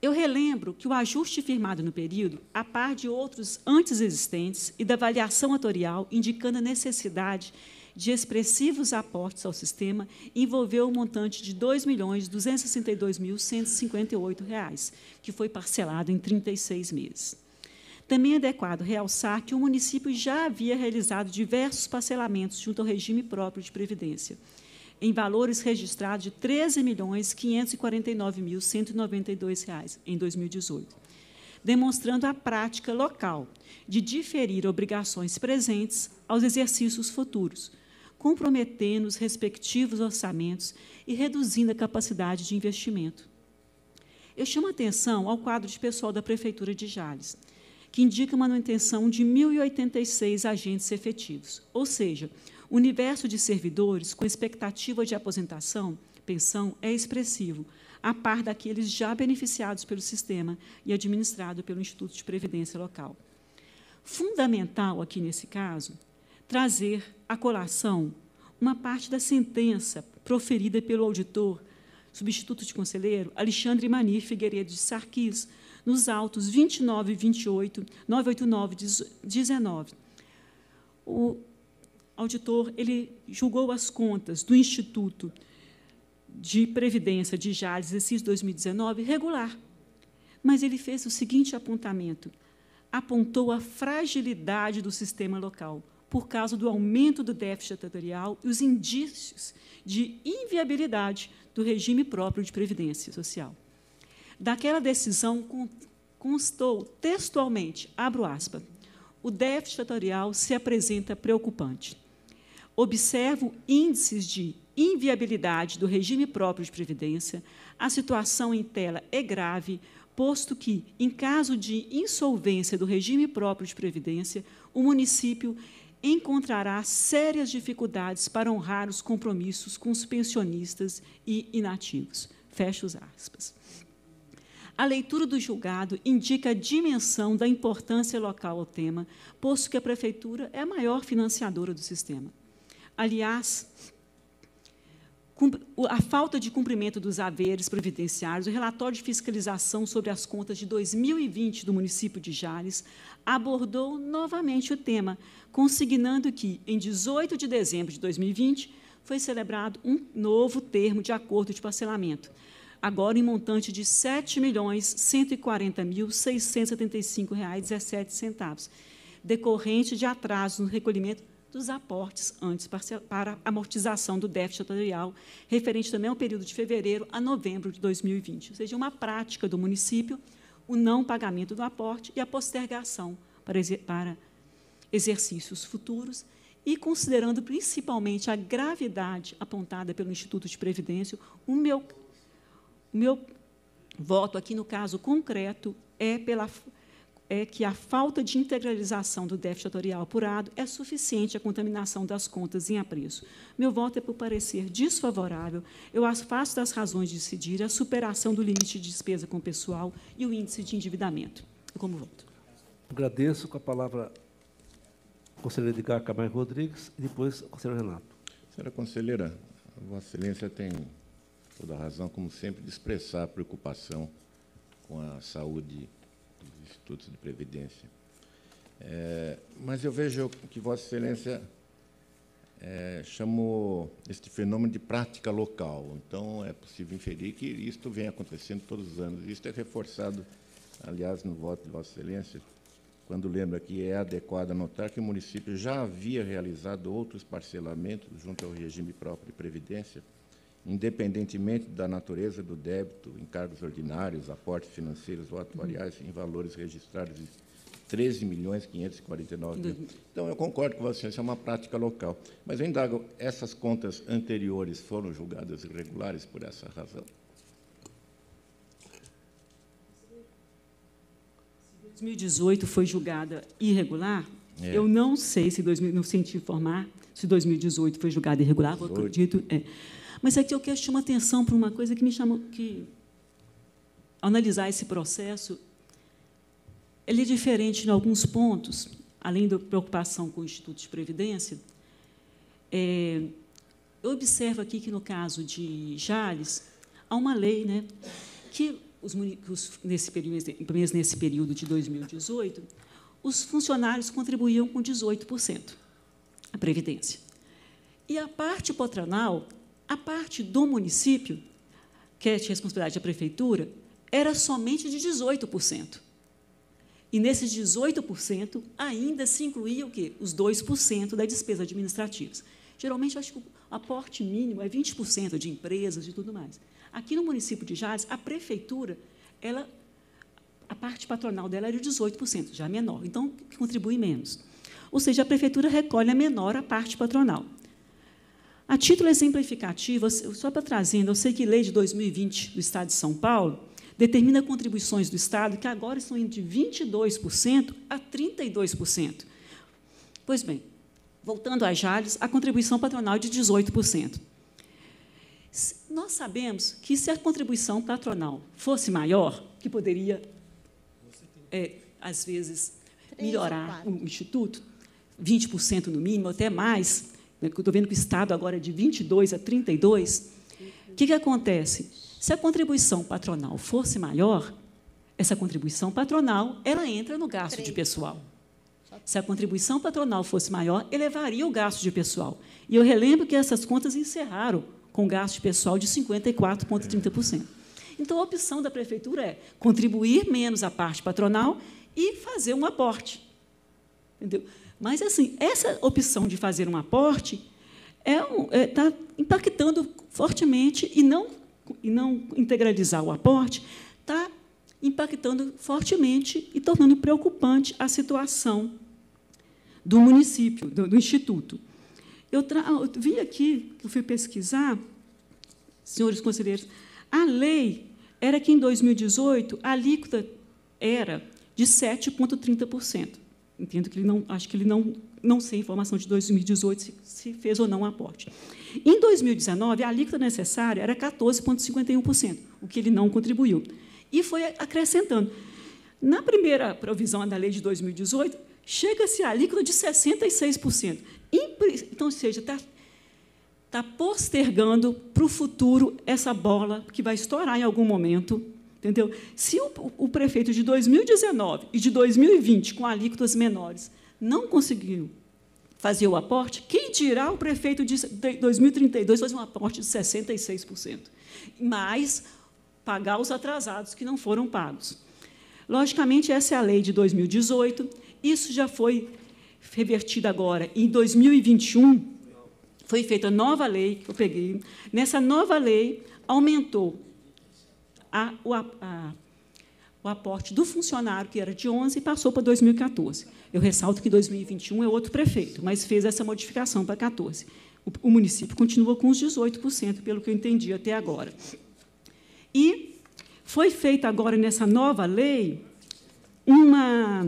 Eu relembro que o ajuste firmado no período, a par de outros antes existentes e da avaliação atorial indicando a necessidade de expressivos aportes ao sistema envolveu um montante de R$ 2.262.158, que foi parcelado em 36 meses. Também é adequado realçar que o município já havia realizado diversos parcelamentos junto ao regime próprio de previdência, em valores registrados de R$ 13.549.192 em 2018, demonstrando a prática local de diferir obrigações presentes aos exercícios futuros, comprometendo os respectivos orçamentos e reduzindo a capacidade de investimento. Eu chamo a atenção ao quadro de pessoal da Prefeitura de Jales, que indica uma manutenção de 1.086 agentes efetivos, ou seja, o universo de servidores com expectativa de aposentação, pensão, é expressivo, a par daqueles já beneficiados pelo sistema e administrado pelo Instituto de Previdência Local. Fundamental aqui nesse caso trazer à colação uma parte da sentença proferida pelo auditor substituto de conselheiro, Alexandre Mani Figueiredo de Sarquis, nos autos 29 e 28, 989 19. O auditor ele julgou as contas do Instituto de Previdência de Jales, exercício 2019, regular. Mas ele fez o seguinte apontamento: apontou a fragilidade do sistema local por causa do aumento do déficit estatorial e os indícios de inviabilidade do regime próprio de previdência social. Daquela decisão constou textualmente, abro aspas, o déficit estatorial se apresenta preocupante. Observo índices de inviabilidade do regime próprio de previdência, a situação em tela é grave, posto que, em caso de insolvência do regime próprio de previdência, o município encontrará sérias dificuldades para honrar os compromissos com os pensionistas e inativos. Fecha os aspas. A leitura do julgado indica a dimensão da importância local ao tema, posto que a Prefeitura é a maior financiadora do sistema. Aliás, a falta de cumprimento dos haveres providenciários, o relatório de fiscalização sobre as contas de 2020 do município de Jales abordou novamente o tema, consignando que, em 18 de dezembro de 2020, foi celebrado um novo termo de acordo de parcelamento, agora em montante de R$ 7.140.675,17, decorrente de atraso no recolhimento dos aportes antes para amortização do déficit estatorial, referente também ao período de fevereiro a novembro de 2020, ou seja, uma prática do município, o não pagamento do aporte e a postergação para, para exercícios futuros e considerando principalmente a gravidade apontada pelo Instituto de Previdência, o meu, o meu voto aqui no caso concreto é pela é que a falta de integralização do déficit estatorial apurado é suficiente à contaminação das contas em apreço. Meu voto é por parecer desfavorável. Eu afasto das razões de decidir a superação do limite de despesa com o pessoal e o índice de endividamento. como voto. Agradeço com a palavra o conselheiro Edgar Camargo Rodrigues e depois o conselheiro Renato. Senhora conselheira, Vossa Excelência tem toda a razão, como sempre, de expressar a preocupação com a saúde dos institutos de previdência. É, mas eu vejo que Vossa Excelência é, chamou este fenômeno de prática local. Então, é possível inferir que isto vem acontecendo todos os anos. Isto é reforçado, aliás, no voto de Vossa Excelência, quando lembra que é adequado notar que o município já havia realizado outros parcelamentos junto ao regime próprio de previdência, independentemente da natureza do débito, encargos ordinários, aportes financeiros ou atuariais, em valores registrados de 13 milhões 549 mil. Então, eu concordo com você, isso é uma prática local. Mas eu indago, essas contas anteriores foram julgadas irregulares por essa razão? 2018 foi julgada irregular, é. eu não sei se 2000, não senti informar se 2018 foi julgada irregular, eu acredito. É. Mas aqui eu quero chamar atenção para uma coisa que me chamou que analisar esse processo ele é diferente em alguns pontos, além da preocupação com o Instituto de Previdência. É, eu observo aqui que, no caso de Jales, há uma lei né, que os, os, nesse, período, nesse período de 2018, os funcionários contribuíam com 18% a Previdência. E a parte patronal, a parte do município, que é de responsabilidade da prefeitura, era somente de 18%. E nesses 18% ainda se incluía o quê? Os 2% da despesa administrativa. Geralmente, acho que o aporte mínimo é 20% de empresas e tudo mais. Aqui no município de Jales, a prefeitura, ela, a parte patronal dela era de 18%, já menor, então contribui menos. Ou seja, a prefeitura recolhe a menor a parte patronal. A título exemplificativo, só para trazendo, eu sei que lei de 2020 do Estado de São Paulo determina contribuições do Estado que agora estão indo de 22% a 32%. Pois bem, voltando às Jales, a contribuição patronal é de 18%. Nós sabemos que se a contribuição patronal fosse maior, que poderia, é, às vezes, melhorar o Instituto, 20% no mínimo, até mais, né, estou vendo que o Estado agora é de 22 a 32, o que, que acontece? Se a contribuição patronal fosse maior, essa contribuição patronal ela entra no gasto de pessoal. Se a contribuição patronal fosse maior, elevaria o gasto de pessoal. E eu relembro que essas contas encerraram com gasto de pessoal de 54,30%. Então, a opção da prefeitura é contribuir menos a parte patronal e fazer um aporte. Entendeu? Mas, assim, essa opção de fazer um aporte está é, é, tá impactando fortemente e não, e não integralizar o aporte está impactando fortemente e tornando preocupante a situação do município, do, do Instituto. Eu, eu vi aqui, eu fui pesquisar, senhores conselheiros, a lei era que, em 2018, a alíquota era de 7,30%. Entendo que ele não, acho que ele não, não sei a informação de 2018 se, se fez ou não um aporte. Em 2019, a alíquota necessária era 14,51%, o que ele não contribuiu. E foi acrescentando. Na primeira provisão da lei de 2018, chega-se a alíquota de 66%. Então, seja, está tá postergando para o futuro essa bola que vai estourar em algum momento Entendeu? Se o, o, prefeito de 2019 e de 2020, com alíquotas menores, não conseguiu fazer o aporte, quem dirá o prefeito de 2032 fazer um aporte de 66%? Mais pagar os atrasados que não foram pagos. Logicamente, essa é a lei de 2018, isso já foi revertido agora. Em 2021, foi feita nova lei, que eu peguei. Nessa nova lei, aumentou a, o, a, o aporte do funcionário, que era de 11, e passou para 2014. Eu ressalto que 2021 é outro prefeito, mas fez essa modificação para 14. O, o município continua com os 18%, pelo que eu entendi até agora. E foi feita agora, nessa nova lei, uma.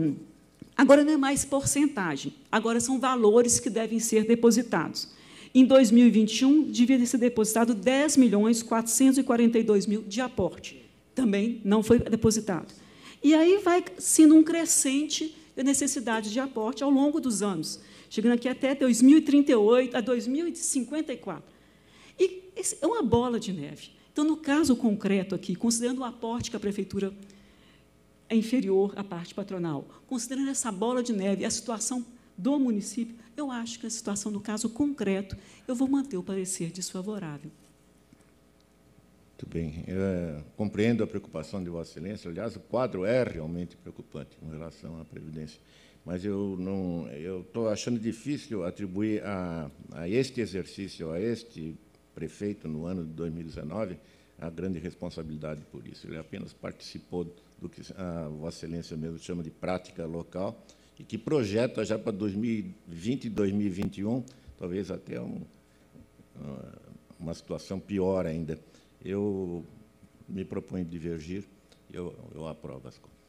Agora não é mais porcentagem, agora são valores que devem ser depositados. Em 2021, devia ser depositado 10 milhões 442 mil de aporte. Também não foi depositado. E aí vai sendo um crescente da necessidade de aporte ao longo dos anos, chegando aqui até 2038 a 2054. E é uma bola de neve. Então, no caso concreto aqui, considerando o aporte que a prefeitura é inferior à parte patronal, considerando essa bola de neve, a situação do município, eu acho que a situação, no caso concreto, eu vou manter o parecer desfavorável. Muito bem. Eu, é, compreendo a preocupação de Vossa Excelência. Aliás, o quadro é realmente preocupante com relação à Previdência. Mas eu não, eu estou achando difícil atribuir a, a este exercício, a este prefeito, no ano de 2019, a grande responsabilidade por isso. Ele apenas participou do que a Vossa Excelência mesmo chama de prática local, e que projeta já para 2020 e 2021, talvez até um, uma situação pior ainda. Eu me proponho divergir, eu, eu aprovo as contas.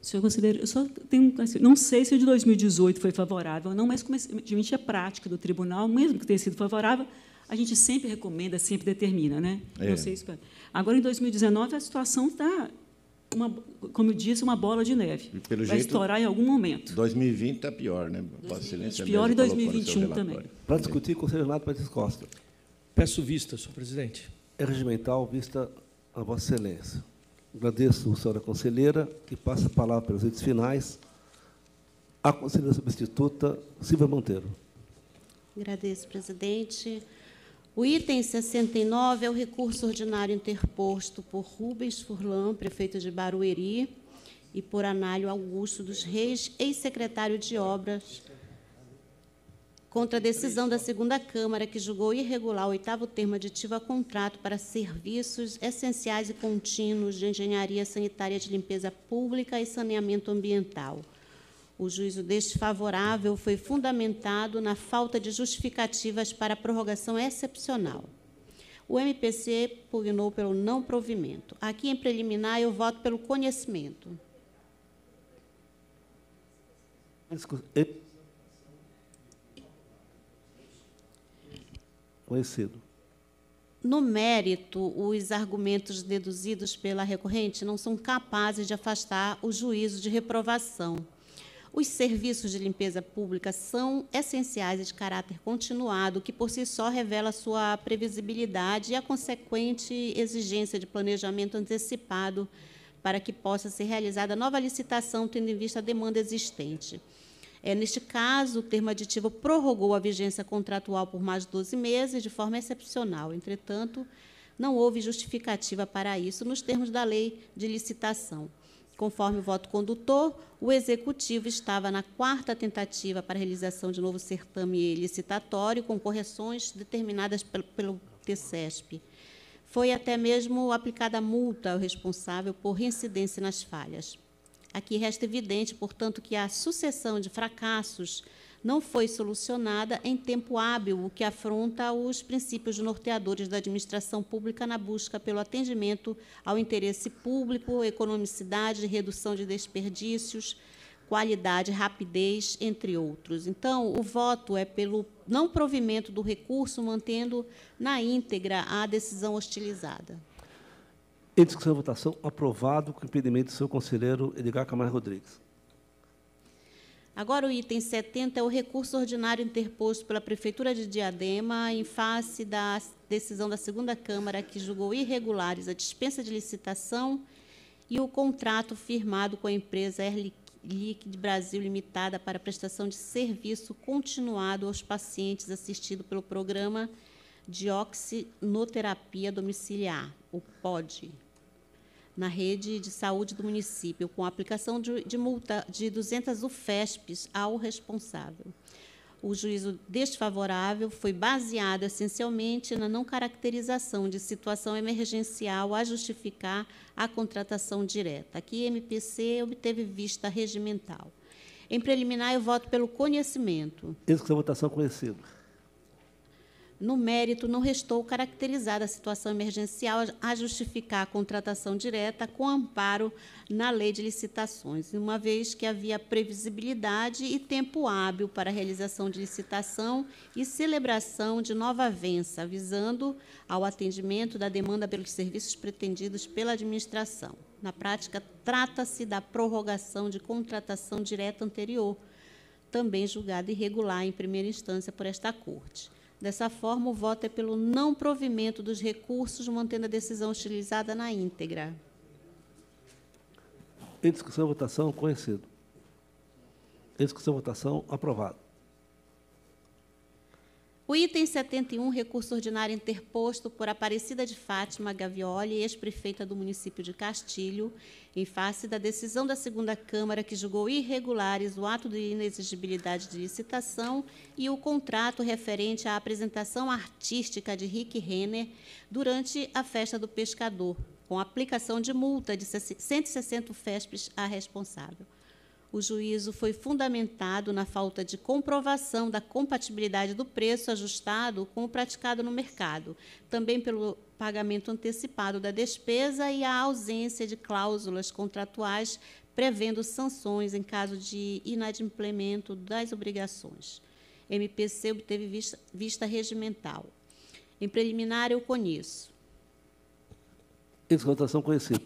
Senhor conselheiro, eu só tenho, assim, não sei se o de 2018 foi favorável ou não, mas como a prática do tribunal, mesmo que tenha sido favorável, a gente sempre recomenda, sempre determina, né? É. Não sei se... Agora, em 2019, a situação está uma, como eu disse, uma bola de neve. Vai jeito, estourar em algum momento. 2020 está pior, né? Vossa Excelência pior em 2021 também. Para discutir, conselheiro Renato Patrício Costa. Peço vista, senhor presidente. É regimental, vista a Vossa Excelência. Agradeço a senhora conselheira e passo a palavra para os itens finais à conselheira substituta Silvia Monteiro. Agradeço, presidente. O item 69 é o recurso ordinário interposto por Rubens Furlan, prefeito de Barueri, e por Análio Augusto dos Reis, ex-secretário de Obras, contra a decisão da segunda Câmara, que julgou irregular o oitavo termo aditivo a contrato para serviços essenciais e contínuos de engenharia sanitária de limpeza pública e saneamento ambiental. O juízo desfavorável foi fundamentado na falta de justificativas para a prorrogação excepcional. O MPC pugnou pelo não provimento. Aqui, em preliminar, eu voto pelo conhecimento. Conhecido. No mérito, os argumentos deduzidos pela recorrente não são capazes de afastar o juízo de reprovação. Os serviços de limpeza pública são essenciais e de caráter continuado, que por si só revela sua previsibilidade e a consequente exigência de planejamento antecipado para que possa ser realizada nova licitação, tendo em vista a demanda existente. É, neste caso, o termo aditivo prorrogou a vigência contratual por mais de 12 meses, de forma excepcional. Entretanto, não houve justificativa para isso nos termos da lei de licitação. Conforme o voto condutor, o Executivo estava na quarta tentativa para a realização de novo certame licitatório, com correções determinadas pelo, pelo TCESP. Foi até mesmo aplicada multa ao responsável por reincidência nas falhas. Aqui resta evidente, portanto, que a sucessão de fracassos não foi solucionada em tempo hábil, o que afronta os princípios norteadores da administração pública na busca pelo atendimento ao interesse público, economicidade, redução de desperdícios, qualidade, rapidez, entre outros. Então, o voto é pelo não provimento do recurso, mantendo na íntegra a decisão hostilizada. Em discussão e votação, aprovado com impedimento do seu conselheiro Edgar Camargo Rodrigues. Agora, o item 70 é o recurso ordinário interposto pela Prefeitura de Diadema em face da decisão da segunda Câmara que julgou irregulares a dispensa de licitação e o contrato firmado com a empresa Air Liquid Brasil Limitada para prestação de serviço continuado aos pacientes assistido pelo programa de oxinoterapia domiciliar, o POD, na rede de saúde do município, com aplicação de, de multa de 200 UFESPs ao responsável. O juízo desfavorável foi baseado essencialmente na não caracterização de situação emergencial a justificar a contratação direta. Aqui, MPC obteve vista regimental. Em preliminar, eu voto pelo conhecimento. Execução votação conhecido. No mérito, não restou caracterizada a situação emergencial a justificar a contratação direta com amparo na lei de licitações, uma vez que havia previsibilidade e tempo hábil para a realização de licitação e celebração de nova avença, visando ao atendimento da demanda pelos serviços pretendidos pela administração. Na prática, trata-se da prorrogação de contratação direta anterior, também julgada irregular em primeira instância por esta Corte. Dessa forma, o voto é pelo não provimento dos recursos, mantendo a decisão utilizada na íntegra. Em discussão, votação, conhecido. Em discussão, votação, aprovado. O item 71, recurso ordinário interposto por Aparecida de Fátima Gavioli, ex-prefeita do município de Castilho, em face da decisão da segunda Câmara que julgou irregulares o ato de inexigibilidade de licitação e o contrato referente à apresentação artística de Rick Renner durante a festa do pescador, com aplicação de multa de 160 FESPs à responsável o juízo foi fundamentado na falta de comprovação da compatibilidade do preço ajustado com o praticado no mercado, também pelo pagamento antecipado da despesa e a ausência de cláusulas contratuais prevendo sanções em caso de inadimplemento das obrigações. MPC obteve vista, vista regimental. Em preliminar, eu conheço. Exaltação conhecida.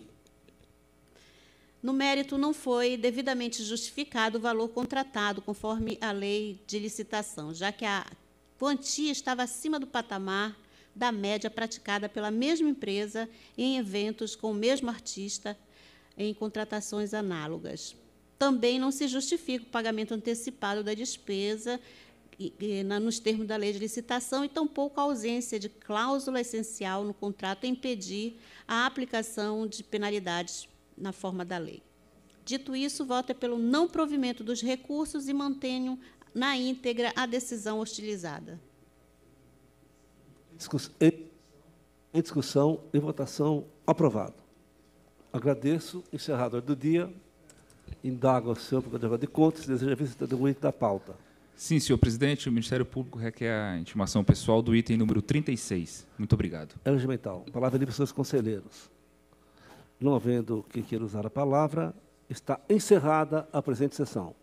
No mérito, não foi devidamente justificado o valor contratado, conforme a lei de licitação, já que a quantia estava acima do patamar da média praticada pela mesma empresa em eventos com o mesmo artista em contratações análogas. Também não se justifica o pagamento antecipado da despesa nos termos da lei de licitação e tampouco a ausência de cláusula essencial no contrato impedir a aplicação de penalidades na forma da lei. Dito isso, vota é pelo não provimento dos recursos e mantenho na íntegra a decisão hostilizada. Em discussão e votação, aprovado. Agradeço. Encerrado do dia. Indago ao senhor procurador de contas. Deseja visita do item da pauta. Sim, senhor presidente. O Ministério Público requer a intimação pessoal do item número 36. Muito obrigado. Elegimental. Palavra livre aos seus conselheiros. Não havendo quem queira usar a palavra, está encerrada a presente sessão.